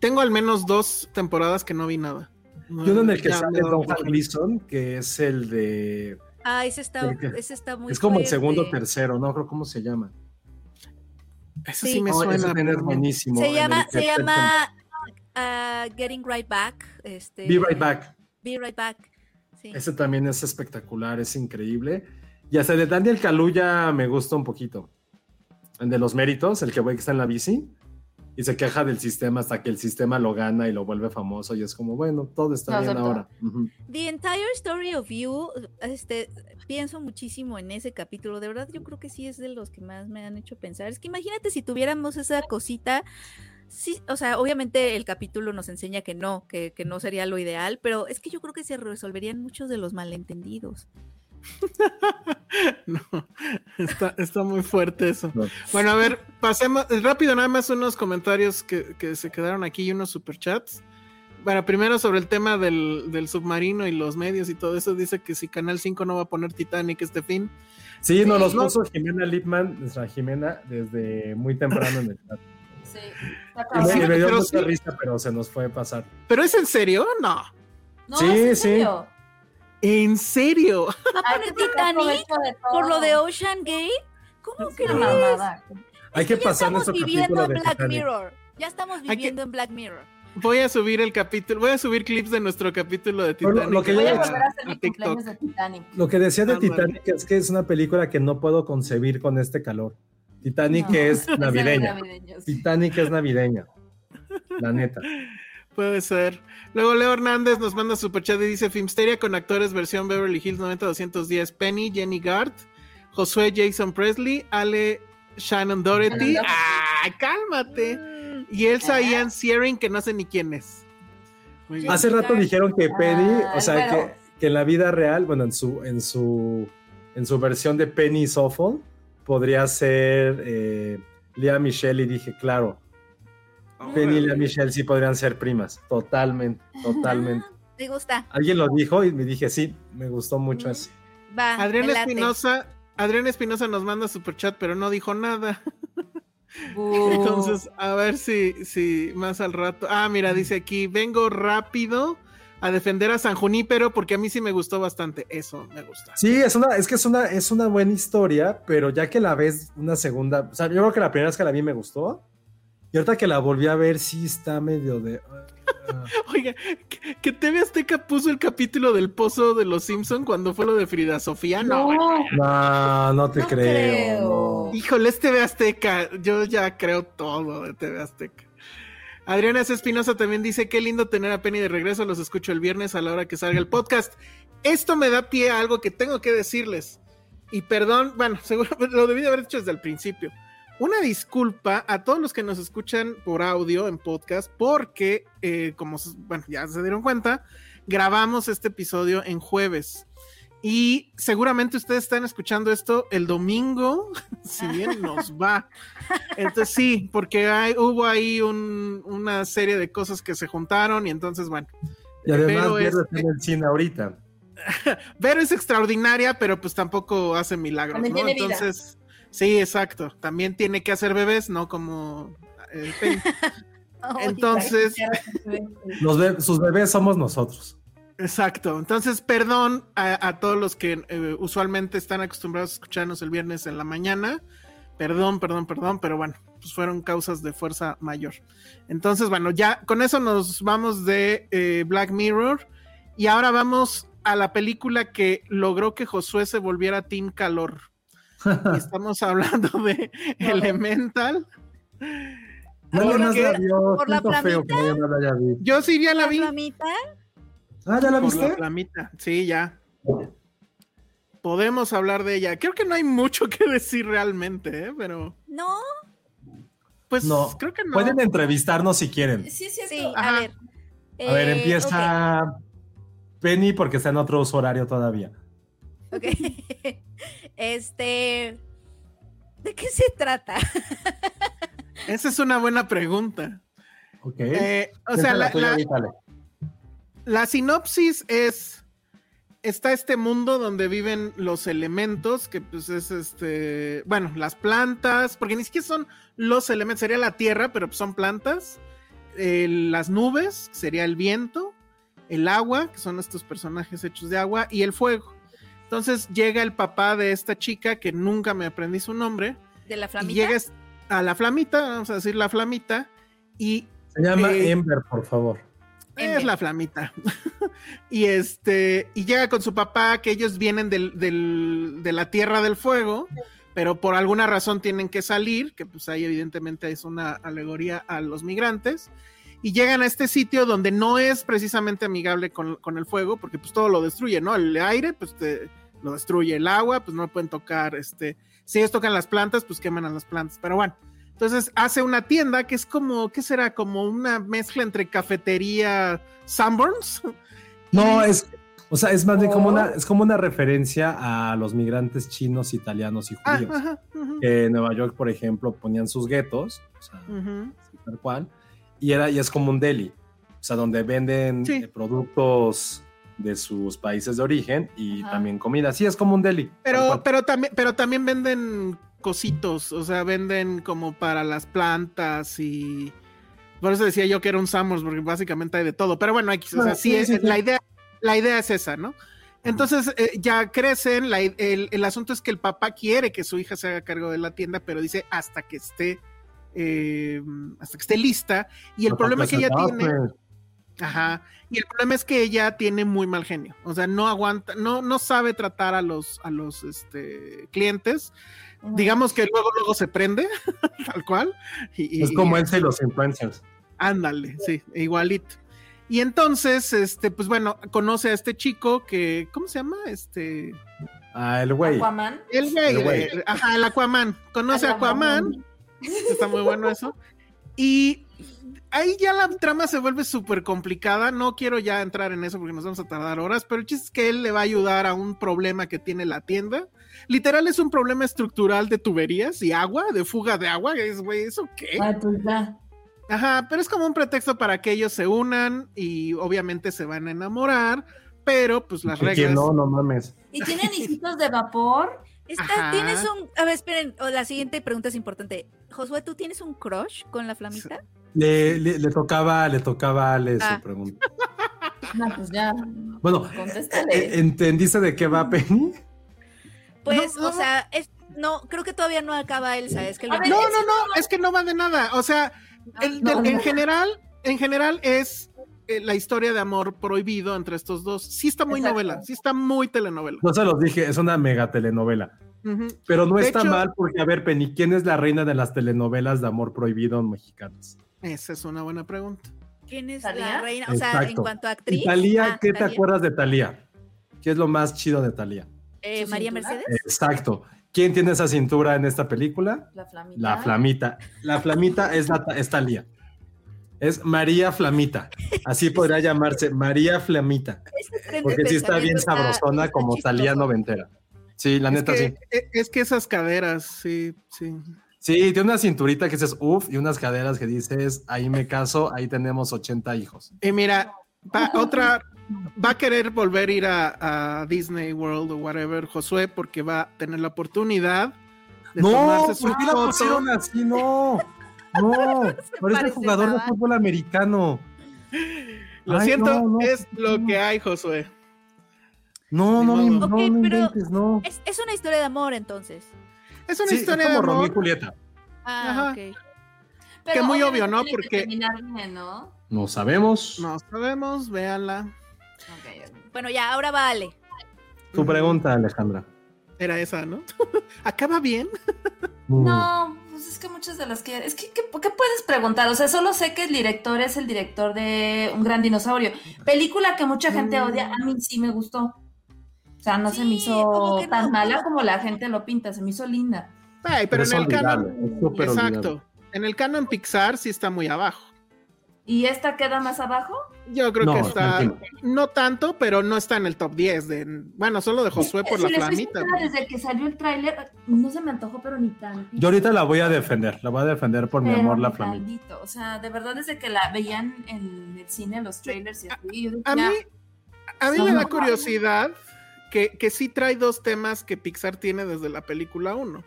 Speaker 3: tengo al menos dos temporadas que no vi nada.
Speaker 5: Yo en el que sale Don Gleason, que es el de.
Speaker 4: Ah, ese está, ese está muy
Speaker 5: Es como el segundo o tercero, no creo cómo se llama.
Speaker 3: Eso sí, me suena.
Speaker 5: es buenísimo.
Speaker 4: Se llama, se llama uh, Getting Right Back. Este,
Speaker 5: Be Right Back.
Speaker 4: Be Right Back.
Speaker 5: Ese también es espectacular, es increíble. Y hasta el de Daniel Kaluuya me gusta un poquito. El de los méritos, el que que está en la bici y se queja del sistema hasta que el sistema lo gana y lo vuelve famoso y es como, bueno, todo está bien ahora.
Speaker 4: The Entire Story of You, este, pienso muchísimo en ese capítulo, de verdad yo creo que sí es de los que más me han hecho pensar. Es que imagínate si tuviéramos esa cosita Sí, o sea, obviamente el capítulo nos enseña que no, que, no sería lo ideal, pero es que yo creo que se resolverían muchos de los malentendidos. (laughs)
Speaker 3: no, está, muy fuerte eso. Bueno, a ver, pasemos rápido nada más unos comentarios que, se quedaron aquí y unos superchats. Bueno, primero sobre el tema del, submarino y los medios y todo eso, dice que si Canal 5 no va a poner Titanic este fin.
Speaker 5: Sí, no, los puso Jimena Lipman, nuestra Jimena, desde muy temprano en el chat. Sí. me, dio mucha risa, pero se nos fue pasar.
Speaker 3: ¿Pero es en serio? No.
Speaker 4: no sí, sí.
Speaker 3: ¿En serio?
Speaker 4: ¿Va a poner Titanic por lo de Ocean Gate? ¿Cómo que no?
Speaker 5: Hay que, pasar
Speaker 4: nuestro viviendo en Black Mirror. Ya estamos viviendo en Black Mirror.
Speaker 3: Voy a subir el capítulo, voy a subir clips de nuestro capítulo de Titanic.
Speaker 5: Lo, que,
Speaker 2: voy a volver a hacer mi de Titanic.
Speaker 5: lo que decía de ah, Titanic es que es una película que no puedo concebir con este calor. Titanic (laughs) es navideña. Titanic es navideña. La neta.
Speaker 3: Puede ser. Luego Leo Hernández nos manda super chat y dice Filmsteria con actores versión Beverly Hills 90-210. Penny, Jenny Gard, Josué Jason Presley, Ale Shannon Doherty. ¡Ay, cálmate! Mm. Y Elsa Ian Searing, que no sé ni quién es.
Speaker 5: Hace rato dijeron que Penny, o sea, que, que, en la vida real, bueno, en su, en su, en su versión de Penny Soffle, podría ser eh, Lea Michelle y dije, claro, Penny y Michelle sí podrían ser primas, totalmente, totalmente.
Speaker 4: Me gusta.
Speaker 5: Alguien lo dijo y me dije, sí, me gustó mucho eso.
Speaker 3: Va, Adrián Espinosa, Adrián Espinosa nos manda super chat, pero no dijo nada. (laughs) (laughs) Entonces, a ver si, si más al rato. Ah, mira, dice aquí, vengo rápido a defender a San Junípero porque a mí sí me gustó bastante. Eso me gusta.
Speaker 5: Sí, es una, es que es una, es una buena historia, pero ya que la ves una segunda, o sea, yo creo que la primera vez que la vi me gustó. Y ahorita que la volví a ver, sí está medio de. (laughs)
Speaker 3: Oiga, que, TV Azteca puso el capítulo del pozo de los Simpson cuando fue lo de Frida Sofía. No,
Speaker 5: no, no te creo.
Speaker 3: Híjole, es TV Azteca. Yo ya creo todo de TV Azteca. Adriana S. Espinosa también dice: Qué lindo tener a Penny de regreso. Los escucho el viernes a la hora que salga el podcast. Esto me da pie a algo que tengo que decirles. Y perdón, bueno, (laughs) seguro lo debí de haber hecho desde el principio. Una disculpa a todos los que nos escuchan por audio en podcast, porque, eh, como bueno, ya se dieron cuenta, grabamos este episodio en jueves. Y seguramente ustedes están escuchando esto el domingo, (laughs) si bien nos (laughs) va. Entonces sí, porque hay, hubo ahí una serie de cosas que se juntaron y entonces, bueno.
Speaker 5: Y además es, en el cine ahorita. (laughs)
Speaker 3: Vero es extraordinaria, pero pues tampoco hace milagros, ¿no? Entonces, Sí, exacto. También tiene que hacer bebés, no como el (laughs) Entonces, (laughs)
Speaker 5: sus bebés somos nosotros.
Speaker 3: Exacto. Entonces, perdón a, todos los que eh, usualmente están acostumbrados a escucharnos el viernes en la mañana. Perdón, perdón, perdón, pero bueno, pues fueron causas de fuerza mayor. Entonces, bueno, ya con eso nos vamos de eh, Black Mirror y ahora vamos a la película que logró que Josué se volviera Team Calor. (laughs) estamos hablando de (laughs) Elemental.
Speaker 5: No, no la vio.
Speaker 4: ¿Por la flamita?
Speaker 3: Yo sí ya la vi.
Speaker 4: flamita?
Speaker 5: Ah, ¿ya la viste?
Speaker 3: Por la flamita, sí, ya. Podemos hablar de ella. Creo que no hay mucho que decir realmente, ¿eh? pero.
Speaker 4: No.
Speaker 3: Pues no. creo que no.
Speaker 5: Pueden entrevistarnos si quieren.
Speaker 4: Sí, sí, sí. A ver.
Speaker 5: a ver, eh, empieza Penny porque está en otro horario todavía.
Speaker 4: Ok. (laughs) Este, ¿de qué se trata? (laughs)
Speaker 3: Esa es una buena pregunta.
Speaker 5: Ok.
Speaker 3: Eh, o sea, la, la, sinopsis es, está este mundo donde viven los elementos, que pues es este, bueno, las plantas, porque ni siquiera son los elementos, sería la tierra, pero son plantas, las nubes, sería el viento, el agua, que son estos personajes hechos de agua, y el fuego. Entonces llega el papá de esta chica que nunca me aprendí su nombre.
Speaker 4: De la flamita.
Speaker 3: Y llega a la flamita, vamos a decir la flamita, y.
Speaker 5: Se llama eh, Ember, por favor.
Speaker 3: Es la flamita. (laughs) y este, y llega con su papá, que ellos vienen de la Tierra del Fuego, pero por alguna razón tienen que salir, que pues ahí evidentemente es una alegoría a los migrantes. Y llegan a este sitio donde no es precisamente amigable con, con el fuego, porque pues todo lo destruye, ¿no? El aire, pues te, lo destruye el agua, pues no lo pueden tocar, este, si ellos tocan las plantas, pues queman a las plantas, pero bueno. Entonces hace una tienda que es como, ¿qué será? Como una mezcla entre cafetería Sanborns. (laughs)
Speaker 5: No, es, o sea, es más bien como una, es como una referencia a los migrantes chinos, italianos y ah, judíos. en Nueva York, por ejemplo, ponían sus guetos, o sea, tal cual, y era, y es como un deli, o sea, donde venden eh, productos de sus países de origen y también comida. Sí, es como un deli.
Speaker 3: Pero, pero, también, pero también venden cositos, o sea, venden como para las plantas y... Por eso decía yo que era un Summers, porque básicamente hay de todo. Pero bueno, o sea, sí, es, La, idea, la idea es esa, ¿no? Entonces eh, ya crecen, el, asunto es que el papá quiere que su hija se haga cargo de la tienda, pero dice hasta que esté, eh, hasta que esté lista. Y el problema es que ella tiene... Ajá. Y el problema es que ella tiene muy mal genio. O sea, no aguanta, no, no sabe tratar a los, a los este, clientes. Digamos que luego, luego se prende, (laughs) tal cual.
Speaker 5: Y, es como él y los influencers.
Speaker 3: Ándale, sí, igualito. Y entonces, este, pues bueno, conoce a este chico que, ¿cómo se llama? Este.
Speaker 5: Ah, el güey.
Speaker 2: Aquaman.
Speaker 3: El güey. Ajá, el Aquaman. Conoce a Aquaman. Está muy bueno eso. Y ahí ya la trama se vuelve súper complicada. No quiero ya entrar en eso porque nos vamos a tardar horas, pero el chiste es que él le va a ayudar a un problema que tiene la tienda. Literal es un problema estructural de tuberías y agua, de fuga de agua. Es, güey, ¿eso qué?
Speaker 2: Ah, pues
Speaker 3: Ajá, pero es como un pretexto para que ellos se unan y obviamente se van a enamorar, pero pues las reglas.
Speaker 5: No, no mames.
Speaker 2: ¿Y tienen hijitos de vapor?
Speaker 4: ¿Tienes un.? A ver, esperen, la siguiente pregunta es importante. Josué, ¿tú tienes un crush con la flamita?
Speaker 5: Le, le, tocaba, le tocaba a Ale su ah. pregunta.
Speaker 2: No, pues ya.
Speaker 5: Bueno, eh, ¿entendiste de qué va Penny?
Speaker 4: Pues, o sea, es, no, creo que todavía no acaba Elsa. Es que no,
Speaker 3: no, no, es que no va de nada. O sea, en general, en general es eh, la historia de amor prohibido entre estos dos. Sí está muy novela, sí está muy telenovela.
Speaker 5: No se los dije, es una mega telenovela. Pero no está mal porque, a ver, Penny, ¿quién es la reina de las telenovelas de amor prohibido mexicanas?
Speaker 3: Esa es una buena pregunta.
Speaker 4: ¿Quién es la reina? O sea, en cuanto a actriz.
Speaker 5: Talía, ah, ¿qué te acuerdas de Talía? ¿Qué es lo más chido de Talía?
Speaker 4: Eh, María Mercedes.
Speaker 5: Exacto. ¿Quién tiene esa cintura en esta película?
Speaker 2: La flamita.
Speaker 5: La flamita. La flamita es, la, es Talía. Es María Flamita. Así (laughs) podría llamarse, María Flamita. Porque sí está bien sabrosona como Talía noventera. Sí, la neta sí.
Speaker 3: E, es que esas caderas, sí, sí.
Speaker 5: Sí, tiene una cinturita que dices uff y unas caderas que dices ahí me caso, ahí tenemos 80 hijos.
Speaker 3: Y mira, otra, va a querer volver a ir a, Disney World o whatever, Josué, porque va a tener la oportunidad
Speaker 5: de no, tomarse su ¿por qué la pusieron así? No, no, (laughs) parece jugador de fútbol americano.
Speaker 3: Lo siento, es lo que hay, Josué.
Speaker 5: No, no, no, no, no
Speaker 4: es, es, una historia de amor, entonces.
Speaker 3: Es una historia es como de amor.
Speaker 5: Romeo y Julieta.
Speaker 4: Ah, ok.
Speaker 3: que muy obvio, ¿no? Porque.
Speaker 2: ¿no?
Speaker 5: No sabemos.
Speaker 3: No sabemos, véanla.
Speaker 4: Bueno, ya, ahora vale.
Speaker 5: Tu pregunta, Alejandra.
Speaker 3: Era esa, ¿no? (laughs) ¿Acaba bien?
Speaker 2: no, pues es que muchas de las que. Es que, ¿qué, ¿qué, puedes preguntar? O sea, solo sé que el director es el director de Un Gran Dinosaurio. Película que mucha gente odia, a mí sí me gustó. O sea, no se me hizo tan mala como la gente lo pinta, se me hizo linda.
Speaker 3: Ay, pero, en el canon. Exacto. En el canon Pixar sí está muy abajo.
Speaker 2: ¿Y esta queda más abajo?
Speaker 3: Yo creo que está, no tanto, pero no está en el top 10. De, bueno, solo de Josué por la flamita.
Speaker 2: Desde que salió el tráiler, no se me antojó, pero ni tan.
Speaker 5: Yo ahorita la voy a defender, la voy a defender por mi amor la flamita.
Speaker 2: O sea, de verdad, desde que la veían en el cine, los trailers y
Speaker 3: así, a, mí, a mí me da curiosidad que, que sí trae dos temas que Pixar tiene desde la película 1.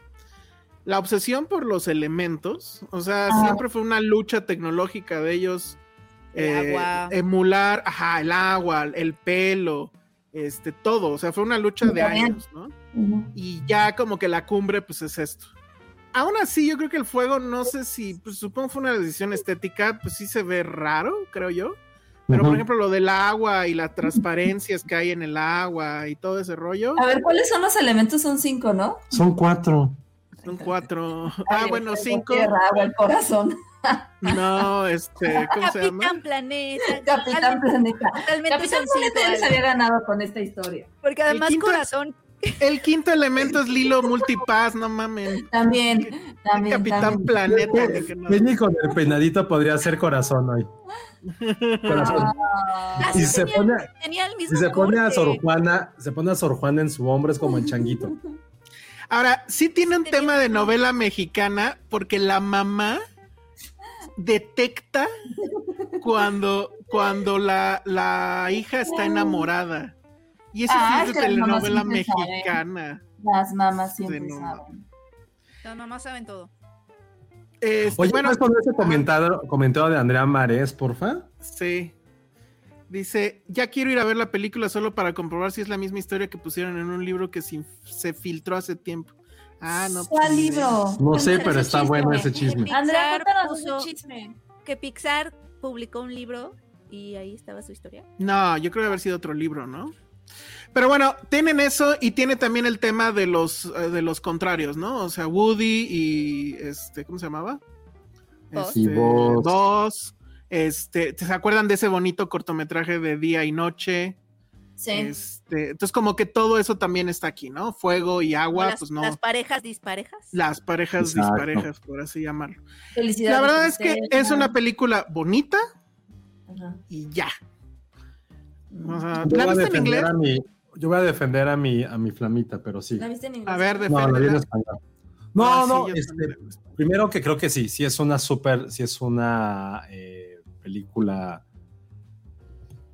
Speaker 3: La obsesión por los elementos, o sea, siempre fue una lucha tecnológica de ellos. Eh, emular, ajá, el agua, el pelo, este, todo, o sea, fue una lucha de años, ¿no? Y ya como que la cumbre, pues es esto. Aún así, yo creo que el fuego, no sé si, pues supongo fue una decisión estética, pues sí se ve raro, creo yo. Pero, por ejemplo, lo del agua y las transparencias que hay en el agua y todo ese rollo.
Speaker 2: A ver, ¿cuáles son los elementos? Son cinco, ¿no?
Speaker 5: Son cuatro.
Speaker 3: Son cuatro. Ah, bueno, cinco.
Speaker 2: Tierra, agua, el corazón.
Speaker 3: No, este, ¿cómo se llama?
Speaker 4: Capitán Planeta.
Speaker 2: Capitán Planeta. Totalmente Capitán Planeta se había ganado con esta historia.
Speaker 4: Porque además corazón.
Speaker 3: El quinto elemento es Lilo Multipass, no mamen.
Speaker 2: También, también.
Speaker 3: Capitán Planeta.
Speaker 5: Vení con el peinadito podría ser corazón hoy.
Speaker 4: Ah, y se pone,
Speaker 5: se pone a Sor Juana, se pone a Sor Juana en su hombro, es como el changuito.
Speaker 3: Ahora, sí tiene un tema de novela mexicana, porque la mamá detecta cuando, cuando la, la hija está enamorada. Y eso ah, es de telenovela mexicana.
Speaker 2: Las mamás siempre saben.
Speaker 4: Las mamás saben todo.
Speaker 5: Este, Oye, bueno, poner ese comentario, comentario de Andrea Mares, porfa?
Speaker 3: Sí. Dice, ya quiero ir a ver la película solo para comprobar si es la misma historia que pusieron en un libro que se, filtró hace tiempo. Ah, no.
Speaker 2: ¿Cuál pues, libro?
Speaker 5: No sé, pero está bueno ese chisme.
Speaker 4: Andrea, cuéntanos un chisme. Que Pixar publicó un libro y ahí estaba su historia.
Speaker 3: No, yo creo que haber sido otro libro, ¿no? Pero bueno, tienen eso y tiene también el tema de los, eh, de los contrarios, ¿no? O sea, Woody y este, ¿cómo se llamaba?
Speaker 5: Dos.
Speaker 3: Este, este, ¿se acuerdan de ese bonito cortometraje de día y noche?
Speaker 2: Sí.
Speaker 3: Este, entonces, como que todo eso también está aquí, ¿no? Fuego y agua, pues no.
Speaker 4: Las parejas disparejas.
Speaker 3: Las parejas disparejas, por así llamarlo. La verdad es que es una película bonita y ya. O sea, ¿La viste en inglés?
Speaker 5: yo voy a defender a mi, a mi flamita, pero sí.
Speaker 2: ¿La viste en inglés?
Speaker 3: A ver,
Speaker 5: No, No, ah, no, este, primero que creo que sí, sí es una súper, sí es una eh, película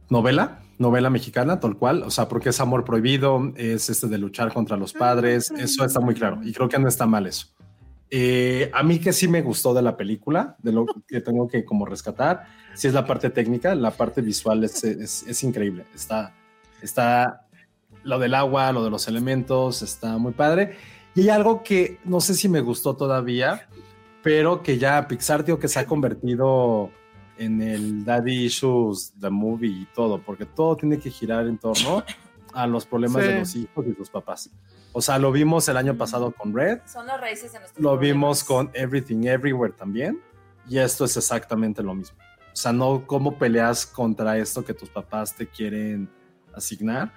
Speaker 5: novela, novela mexicana, tal cual, o sea, porque es amor prohibido, es este de luchar contra los padres, eso está muy claro, y creo que no está mal eso. Eh, a mí que sí me gustó de la película, de lo que tengo que como rescatar, sí es la parte técnica, la parte visual es, es, es increíble, está, está lo del agua, lo de los elementos, está muy padre. Y hay algo que no sé si me gustó todavía, pero que ya Pixar, digo que se ha convertido en el Daddy Issues, The Movie y todo, porque todo tiene que girar en torno a los problemas de los hijos y sus papás. O sea, lo vimos el año pasado con Red.
Speaker 2: Son las raíces de nuestros
Speaker 5: Lo vimos con Everything Everywhere también. Y esto es exactamente lo mismo. O sea, no cómo peleas contra esto que tus papás te quieren asignar.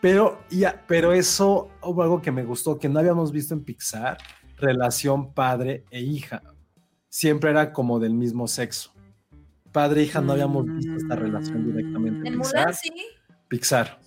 Speaker 5: Pero, ya, pero eso hubo algo que me gustó, que no habíamos visto en Pixar, relación padre e hija. Siempre era como del mismo sexo. Padre e hija no habíamos visto esta relación directamente.
Speaker 2: En Mulan sí.
Speaker 5: Pixar.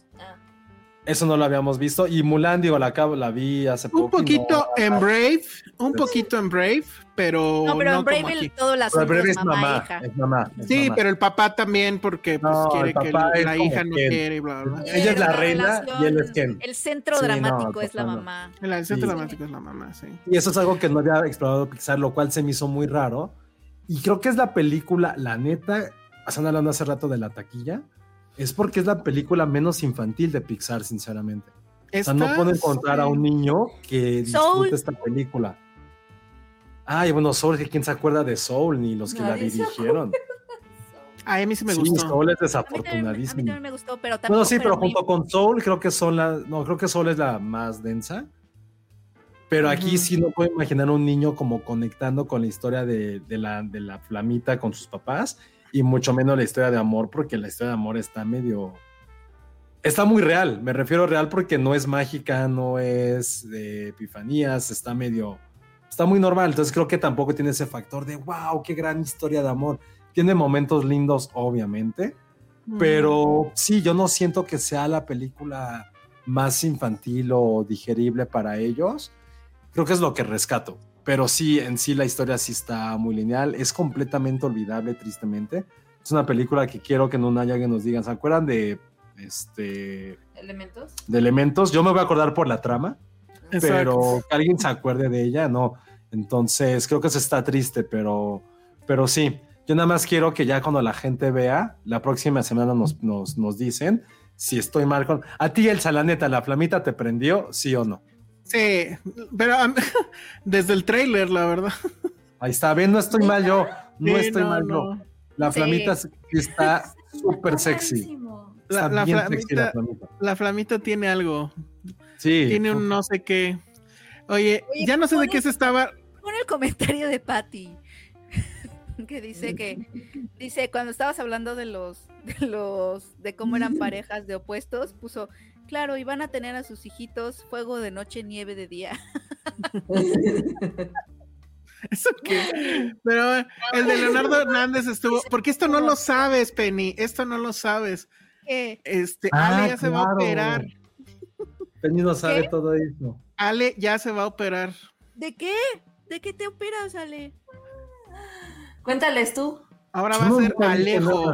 Speaker 5: Eso no lo habíamos visto. Y Mulan, digo, la, la vi hace poco.
Speaker 3: Un poquito en Brave, un poquito en Brave, pero.
Speaker 4: No, pero en Brave todo el asunto
Speaker 5: es, mamá, es mamá.
Speaker 3: sí, pero el papá también, porque pues, quiere que la hija no quiere y bla, bla.
Speaker 5: Ella es la, reina y él es quien.
Speaker 4: El centro dramático es la mamá.
Speaker 3: El centro dramático es la mamá, sí.
Speaker 5: Y eso es algo que no había explorado Pixar, lo cual se me hizo muy raro. Y creo que es la película, la neta, están hablando hace rato de la taquilla es porque es la película menos infantil de Pixar, sinceramente. O sea, no puedo encontrar a un niño que disfrute esta película. Ay, bueno, Soul, ¿quién se acuerda de Soul? Ni los que la dirigieron.
Speaker 3: a mí sí me gustó.
Speaker 5: Soul es desafortunadísimo. A
Speaker 4: mí también me gustó, pero también.
Speaker 5: Bueno, sí, pero junto con Soul, creo que son la. No, creo que Soul es la más densa. Pero aquí sí no puedo imaginar un niño como conectando con la historia de, la, de la flamita con sus papás y mucho menos la historia de amor, porque la historia de amor está medio... Está muy real, me refiero real porque no es mágica, no es de epifanías, está medio... Está muy normal, entonces creo que tampoco tiene ese factor de, wow, qué gran historia de amor. Tiene momentos lindos, obviamente, pero sí, yo no siento que sea la película más infantil o digerible para ellos. Creo que es lo que rescato. Pero sí, en sí la historia sí está muy lineal. Es completamente olvidable, tristemente. Es una película que quiero que en un año alguien nos digan. ¿Se acuerdan de este.
Speaker 2: Elementos?
Speaker 5: De elementos. Yo me voy a acordar por la trama. Pero que alguien se acuerde de ella, no. Entonces, creo que eso está triste, pero, pero sí. Yo nada más quiero que ya cuando la gente vea, la próxima semana nos, nos, nos dicen si estoy mal con. A ti, el salaneta, ¿la flamita te prendió? ¿Sí o no?
Speaker 3: Sí, pero (laughs) desde el trailer, la verdad.
Speaker 5: Ahí está, ven, no estoy mal yo, no estoy mal yo. La flamita (laughs) está súper sexy.
Speaker 3: La, flamita, la, flamita, tiene algo.
Speaker 5: Sí.
Speaker 3: Tiene un no sé qué. Oye, ya no sé de qué se estaba.
Speaker 4: Pon el comentario de Patty. (laughs) que dice que dice cuando estabas hablando de los de los de cómo eran parejas de opuestos puso Claro, y van a tener a sus hijitos fuego de noche, nieve de día. (laughs)
Speaker 3: ¿Eso qué? Pero el de Leonardo Hernández estuvo. Porque esto no lo sabes, Penny. Esto no lo sabes.
Speaker 4: ¿Qué?
Speaker 3: Este, Ale ya se va a operar.
Speaker 5: Penny no sabe todo eso.
Speaker 3: Ale ya se va a operar.
Speaker 4: ¿De qué? ¿De qué te operas, Ale?
Speaker 2: Cuéntales tú.
Speaker 3: Ahora va a ser Alejo.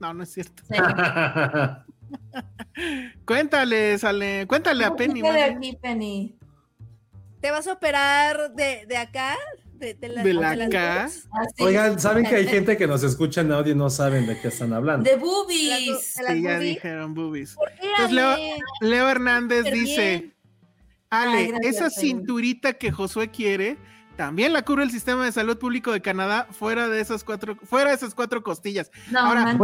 Speaker 3: No, no es cierto. (laughs) cuéntale, sale, cuéntale a Penny.
Speaker 2: De aquí, Penny.
Speaker 4: ¿Te vas a operar de, de acá? De, la,
Speaker 3: de la acá.
Speaker 5: Ah, Oigan, ¿saben que hay (laughs) gente que nos escucha en audio y no saben de qué están hablando?
Speaker 2: De boobies.
Speaker 3: sí, ya dijeron boobies. Entonces Leo, Hernández dice, Ale, esa cinturita que Josué quiere también la cubre el sistema de salud público de Canadá fuera de esas cuatro, fuera de esas cuatro costillas.
Speaker 2: No, Ahora,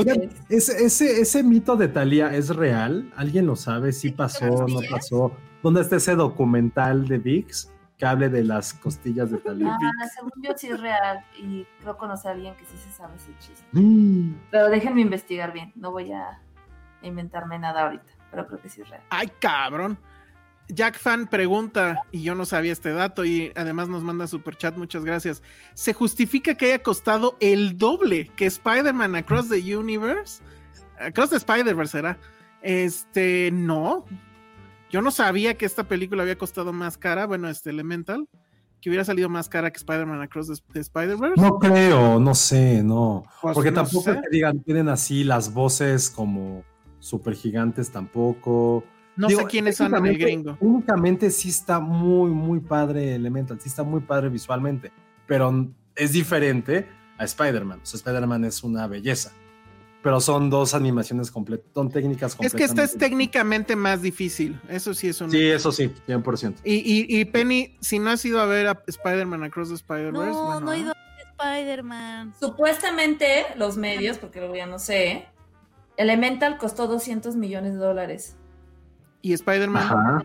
Speaker 5: ese, ese, ese, mito de Talía es real. ¿Alguien lo sabe? ¿Sí pasó? ¿No pasó? ¿Dónde está ese documental de VIX que hable de las costillas de Talía?
Speaker 2: Ah, según yo sí es real y creo conocer a alguien que sí se sabe ese chiste. Mm. Pero déjenme investigar bien. No voy a inventarme nada ahorita, pero creo que sí es real.
Speaker 3: Ay, cabrón. Jack Fan pregunta, y yo no sabía este dato, y además nos manda super chat, muchas gracias. ¿Se justifica que haya costado el doble que Spider-Man Across the Universe? Across the Spider-Verse será. Este, no. Yo no sabía que esta película había costado más cara, bueno, este Elemental, que hubiera salido más cara que Spider-Man Across the, Spider-Verse.
Speaker 5: No creo, no sé, no. Pues Porque tampoco te digan, tienen así las voces como super gigantes tampoco
Speaker 3: no sé quiénes son en el gringo.
Speaker 5: Únicamente sí está muy, muy padre Elemental, sí está muy padre visualmente, pero es diferente a Spider-Man. O sea, Spider-Man es una belleza, pero son dos animaciones completas, son técnicas
Speaker 3: completas. Es que esta es técnicamente más difícil, eso sí es un...
Speaker 5: Sí, eso sí, 100%.
Speaker 3: Y, y, y Penny, si no has ido a ver a Spider-Man Across the Spider-Verse...
Speaker 4: No, no he ido a Spider-Man.
Speaker 2: Supuestamente los medios, porque luego ya no sé, Elemental costó 200 millones de dólares.
Speaker 3: ¿Y Spider-Man?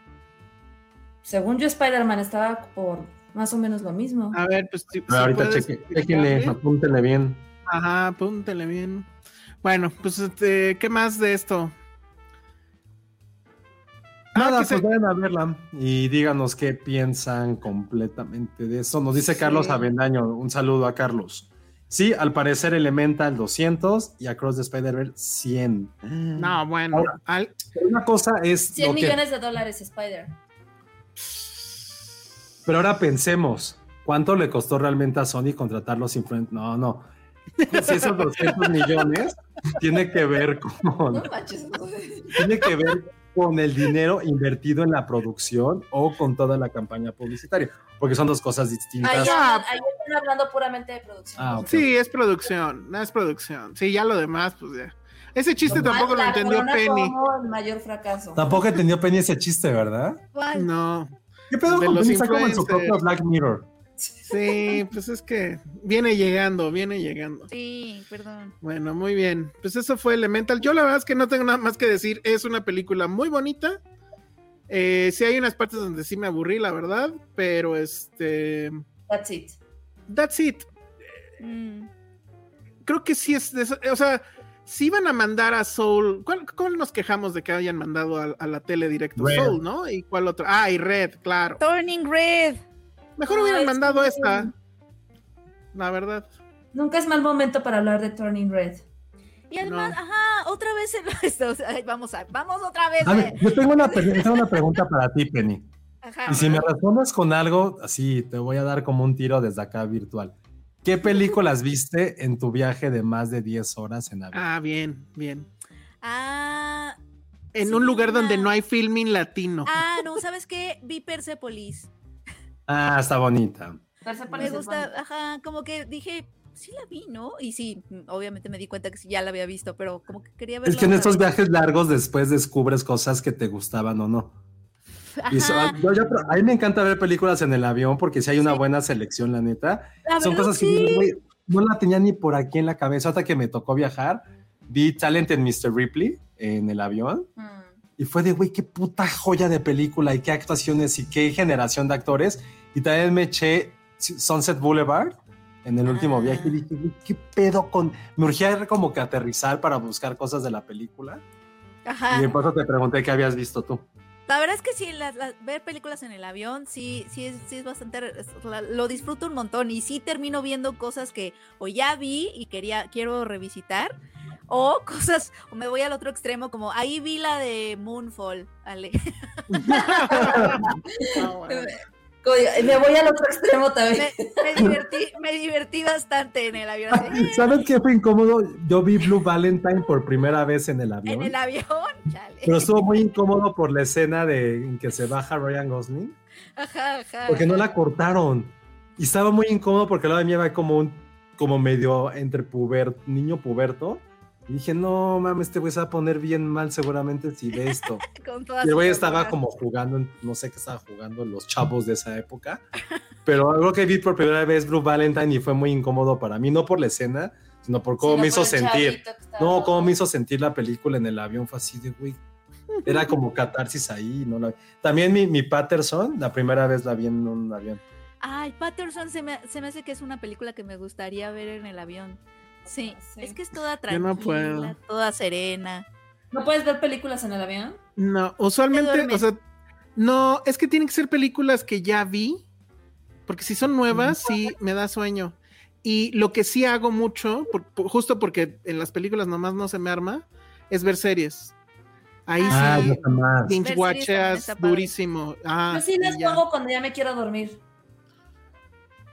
Speaker 2: Según yo, Spider-Man estaba por más o menos lo mismo.
Speaker 3: A ver, pues. Si,
Speaker 5: ahorita chequenle, apúntenle bien.
Speaker 3: Ajá, apúntenle bien. Bueno, pues, este, ¿qué más de esto?
Speaker 5: Nada, pues vayan a verla y díganos qué piensan completamente de eso. Nos dice Carlos Avendaño, un saludo a Carlos. Sí, al parecer Elemental 200 y Across the Spider-Verse 100.
Speaker 3: No, bueno.
Speaker 5: Una cosa es...
Speaker 2: 100 millones de dólares Spider.
Speaker 5: Pero ahora pensemos, ¿cuánto le costó realmente a Sony contratar los influencers? No, no. Si esos 200 (laughs) millones tiene que ver con... No tiene que ver con el dinero invertido en la producción o con toda la campaña publicitaria, porque son dos cosas distintas. Ahí,
Speaker 2: están hablando puramente de producción.
Speaker 3: Ah, sí, es producción, no es producción. Sí, ya lo demás, pues ya. Ese chiste tampoco lo entendió Penny.
Speaker 2: el mayor fracaso.
Speaker 5: Tampoco entendió Penny ese chiste, ¿verdad?
Speaker 3: No.
Speaker 5: ¿Qué pedo con los como en su propio Black Mirror?
Speaker 3: Sí, pues es que viene llegando, viene llegando.
Speaker 4: Sí, perdón.
Speaker 3: Bueno, muy bien. Pues eso fue Elemental. Yo la verdad es que no tengo nada más que decir. Es una película muy bonita. Eh, sí hay unas partes donde sí me aburrí, la verdad, pero este...
Speaker 2: That's it.
Speaker 3: That's it. Mm. Creo que sí es... o sea, si iban a mandar a Soul... ¿cuál, nos quejamos de que hayan mandado a, la tele directo? Soul, ¿no? ¿Y cuál otro? Ah, y Red, claro.
Speaker 4: Turning Red.
Speaker 3: Mejor hubieran mandado esta. La verdad.
Speaker 2: Nunca es mal momento para hablar de Turning Red.
Speaker 4: Y además, ajá, otra vez (laughs) vamos a, vamos otra vez.
Speaker 5: Eh. yo tengo una, una, pregunta para ti, Penny. Ajá. Y si me respondes con algo, así te voy a dar como un tiro desde acá virtual. ¿Qué películas viste en tu viaje de más de 10 horas en avión?
Speaker 3: Ah, bien, bien.
Speaker 4: Ah.
Speaker 3: En un lugar donde no hay filming latino.
Speaker 4: Ah, no, ¿sabes qué? Vi Persepolis.
Speaker 5: Ah, está bonita.
Speaker 4: Me gusta, ajá, como que dije, sí la vi, ¿no? Y sí, obviamente me di cuenta que sí ya la había visto, pero como que quería ver.
Speaker 5: Es que en estos viajes largos después descubres cosas que te gustaban o no. A mí me encanta ver películas en el avión porque si hay una buena selección, la neta. Son cosas que no, la tenía ni por aquí en la cabeza hasta que me tocó viajar. Vi Talent en Mr. Ripley en el avión. Mm. Y fue de, güey, qué puta joya de película y qué actuaciones y qué generación de actores. Y también me eché Sunset Boulevard en el último ah. viaje y dije, ¿qué pedo con...? Me urgía como que aterrizar para buscar cosas de la película. Ajá. Y de paso te pregunté qué habías visto tú.
Speaker 4: La verdad es que sí, ver películas en el avión, sí, sí es, sí es bastante, lo disfruto un montón y sí termino viendo cosas que o ya vi y quería, quiero revisitar, o (laughs) cosas, o me voy al otro extremo, como ahí vi la de Moonfall, Ale. (laughs) (laughs)
Speaker 2: Me voy al otro extremo también.
Speaker 4: Me, divertí, bastante en el avión.
Speaker 5: ¿Sabes qué fue incómodo? Yo vi Blue Valentine por primera vez en el avión.
Speaker 4: En el avión, (laughs)
Speaker 5: Pero estuvo muy incómodo por la escena de en que se baja Ryan Gosling.
Speaker 4: Ajá, ajá.
Speaker 5: Porque no la cortaron. Y estaba muy incómodo porque lado de mí va como un como medio entre puber, niño puberto y dije, no mames, este güey se va a poner bien mal seguramente si ve esto. (laughs) y el güey estaba como jugando, no sé qué estaba jugando los chavos de esa época. Pero algo que vi por primera vez Blue Valentine y fue muy incómodo para mí, no por la escena, sino por cómo me hizo sentir. No, cómo me hizo sentir la película en el avión. Fue así de, güey, era como catarsis ahí. ¿no? La... También mi, mi Patterson, la primera vez la vi en un avión.
Speaker 4: Ay, Patterson se me, se me hace que es una película que me gustaría ver en el avión. Sí, es que es toda tranquila, toda serena.
Speaker 2: ¿No puedes ver películas en el avión?
Speaker 3: No, usualmente, o sea, no, es que tienen que ser películas que ya vi, porque si son nuevas, sí me da sueño. Y lo que sí hago mucho, justo porque en las películas nomás no se me arma, es ver series. Ahí ah, sí, binge watcheas durísimo. Ah,
Speaker 2: Yo sí las pongo cuando ya me quiero dormir.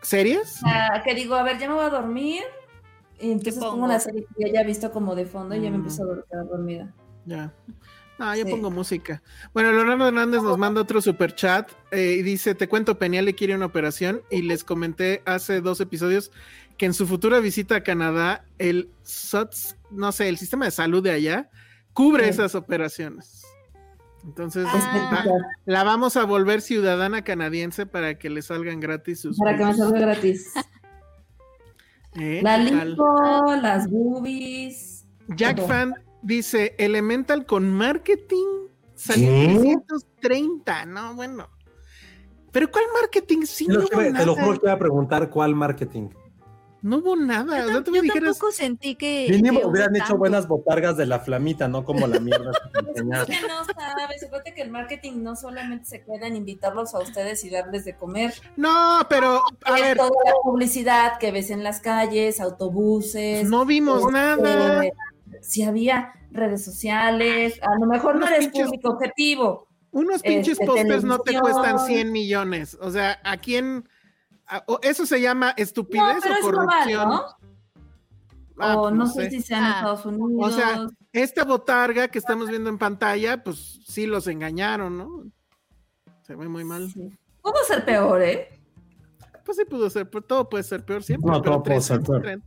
Speaker 3: ¿Series?
Speaker 2: que digo, a ver, ya me voy a dormir, y entonces pongo una serie que ya he visto como de fondo y ya me empiezo a quedar dormida.
Speaker 3: Ya. Ah, yo pongo música. Bueno, Leonardo Hernández nos manda otro super chat eh, y dice: Te cuento, Peniel le quiere una operación. Y les comenté hace dos episodios que en su futura visita a Canadá, el SOTS, no sé, el sistema de salud de allá, cubre esas operaciones. Entonces, ah. la, vamos a volver ciudadana canadiense para que le salgan gratis sus.
Speaker 2: Para que me salga gratis. ¿Eh? La lipo, las boobies.
Speaker 3: Jack Fan dice Elemental con marketing salió 330, no, bueno. Pero ¿cuál marketing? Sí,
Speaker 5: no te lo juro que voy a preguntar cuál marketing.
Speaker 3: No hubo nada.
Speaker 4: Yo, tampoco sentí que.
Speaker 5: Mínimo hubieran hecho buenas botargas de la flamita, no como la mierda.
Speaker 2: que (laughs) no sabes. Suponte que el marketing no solamente se queda en invitarlos a ustedes y darles de comer.
Speaker 3: No, pero.
Speaker 2: A ver. Toda la publicidad que ves en las calles, autobuses.
Speaker 3: No vimos este, nada.
Speaker 2: Si había redes sociales, a lo mejor no eres público objetivo.
Speaker 3: Unos pinches este, no te cuestan 100 millones. O sea, ¿a quién.? Ah, ¿Eso se llama estupidez o corrupción? ¿no?
Speaker 2: Ah, o pues no, sé, si sea en ah. Estados Unidos.
Speaker 3: O sea, esta botarga que estamos viendo en pantalla, pues sí los engañaron, ¿no? Se ve muy mal.
Speaker 2: Pudo ser peor, ¿eh?
Speaker 3: Pues sí pudo ser, pero todo puede ser peor siempre. No, todo puede ser peor.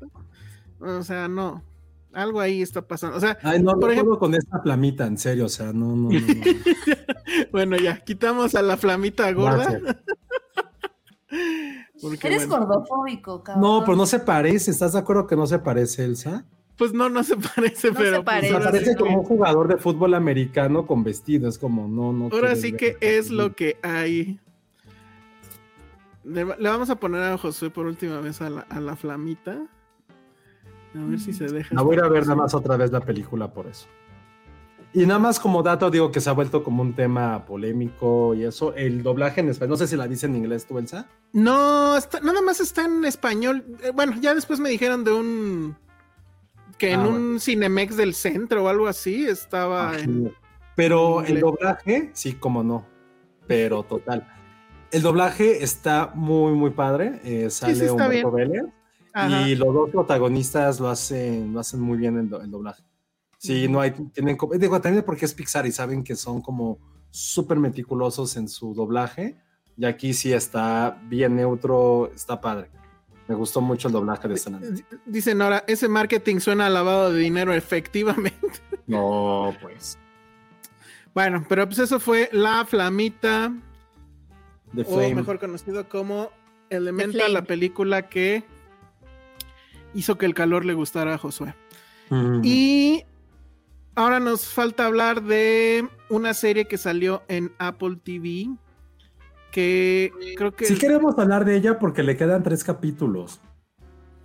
Speaker 3: O sea, no. Algo ahí está pasando. O sea,
Speaker 5: Ay, no, por ejemplo, con esta flamita, en serio, o sea, no, no, no. (laughs)
Speaker 3: bueno, ya, quitamos a la flamita gorda. (laughs)
Speaker 2: Eres gordofóbico, cabrón.
Speaker 5: No, pero no se parece. ¿Estás de acuerdo que no se parece, Elsa?
Speaker 3: Pues no, no se (laughs) parece, pero. Se
Speaker 5: parece. Pues, parece como un jugador de fútbol americano con vestido. Es como, no, no.
Speaker 3: Ahora sí que es lo que hay. Le, vamos a poner a Josué por última vez a la, flamita. A ver si se deja.
Speaker 5: La voy a ir a ver nada más otra vez la película por eso. Y nada más como dato, digo que se ha vuelto como un tema polémico y eso. El doblaje en español, no sé si la dice en inglés tú, Elsa.
Speaker 3: No, nada más está en español. Eh, bueno, ya después me dijeron de un. que en ah, un Cinemex del centro o algo así estaba en.
Speaker 5: Pero el doblaje, sí, como no. Pero total. El doblaje está muy, muy padre. Eh, sale un Humberto Y los dos protagonistas lo hacen, lo hacen muy bien el doblaje. Sí, no hay, tienen, digo, también porque es Pixar y saben que son como súper meticulosos en su doblaje. Y aquí sí está bien neutro, está padre. Me gustó mucho el doblaje de esta
Speaker 3: Dice Nora, ese marketing suena a lavado de dinero, efectivamente. (laughs)
Speaker 5: No, pues.
Speaker 3: Bueno, pero pues eso fue La Flamita. The O mejor conocido como Elemental, la película que hizo que el calor le gustara a Josué. Y ahora nos falta hablar de una serie que salió en Apple TV. Que creo que.
Speaker 5: Sí, queremos hablar de ella porque le quedan tres capítulos.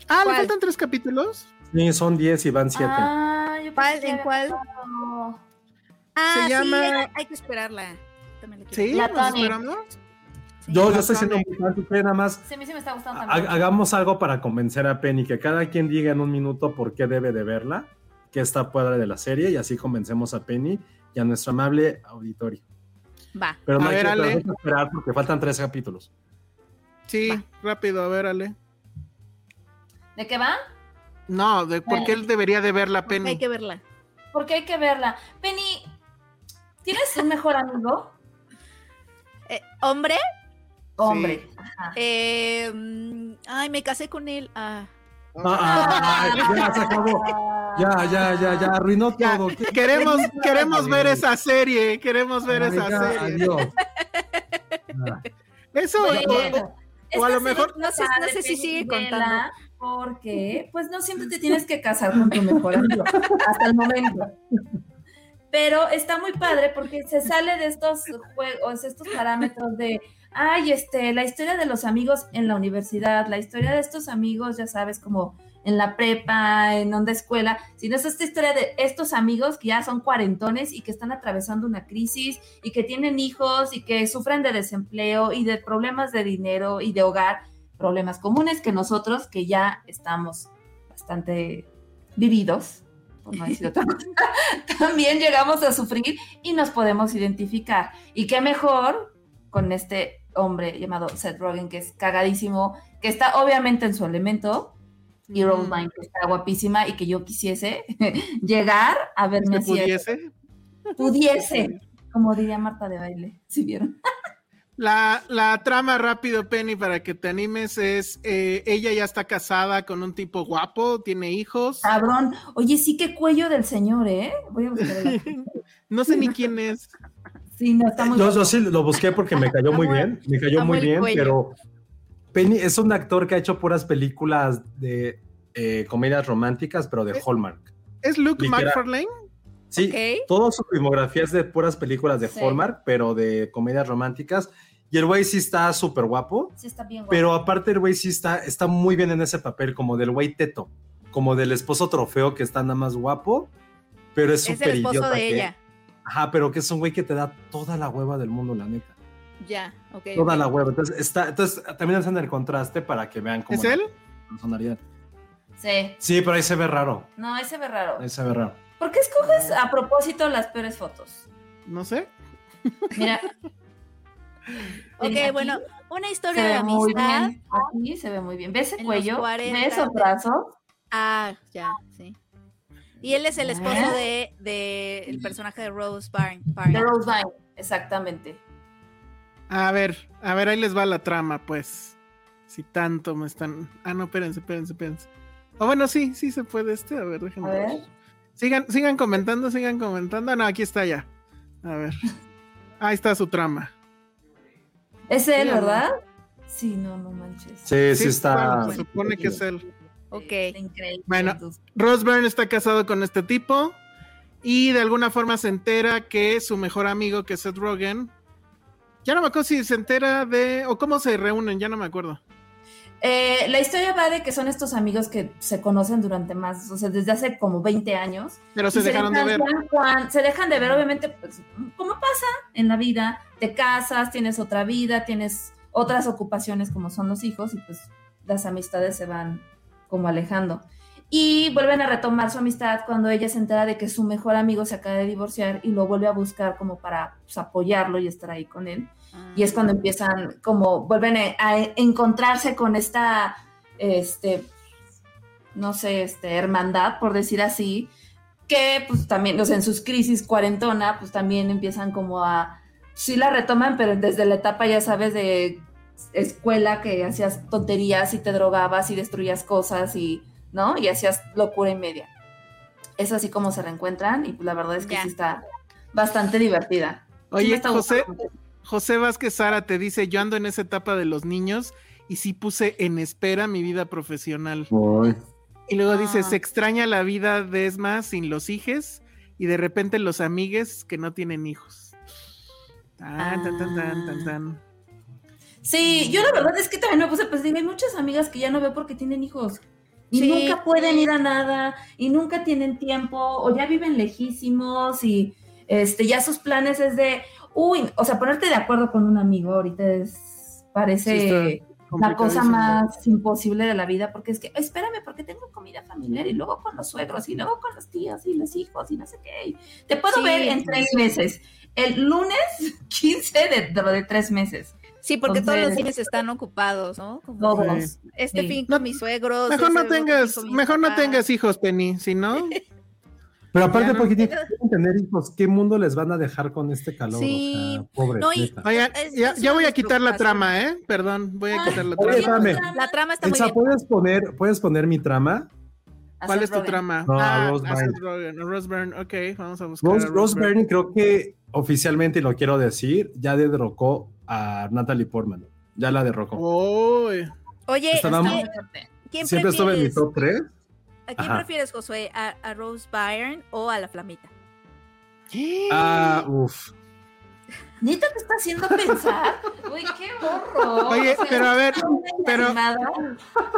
Speaker 3: Ah, ¿le faltan tres capítulos?
Speaker 5: Sí, son diez y van siete.
Speaker 4: Ah, ¿Cuál? ¿En cuál? Ah,
Speaker 3: Se llama...
Speaker 4: hay que esperarla.
Speaker 3: ¿Sí? ¿La esperamos?
Speaker 5: Yo, yo estoy siendo muy fan, nada más.
Speaker 2: Sí, a mí sí me está gustando también.
Speaker 5: Hagamos algo para convencer a Penny, que cada quien diga en un minuto por qué debe de verla que está fuera de la serie y así convencemos a Penny y a nuestro amable auditorio.
Speaker 4: Va.
Speaker 5: Pero no hay que esperar porque faltan tres capítulos.
Speaker 3: Sí, rápido, a ver, Ale.
Speaker 2: ¿De qué va?
Speaker 3: No, de por qué él debería de verla, Penny.
Speaker 4: Hay que verla.
Speaker 2: Porque hay que verla. Penny, ¿tienes un mejor amigo?
Speaker 4: Eh, ¿Hombre?
Speaker 2: Hombre.
Speaker 4: Eh, mm, ay, me casé con él. Ah.
Speaker 5: Ah, ya se acabó. Ya, ya, ya, ya, arruinó todo.
Speaker 3: Queremos, queremos ver esa serie, queremos ver esa serie. Adiós. (laughs) Eso, o, a lo mejor.
Speaker 4: No sé, no sé si sigue contando.
Speaker 2: Porque, pues no siempre te tienes que casar con tu mejor amigo, hasta el momento. Pero está muy padre porque se sale de estos juegos, estos parámetros de ay, este, la historia de los amigos en la universidad, la historia de estos amigos, ya sabes, como en la prepa, en onda escuela, sino es esta historia de estos amigos que ya son cuarentones y que están atravesando una crisis y que tienen hijos y que sufren de desempleo y de problemas de dinero y de hogar, problemas comunes que nosotros que ya estamos bastante vividos, (laughs) también llegamos a sufrir y nos podemos identificar. Y qué mejor con este hombre llamado Seth Rogen, que es cagadísimo, que está obviamente en su elemento, y Roseline, que está guapísima y que yo quisiese (laughs) llegar a verme así.
Speaker 3: ¿Pudiese? (laughs)
Speaker 2: Pudiese, como diría Marta de baile, (laughs) si vieron.
Speaker 3: La, la, trama rápido, Penny, para que te animes, es eh, ella ya está casada con un tipo guapo, tiene hijos.
Speaker 2: Cabrón, oye, sí que cuello del señor, ¿eh? Voy a buscar
Speaker 3: no sé ni quién es.
Speaker 2: Sí, no, está muy
Speaker 5: yo, sí lo busqué porque me cayó muy bien, me cayó muy bien, pero Penny es un actor que ha hecho puras películas de eh, comedias románticas, pero de Hallmark.
Speaker 3: ¿Es Luke
Speaker 5: Literal.
Speaker 3: McFarlane?
Speaker 5: Sí, toda su filmografía es de puras películas de
Speaker 2: Sí.
Speaker 5: Hallmark, pero de comedias románticas. Y el güey sí está súper guapo,
Speaker 2: Sí, está bien guapo.
Speaker 5: pero aparte el güey sí está, está muy bien en ese papel, como del güey teto, como del esposo trofeo que está nada más guapo, pero es
Speaker 4: Es el
Speaker 5: súper
Speaker 4: esposo
Speaker 5: idiota.
Speaker 4: de
Speaker 5: que-
Speaker 4: ella.
Speaker 5: Ajá, pero que es un güey que te da toda la hueva del mundo, la neta.
Speaker 4: Ya, ok.
Speaker 5: Toda la hueva. Entonces, está, entonces también hacen el contraste para que vean cómo
Speaker 3: ¿Es
Speaker 5: la
Speaker 3: él?
Speaker 5: personalidad.
Speaker 2: Sí.
Speaker 5: Sí, pero ahí se ve raro.
Speaker 2: No, ese ve raro.
Speaker 5: Ahí se ve raro.
Speaker 2: ¿Por qué escoges a propósito las peores fotos?
Speaker 3: No sé.
Speaker 2: Mira. (laughs)
Speaker 4: Ok,
Speaker 2: Aquí
Speaker 4: bueno, una
Speaker 2: se
Speaker 4: historia de
Speaker 2: ve muy
Speaker 4: amistad.
Speaker 2: bien. Aquí se ve muy bien. ¿Ves
Speaker 4: los
Speaker 2: cuello?
Speaker 4: 40,
Speaker 2: ¿Ves esos brazos?
Speaker 4: Ah, ya, sí. Y él es el esposo
Speaker 2: ¿Eh?
Speaker 4: de, de el personaje de Rose Byrne.
Speaker 2: De Rose Byrne, exactamente.
Speaker 3: A ver, a ver, ahí les va la trama, pues. Si tanto me están. Ah, no, espérense, espérense, espérense. Ah, bueno, sí, sí se puede este. A ver,
Speaker 2: A
Speaker 3: déjenme
Speaker 2: ver.
Speaker 3: ver. Sigan, sigan comentando, sigan comentando. Ah, no, aquí está ya. A ver. Ahí está su trama.
Speaker 2: Es él. ¿verdad? Sí, no, no manches.
Speaker 5: Sí, sí, está.
Speaker 3: bueno, se supone que es él.
Speaker 4: Ok.
Speaker 2: Increíble.
Speaker 3: Bueno. Rose Byrne está casado con este tipo y de alguna forma se entera que su mejor amigo, que es Seth Rogen, ya no me acuerdo si se entera de o cómo se reúnen, ya no me acuerdo.
Speaker 2: Eh, la historia va de que son estos amigos que se conocen durante más, o sea, desde hace como 20 años.
Speaker 3: Pero se dejaron de ver.
Speaker 2: se dejan de ver, obviamente, pues, como pasa en la vida, te casas, tienes otra vida, tienes otras ocupaciones como son los hijos y pues las amistades se van como alejando. Y vuelven a retomar su amistad cuando ella se entera de que su mejor amigo se acaba de divorciar y lo vuelve a buscar como para pues, apoyarlo y estar ahí con él. Y es cuando empiezan, como vuelven a, a encontrarse con esta, este, no sé, este, hermandad, por decir así, que pues también, o sea, en sus crisis cuarentona, pues también empiezan como a, sí la retoman, pero desde la etapa, ya sabes, de escuela, que hacías tonterías y te drogabas y destruías cosas y, ¿no? Y hacías locura y media. Es así como se reencuentran y pues la verdad es que sí está bastante divertida. Sí
Speaker 3: Oye,
Speaker 2: está
Speaker 3: José. José Vázquez Sara te dice, yo ando en esa etapa de los niños y sí puse en espera mi vida profesional. Y luego dice,
Speaker 4: Ah.
Speaker 3: se extraña la vida de Esma sin los hijes y de repente los amigues que no tienen hijos. Tan, tan, tan, tan, tan, tan.
Speaker 2: Sí, yo la verdad es que también me puse, pues digo, hay muchas amigas que ya no veo porque tienen hijos. Y
Speaker 4: Sí.
Speaker 2: nunca pueden ir a nada, y nunca tienen tiempo, o ya viven lejísimos, y este, ya sus planes es de, uy, o sea, ponerte de acuerdo con un amigo ahorita es, parece
Speaker 3: Sí,
Speaker 2: la cosa más imposible de la vida, porque es que, espérame, porque tengo comida familiar, y luego con los suegros, y luego con los tíos, y los hijos, y no sé qué. y Te puedo
Speaker 4: Sí.
Speaker 2: ver en tres meses. El lunes (laughs) 15 de, de, de tres meses.
Speaker 4: Sí, porque todos los fines están ocupados, ¿no? Como
Speaker 2: Todos.
Speaker 4: este
Speaker 2: Sí.
Speaker 4: fin
Speaker 3: No-
Speaker 4: con mis suegros.
Speaker 3: Mejor no tengas, mejor no tengas hijos, Penny, si no, (laughs)
Speaker 5: Pero aparte,
Speaker 3: no.
Speaker 5: porque tienen que tener hijos, ¿qué mundo les van a dejar con este calor?
Speaker 4: Sí.
Speaker 5: O sea, pobre.
Speaker 4: No, y- Es-
Speaker 3: ya,
Speaker 4: es
Speaker 3: ya
Speaker 4: una
Speaker 3: voy a quitar la trama, ¿eh? Perdón, voy a
Speaker 2: Ah,
Speaker 3: quitar la
Speaker 5: Oye,
Speaker 3: trama.
Speaker 5: espérame.
Speaker 4: La trama está muy bien.
Speaker 5: ¿puedes poner, ¿puedes poner mi trama?
Speaker 3: ¿Cuál es tu
Speaker 2: Robin.
Speaker 3: trama?
Speaker 5: No,
Speaker 3: ah,
Speaker 5: Rose Byrne.
Speaker 3: Ok, vamos a buscar.
Speaker 5: Rose,
Speaker 3: a
Speaker 5: Rose.
Speaker 3: Byrne
Speaker 5: creo que oficialmente, y lo quiero decir, ya derrocó a Natalie Portman. Ya la derrocó.
Speaker 3: Uy,
Speaker 4: Oye,
Speaker 5: Estaba
Speaker 4: ¿quién-
Speaker 5: muy-
Speaker 4: ¿quién
Speaker 5: Siempre estuve en mi
Speaker 4: prefieres?
Speaker 5: top 3.
Speaker 4: ¿A quién
Speaker 5: Ajá.
Speaker 4: prefieres, Josué? ¿A, a Rose Byrne o a la Flamita?
Speaker 5: Ah, uff.
Speaker 2: Neta te está haciendo pensar. (laughs) Uy, qué horror.
Speaker 3: Oye, pero a ver, pero-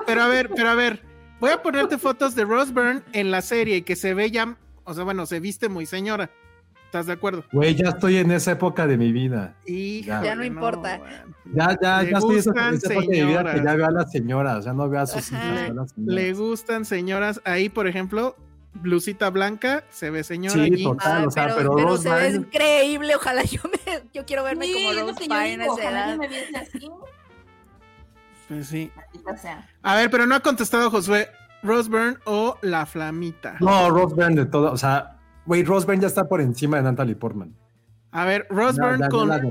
Speaker 3: pero a ver, pero a ver, voy a ponerte fotos de Rose Byrne en la serie y que se ve ya, o sea, bueno, se viste muy señora. ¿Estás de acuerdo?
Speaker 5: Güey, ya estoy en esa época de mi vida.
Speaker 3: Híjole,
Speaker 4: Ya no importa.
Speaker 5: Ya, ya,
Speaker 3: Le
Speaker 5: ya estoy en esa, época de mi vida que ya veo a las señoras, ya no veo a sus
Speaker 4: Ajá.
Speaker 5: hijas. veo a las señoras.
Speaker 3: Le gustan señoras. Ahí, por ejemplo, blusita blanca, se ve señora.
Speaker 5: Sí,
Speaker 3: allí.
Speaker 5: total. O sea,
Speaker 4: pero,
Speaker 5: pero
Speaker 4: pero
Speaker 5: Rose
Speaker 4: se ve increíble. Ojalá yo me, yo quiero verme
Speaker 2: Sí,
Speaker 4: como
Speaker 2: es lo
Speaker 4: Rose
Speaker 2: que yo
Speaker 4: Byrne a
Speaker 2: digo,
Speaker 4: esa
Speaker 2: ojalá
Speaker 4: edad.
Speaker 2: me así.
Speaker 3: Pues sí.
Speaker 2: sea.
Speaker 3: A ver, pero no ha contestado Josué. Rose Byrne o la flamita.
Speaker 5: No, Rose Byrne de todo. O sea, güey, Rose Byrne ya está por encima de Natalie Portman.
Speaker 3: A ver, Rose Byrne con
Speaker 5: la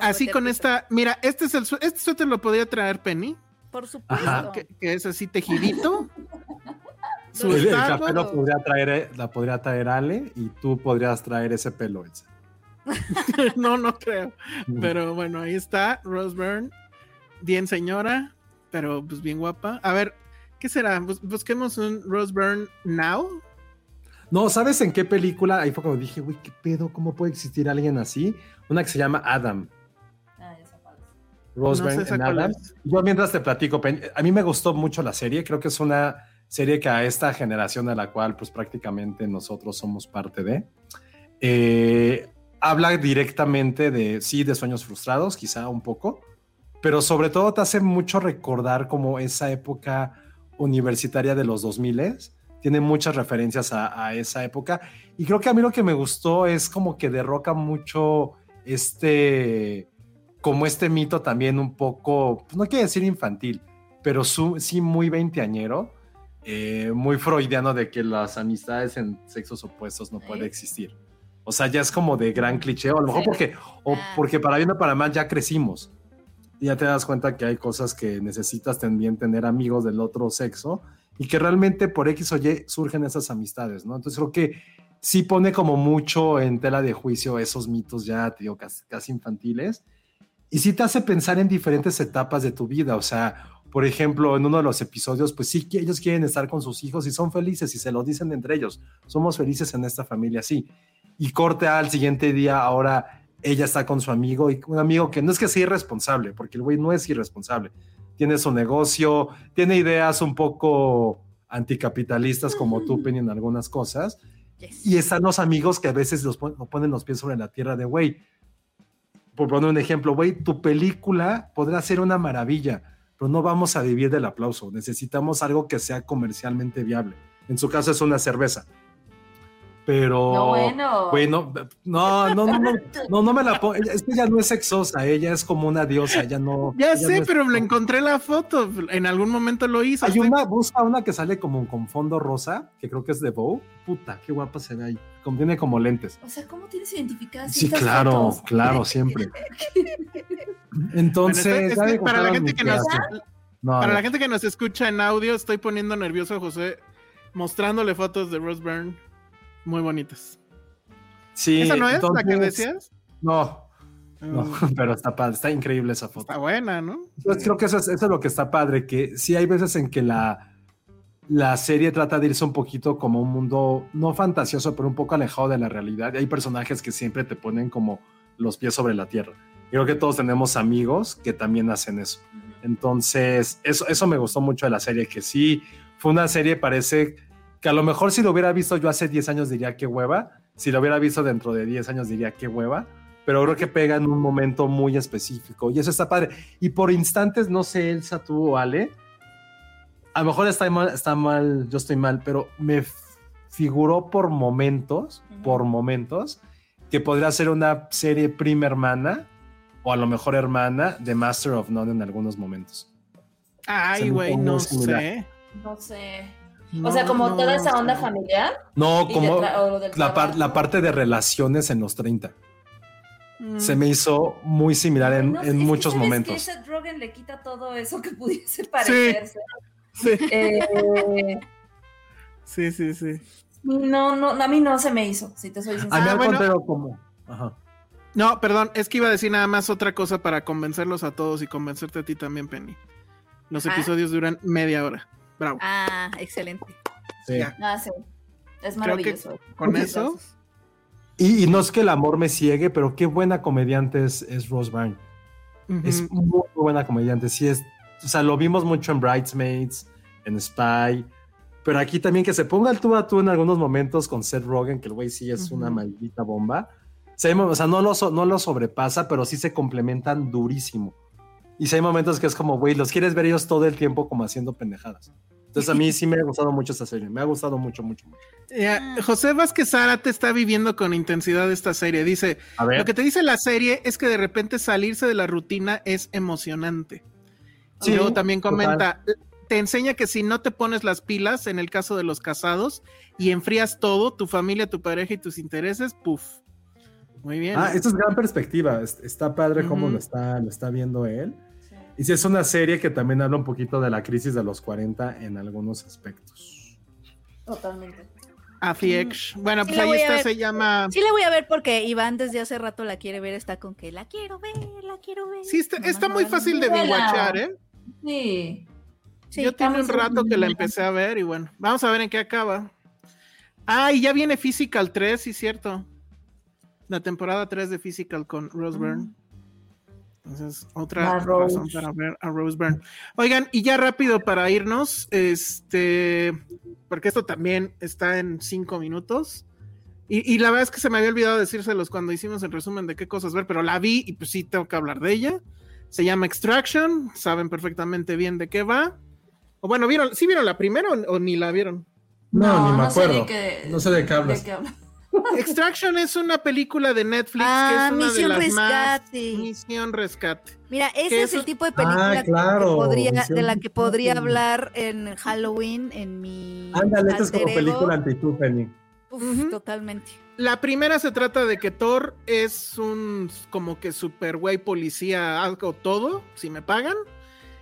Speaker 3: así con esta. Mira, este es el su- este suéter lo podría traer Penny,
Speaker 4: Por supuesto.
Speaker 3: Que, que es así tejidito. (laughs) Su
Speaker 5: El, el
Speaker 3: Starbucks.
Speaker 5: café lo podría traer, eh, la podría traer Ale y tú podrías traer ese pelo, Elsa. (laughs)
Speaker 3: no, no creo. Pero bueno, ahí está Rose Byrne. Bien señora, pero pues bien guapa. A ver, ¿qué ¿Qué será? busquemos un Rose Byrne Now.
Speaker 5: No, ¿sabes en qué película? Ahí fue cuando dije, güey, ¿qué pedo? ¿Cómo puede existir alguien así? Una que se llama Adam. Ah, esa Rose Byrne Adam. Yo mientras te platico, a mí me gustó mucho la serie. Creo que es una serie que a esta generación de la cual pues prácticamente nosotros somos parte de, eh, habla directamente de, sí, de sueños frustrados, quizá un poco, pero sobre todo te hace mucho recordar como esa época universitaria de los 2000 tiene muchas referencias a, esa época y creo que a mí lo que me gustó es como que derroca mucho este como este mito también un poco pues, no quiero decir infantil pero sí muy veinteañero eh, muy freudiano de que las amistades en sexos opuestos no pueden existir. O sea, ya es como de gran cliché, o a lo mejor porque, o ah. porque para bien o para mal ya crecimos. Y ya te das cuenta que hay cosas que necesitas también tener amigos del otro sexo y que realmente por X o Y surgen esas amistades, ¿no? Entonces creo que sí pone como mucho en tela de juicio esos mitos ya, te digo, casi, infantiles. Y sí te hace pensar en diferentes etapas de tu vida, o sea, por ejemplo, en uno de los episodios, pues sí ellos quieren estar con sus hijos y son felices y se lo dicen entre ellos. Somos felices en esta familia, sí. Y corte al siguiente día, ahora ella está con su amigo y un amigo que no es que sea irresponsable, porque el güey no es irresponsable. Tiene su negocio, tiene ideas un poco anticapitalistas como tú, Penny, en algunas cosas. Y están los amigos que a veces los ponen los pies sobre la tierra de, güey, por poner un ejemplo, güey, tu película podrá ser una maravilla, pero no vamos a vivir del aplauso. Necesitamos algo que sea comercialmente viable. En su caso es una cerveza. Pero. No, bueno. Bueno, no, no, no, no, no, me la pongo. Es que ella no es sexosa, ella es como una diosa, ella no. (laughs)
Speaker 3: Ya sé, pero le encontré la foto. En algún momento lo hizo.
Speaker 5: Hay una, busca una que sale como con fondo rosa, que creo que es de Bow. Puta, qué guapa se ve ahí. Tiene como lentes.
Speaker 2: O sea, ¿cómo tienes identificadas?
Speaker 5: Sí, claro, claro, siempre. (laughs) Entonces,
Speaker 3: para la gente que nos. para la gente que nos escucha en audio, estoy poniendo nervioso a José mostrándole fotos de Rose Byrne muy bonitas.
Speaker 5: Sí,
Speaker 3: ¿Esa no es la que decías?
Speaker 5: No, no, mm. (laughs) pero está padre, está increíble esa foto.
Speaker 3: Está buena, ¿no?
Speaker 5: Pues creo que eso es, lo que está padre, que sí hay veces en que la, la serie trata de irse un poquito como un mundo, no fantasioso, pero un poco alejado de la realidad. Y hay personajes que siempre te ponen como los pies sobre la tierra. Creo que todos tenemos amigos que también hacen eso. Entonces, eso, eso me gustó mucho de la serie, que sí, fue una serie, parece que a lo mejor si lo hubiera visto yo hace 10 años diría qué hueva, si lo hubiera visto dentro de 10 años diría qué hueva, pero creo que pega en un momento muy específico y eso está padre. Y por instantes, no sé, Elsa, tú o Ale, a lo mejor está mal, está mal yo estoy mal, pero me figuró por momentos, por momentos, que podría ser una serie prima hermana o a lo mejor hermana de Master of None en algunos momentos.
Speaker 3: Ay, güey, no sé.
Speaker 2: No sé. O sea, como toda esa onda familiar.
Speaker 5: No, como la, parte de relaciones en los 30. Se me hizo muy similar en, muchos momentos. Que
Speaker 2: Seth Rogen le quita todo eso que pudiese parecerse. Sí. Eh,
Speaker 3: sí, sí, sí.
Speaker 2: No, no, a mí no se me hizo, si te soy sincero.
Speaker 5: A mí al como.
Speaker 3: No, perdón, es que iba a decir nada más otra cosa para convencerlos a todos y convencerte a ti también, Penny. Los episodios duran media hora. Bravo.
Speaker 4: Ah, excelente.
Speaker 2: Sí. Ah, sí. Es maravilloso.
Speaker 3: con eso.
Speaker 5: Y, no es que el amor me ciegue, pero qué buena comediante es, es Rose Byrne. Es muy, buena comediante. Sí, es. O sea, lo vimos mucho en Bridesmaids, en Spy. Pero aquí también que se ponga el tú a tú en algunos momentos con Seth Rogen, que el güey sí es una maldita bomba. O sea, no lo, no lo sobrepasa, pero sí se complementan durísimo. Y si hay momentos que es como, güey, los quieres ver ellos todo el tiempo como haciendo pendejadas. Entonces a mí sí me ha gustado mucho esta serie, me ha gustado mucho, mucho. mucho.
Speaker 3: Ah. José Vázquez te está viviendo con intensidad esta serie. Dice, lo que te dice la serie es que de repente salirse de la rutina es emocionante. Sí, luego también comenta, te enseña que si no te pones las pilas, en el caso de los casados, y enfrías todo, tu familia, tu pareja y tus intereses, puff. Muy bien.
Speaker 5: Ah, esto es gran perspectiva. Está padre cómo lo está, lo está viendo él. Y sí, es una serie que también habla un poquito de la crisis de los 40 en algunos aspectos.
Speaker 2: Totalmente.
Speaker 3: Afiex. Bueno, pues ahí está, se llama.
Speaker 4: Sí, la voy a ver porque Iván desde hace rato la quiere ver, está con que la quiero ver, la quiero ver.
Speaker 3: Sí, está, muy fácil de binguachar, ¿eh?
Speaker 2: Sí.
Speaker 3: Yo tengo un rato que la empecé a ver y bueno, vamos a ver en qué acaba. Ah, y ya viene Physical 3, sí, cierto. La temporada 3 de Physical con Rose Byrne. Entonces, otra razón para ver a Rose Byrne. Oigan, y ya rápido para irnos, este, porque esto también está en cinco minutos. Y, y, la verdad es que se me había olvidado decírselos cuando hicimos el resumen de qué cosas ver, pero la vi y pues sí tengo que hablar de ella. Se llama Extraction, saben perfectamente bien de qué va. O bueno, ¿vieron, ¿sí vieron la primera o, ni la vieron?
Speaker 5: No, ni me acuerdo. no sé de qué hablas.
Speaker 3: Extraction es una película de Netflix que es ah, una de las rescate. más Misión Rescate.
Speaker 4: Mira, ese es, el tipo de película ah, de la que podría hablar en Halloween en mi
Speaker 5: Ándale, esta es como película anti Penny.
Speaker 4: Uf, totalmente.
Speaker 3: La primera se trata de que Thor es un como que super güey policía, algo todo, si me pagan,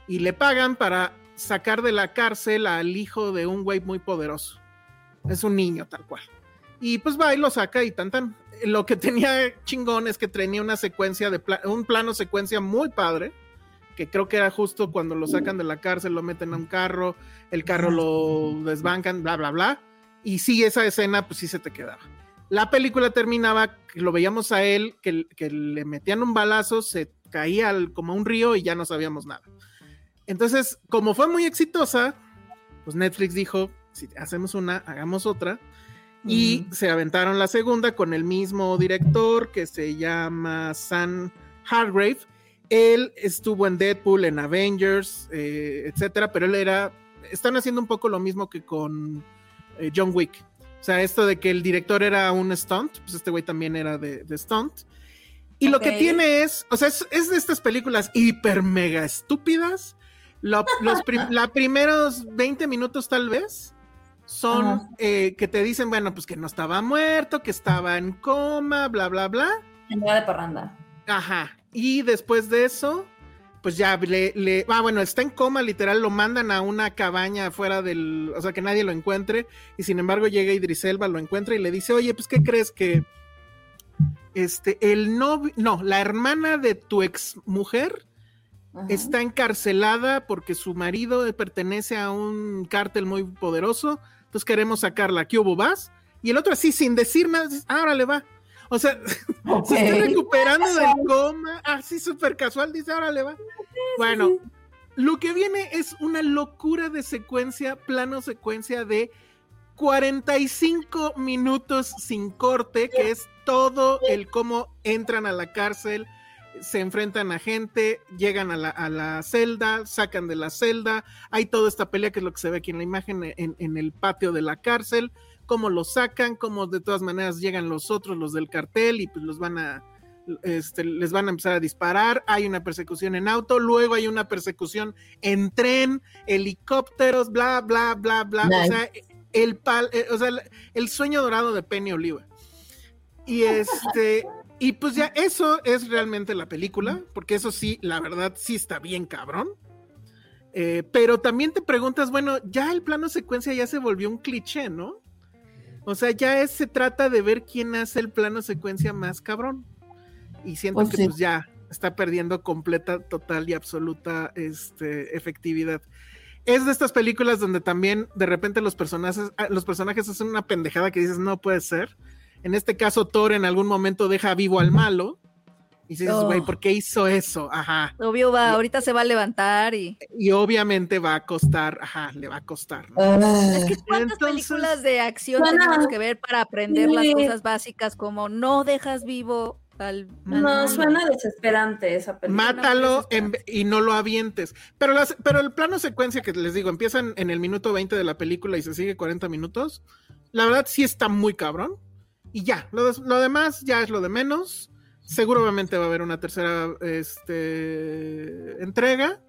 Speaker 3: y le pagan para sacar de la cárcel al hijo de un güey muy poderoso. Es un niño tal cual. Y pues va y lo saca y tan tan. Lo que tenía chingón es que tenía una secuencia de un plano secuencia muy padre, que creo que era justo cuando lo sacan de la cárcel, lo meten a un carro, el carro lo desbancan, bla, bla, bla. Y sí, esa escena, pues sí se te quedaba. La película terminaba, lo veíamos a él, que, que le metían un balazo, se caía como un río y ya no sabíamos nada. Entonces, como fue muy exitosa, pues Netflix dijo, si hacemos una, hagamos otra. Y se aventaron la segunda con el mismo director que se llama Sam Hargrave. Él estuvo en Deadpool, en Avengers, eh, etcétera, pero él era. Están haciendo un poco lo mismo que con eh, John Wick. O sea, esto de que el director era un stunt, pues este güey también era de, stunt. Y lo que tiene es, o sea, es, es, de estas películas hiper mega estúpidas, los (laughs) la primeros 20 minutos tal vez son eh, que te dicen, bueno, pues que no estaba muerto, que estaba en coma, bla, bla, bla.
Speaker 2: En de parranda.
Speaker 3: Ajá. Y después de eso, pues ya le, le, ah, bueno, está en coma, literal, lo mandan a una cabaña afuera del, o sea, que nadie lo encuentre, y sin embargo llega Idris Elba, lo encuentra y le dice, oye, pues, ¿qué crees que, este, el novio, no, la hermana de tu ex mujer está encarcelada porque su marido pertenece a un cártel muy poderoso, entonces queremos sacarla, ¿qué hubo vas? Y el otro así, sin decir nada, ahora le va. O sea, (laughs) se está recuperando del coma, así súper casual, dice, ahora le va. Bueno, lo que viene es una locura de secuencia, plano secuencia de 45 minutos sin corte, que es todo el cómo entran a la cárcel, se enfrentan a gente, llegan a la, celda, sacan de la celda, hay toda esta pelea que es lo que se ve aquí en la imagen en, el patio de la cárcel, cómo lo sacan, cómo de todas maneras llegan los otros, los del cartel, y pues los van a, este, les van a empezar a disparar, hay una persecución en auto, luego hay una persecución en tren, helicópteros, bla, bla, bla, bla, o sea, el, eh, o sea, el sueño dorado de Penny Oliva. Y este, y pues ya eso es realmente la película, porque eso sí, la verdad sí está bien cabrón. Eh, pero también te preguntas, bueno, ya el plano secuencia ya se volvió un cliché, ¿no? O sea, ya se trata de ver quién hace el plano secuencia más cabrón. Y siento pues que pues ya está perdiendo completa, total y absoluta este, efectividad. Es de estas películas donde también de repente los personajes, ah, los personajes hacen una pendejada que dices, no puede ser en este caso, Thor en algún momento deja vivo al malo. Y dices, güey, oh. ¿por qué hizo eso? Ajá.
Speaker 4: Obvio va, ahorita se va a levantar y.
Speaker 3: Y obviamente va a costar, ajá, le va a costar.
Speaker 4: Ah. Es que cuántas películas de acción tenemos que ver para aprender las cosas básicas como no dejas vivo al.
Speaker 2: no, suena desesperante esa película.
Speaker 3: Mátalo y no lo avientes. Pero, las, pero el plano secuencia que les digo, empiezan en el minuto 20 de la película y se sigue 40 minutos. La verdad sí está muy cabrón y ya, lo, demás ya es lo de menos. Seguramente va a haber una tercera este, entrega.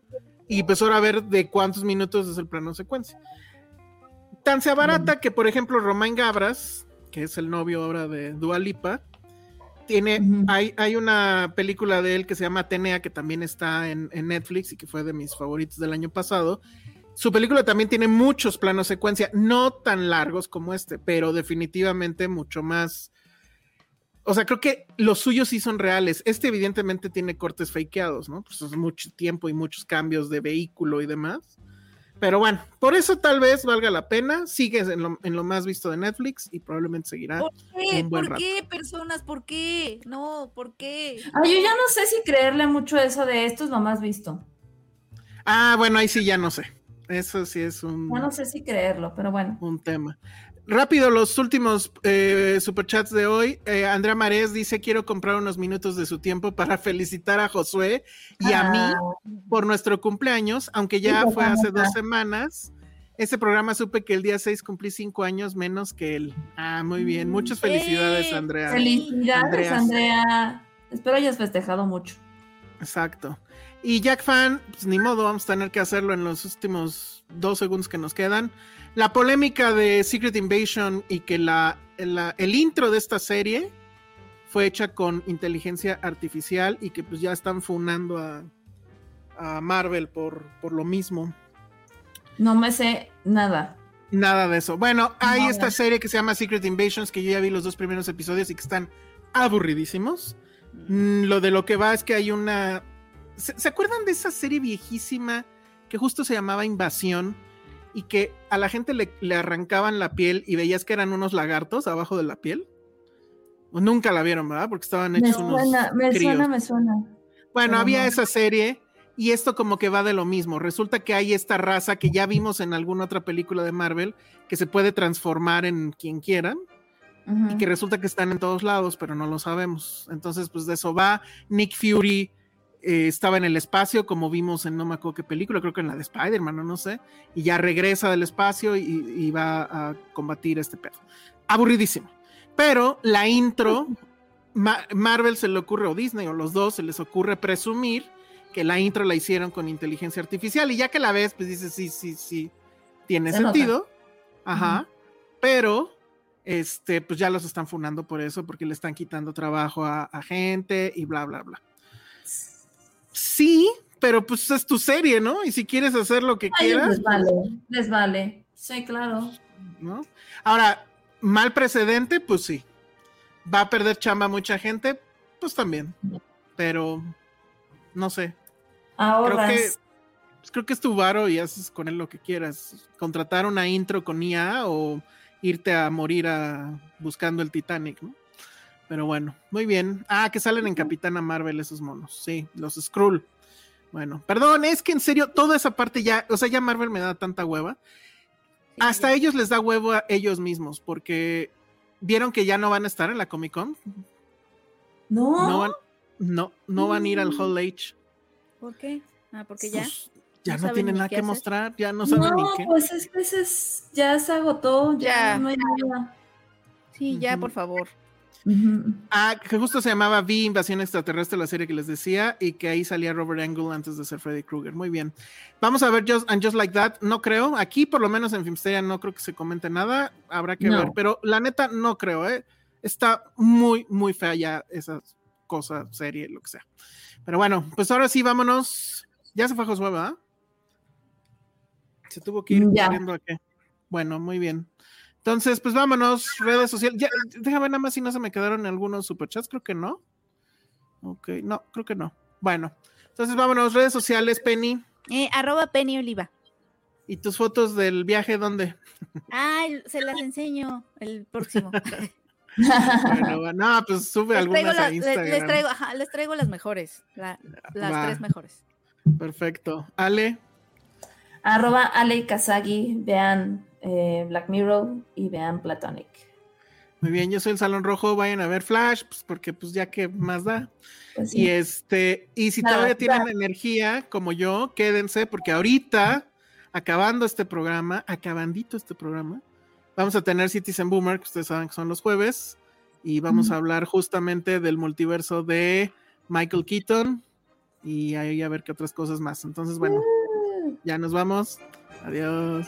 Speaker 3: Y pues ahora a ver de cuántos minutos es el plano secuencia. Tan se abarata que, por ejemplo, Romain Gabras, que es el novio ahora de Dualipa, tiene, hay, hay, una película de él que se llama Atenea, que también está en, en, Netflix y que fue de mis favoritos del año pasado, su película también tiene muchos planos secuencia, no tan largos como este, pero definitivamente mucho más. O sea, creo que los suyos sí son reales. Este evidentemente tiene cortes fakeados, ¿no? Pues es mucho tiempo y muchos cambios de vehículo y demás. Pero bueno, por eso tal vez valga la pena. Sigues en lo, más visto de Netflix y probablemente seguirá.
Speaker 4: ¿Por qué? ¿Por qué, personas? ¿Por qué? No, ¿por qué?
Speaker 2: Ay, yo ya no sé si creerle mucho eso de esto es lo más visto.
Speaker 3: Ah, bueno, ahí sí ya no sé. Eso sí es un.
Speaker 2: Ya no sé si creerlo, pero bueno.
Speaker 3: Un tema. Rápido, los últimos eh, superchats de hoy. Eh, Andrea Marés dice: Quiero comprar unos minutos de su tiempo para felicitar a Josué y a mí ah. por nuestro cumpleaños, aunque ya fue hace dos semanas. Ese programa supe que el día 6 cumplí cinco años menos que él. Ah, muy bien. Muchas felicidades, Andrea.
Speaker 2: Felicidades, Andrea. Espero hayas festejado mucho.
Speaker 3: Exacto. Y Jack Fan, pues ni modo, vamos a tener que hacerlo en los últimos dos segundos que nos quedan. La polémica de Secret Invasion y que la, el intro de esta serie fue hecha con inteligencia artificial y que pues ya están funando a, a Marvel por, por lo mismo.
Speaker 2: No me sé nada.
Speaker 3: Nada de eso. Bueno, hay esta serie que se llama Secret Invasions, que yo ya vi los dos primeros episodios y que están aburridísimos. Mm, lo de lo que va es que hay una... ¿Se, acuerdan de esa serie viejísima que justo se llamaba Invasión? Y que a la gente le, arrancaban la piel y veías que eran unos lagartos abajo de la piel. nunca la vieron, ¿verdad? Porque estaban hechos
Speaker 2: me suena, Me suena, me suena.
Speaker 3: Bueno, había esa serie y esto como que va de lo mismo. Resulta que hay esta raza que ya vimos en alguna otra película de Marvel que se puede transformar en quien quieran y que resulta que están en todos lados, pero no lo sabemos. Entonces, pues de eso va. Nick Fury eh, estaba en el espacio, como vimos en no me acuerdo qué película, creo que en la de Spider-Man, no, sé, y ya regresa del espacio y, va a combatir este perro. Aburridísimo. Pero la intro, Marvel se le ocurre, o Disney, o los dos, se les ocurre presumir que la intro la hicieron con inteligencia artificial, y ya que la ves, pues dices, sí, sí, sí, tiene sentido. Ajá. Pero este, pues ya los están funando por eso, porque le están quitando trabajo a, gente y bla, bla, bla. Sí, pero pues es tu serie, ¿no? Y si quieres hacer lo que quieras.
Speaker 2: Les vale, les vale. Sí, claro.
Speaker 3: ¿No? Ahora, mal precedente, pues sí. Va a perder chamba mucha gente, pues también. Pero, no sé.
Speaker 2: Ahora.
Speaker 3: Creo que, pues creo que es tu varo y haces con él lo que quieras. Contratar una intro con IA o irte a morir a, buscando el Titanic, ¿no? Pero bueno, muy bien. Ah, que salen en Capitana Marvel esos monos. Sí, los Skrull. Bueno, perdón, es que en serio, toda esa parte ya, o sea, ya Marvel me da tanta hueva. Hasta ellos les da huevo a ellos mismos, porque vieron que ya no van a estar en la Comic Con.
Speaker 2: No.
Speaker 3: No van, no, no van a ir al mm. Hall H.
Speaker 4: ¿Por qué? Ah, porque ya.
Speaker 3: Pues, ya no, tienen nada que mostrar, ya no saben ni qué.
Speaker 2: Pues es que ya se agotó, ya, no hay nada.
Speaker 4: Sí, ya, por favor.
Speaker 3: Ah, que justo se llamaba V Invasión Extraterrestre, la serie que les decía, y que ahí salía Robert Angle antes de ser Freddy Krueger. Muy bien. Vamos a ver Just, and Just Like That. No creo. Aquí, por lo menos en Filmsteria, no creo que se comente nada. Habrá que ver. Pero la neta, no creo, ¿eh? Está muy, muy fea ya esa cosa, serie, lo que sea. Pero bueno, pues ahora sí, vámonos. Ya se fue Josué, ¿verdad? Se tuvo que ir corriendo aquí. Bueno, muy bien. Entonces, pues vámonos, redes sociales. Ya, déjame nada más si no se me quedaron algunos superchats, creo que no. Ok, no, creo que no. Bueno, entonces vámonos, redes sociales, Penny.
Speaker 4: Eh, arroba Penny Oliva.
Speaker 3: ¿Y tus fotos del viaje dónde?
Speaker 4: Ay, se las enseño el próximo. (laughs)
Speaker 3: bueno, no, pues sube algunas a Instagram.
Speaker 4: Les, traigo, les traigo las mejores, las tres mejores.
Speaker 3: Perfecto. Ale
Speaker 2: arroba Ale Kazagi, vean eh, Black Mirror y vean Platonic.
Speaker 3: Muy bien, yo soy el Salón Rojo, vayan a ver Flash, pues porque pues ya que más da. Pues y este, y si todavía tienen energía como yo, quédense, porque ahorita, acabando este programa, acabandito este programa, vamos a tener Citizen Boomer, que ustedes saben que son los jueves, y vamos a hablar justamente del multiverso de Michael Keaton, y ahí a ver qué otras cosas más. Entonces, bueno. Ya nos vamos. Adiós.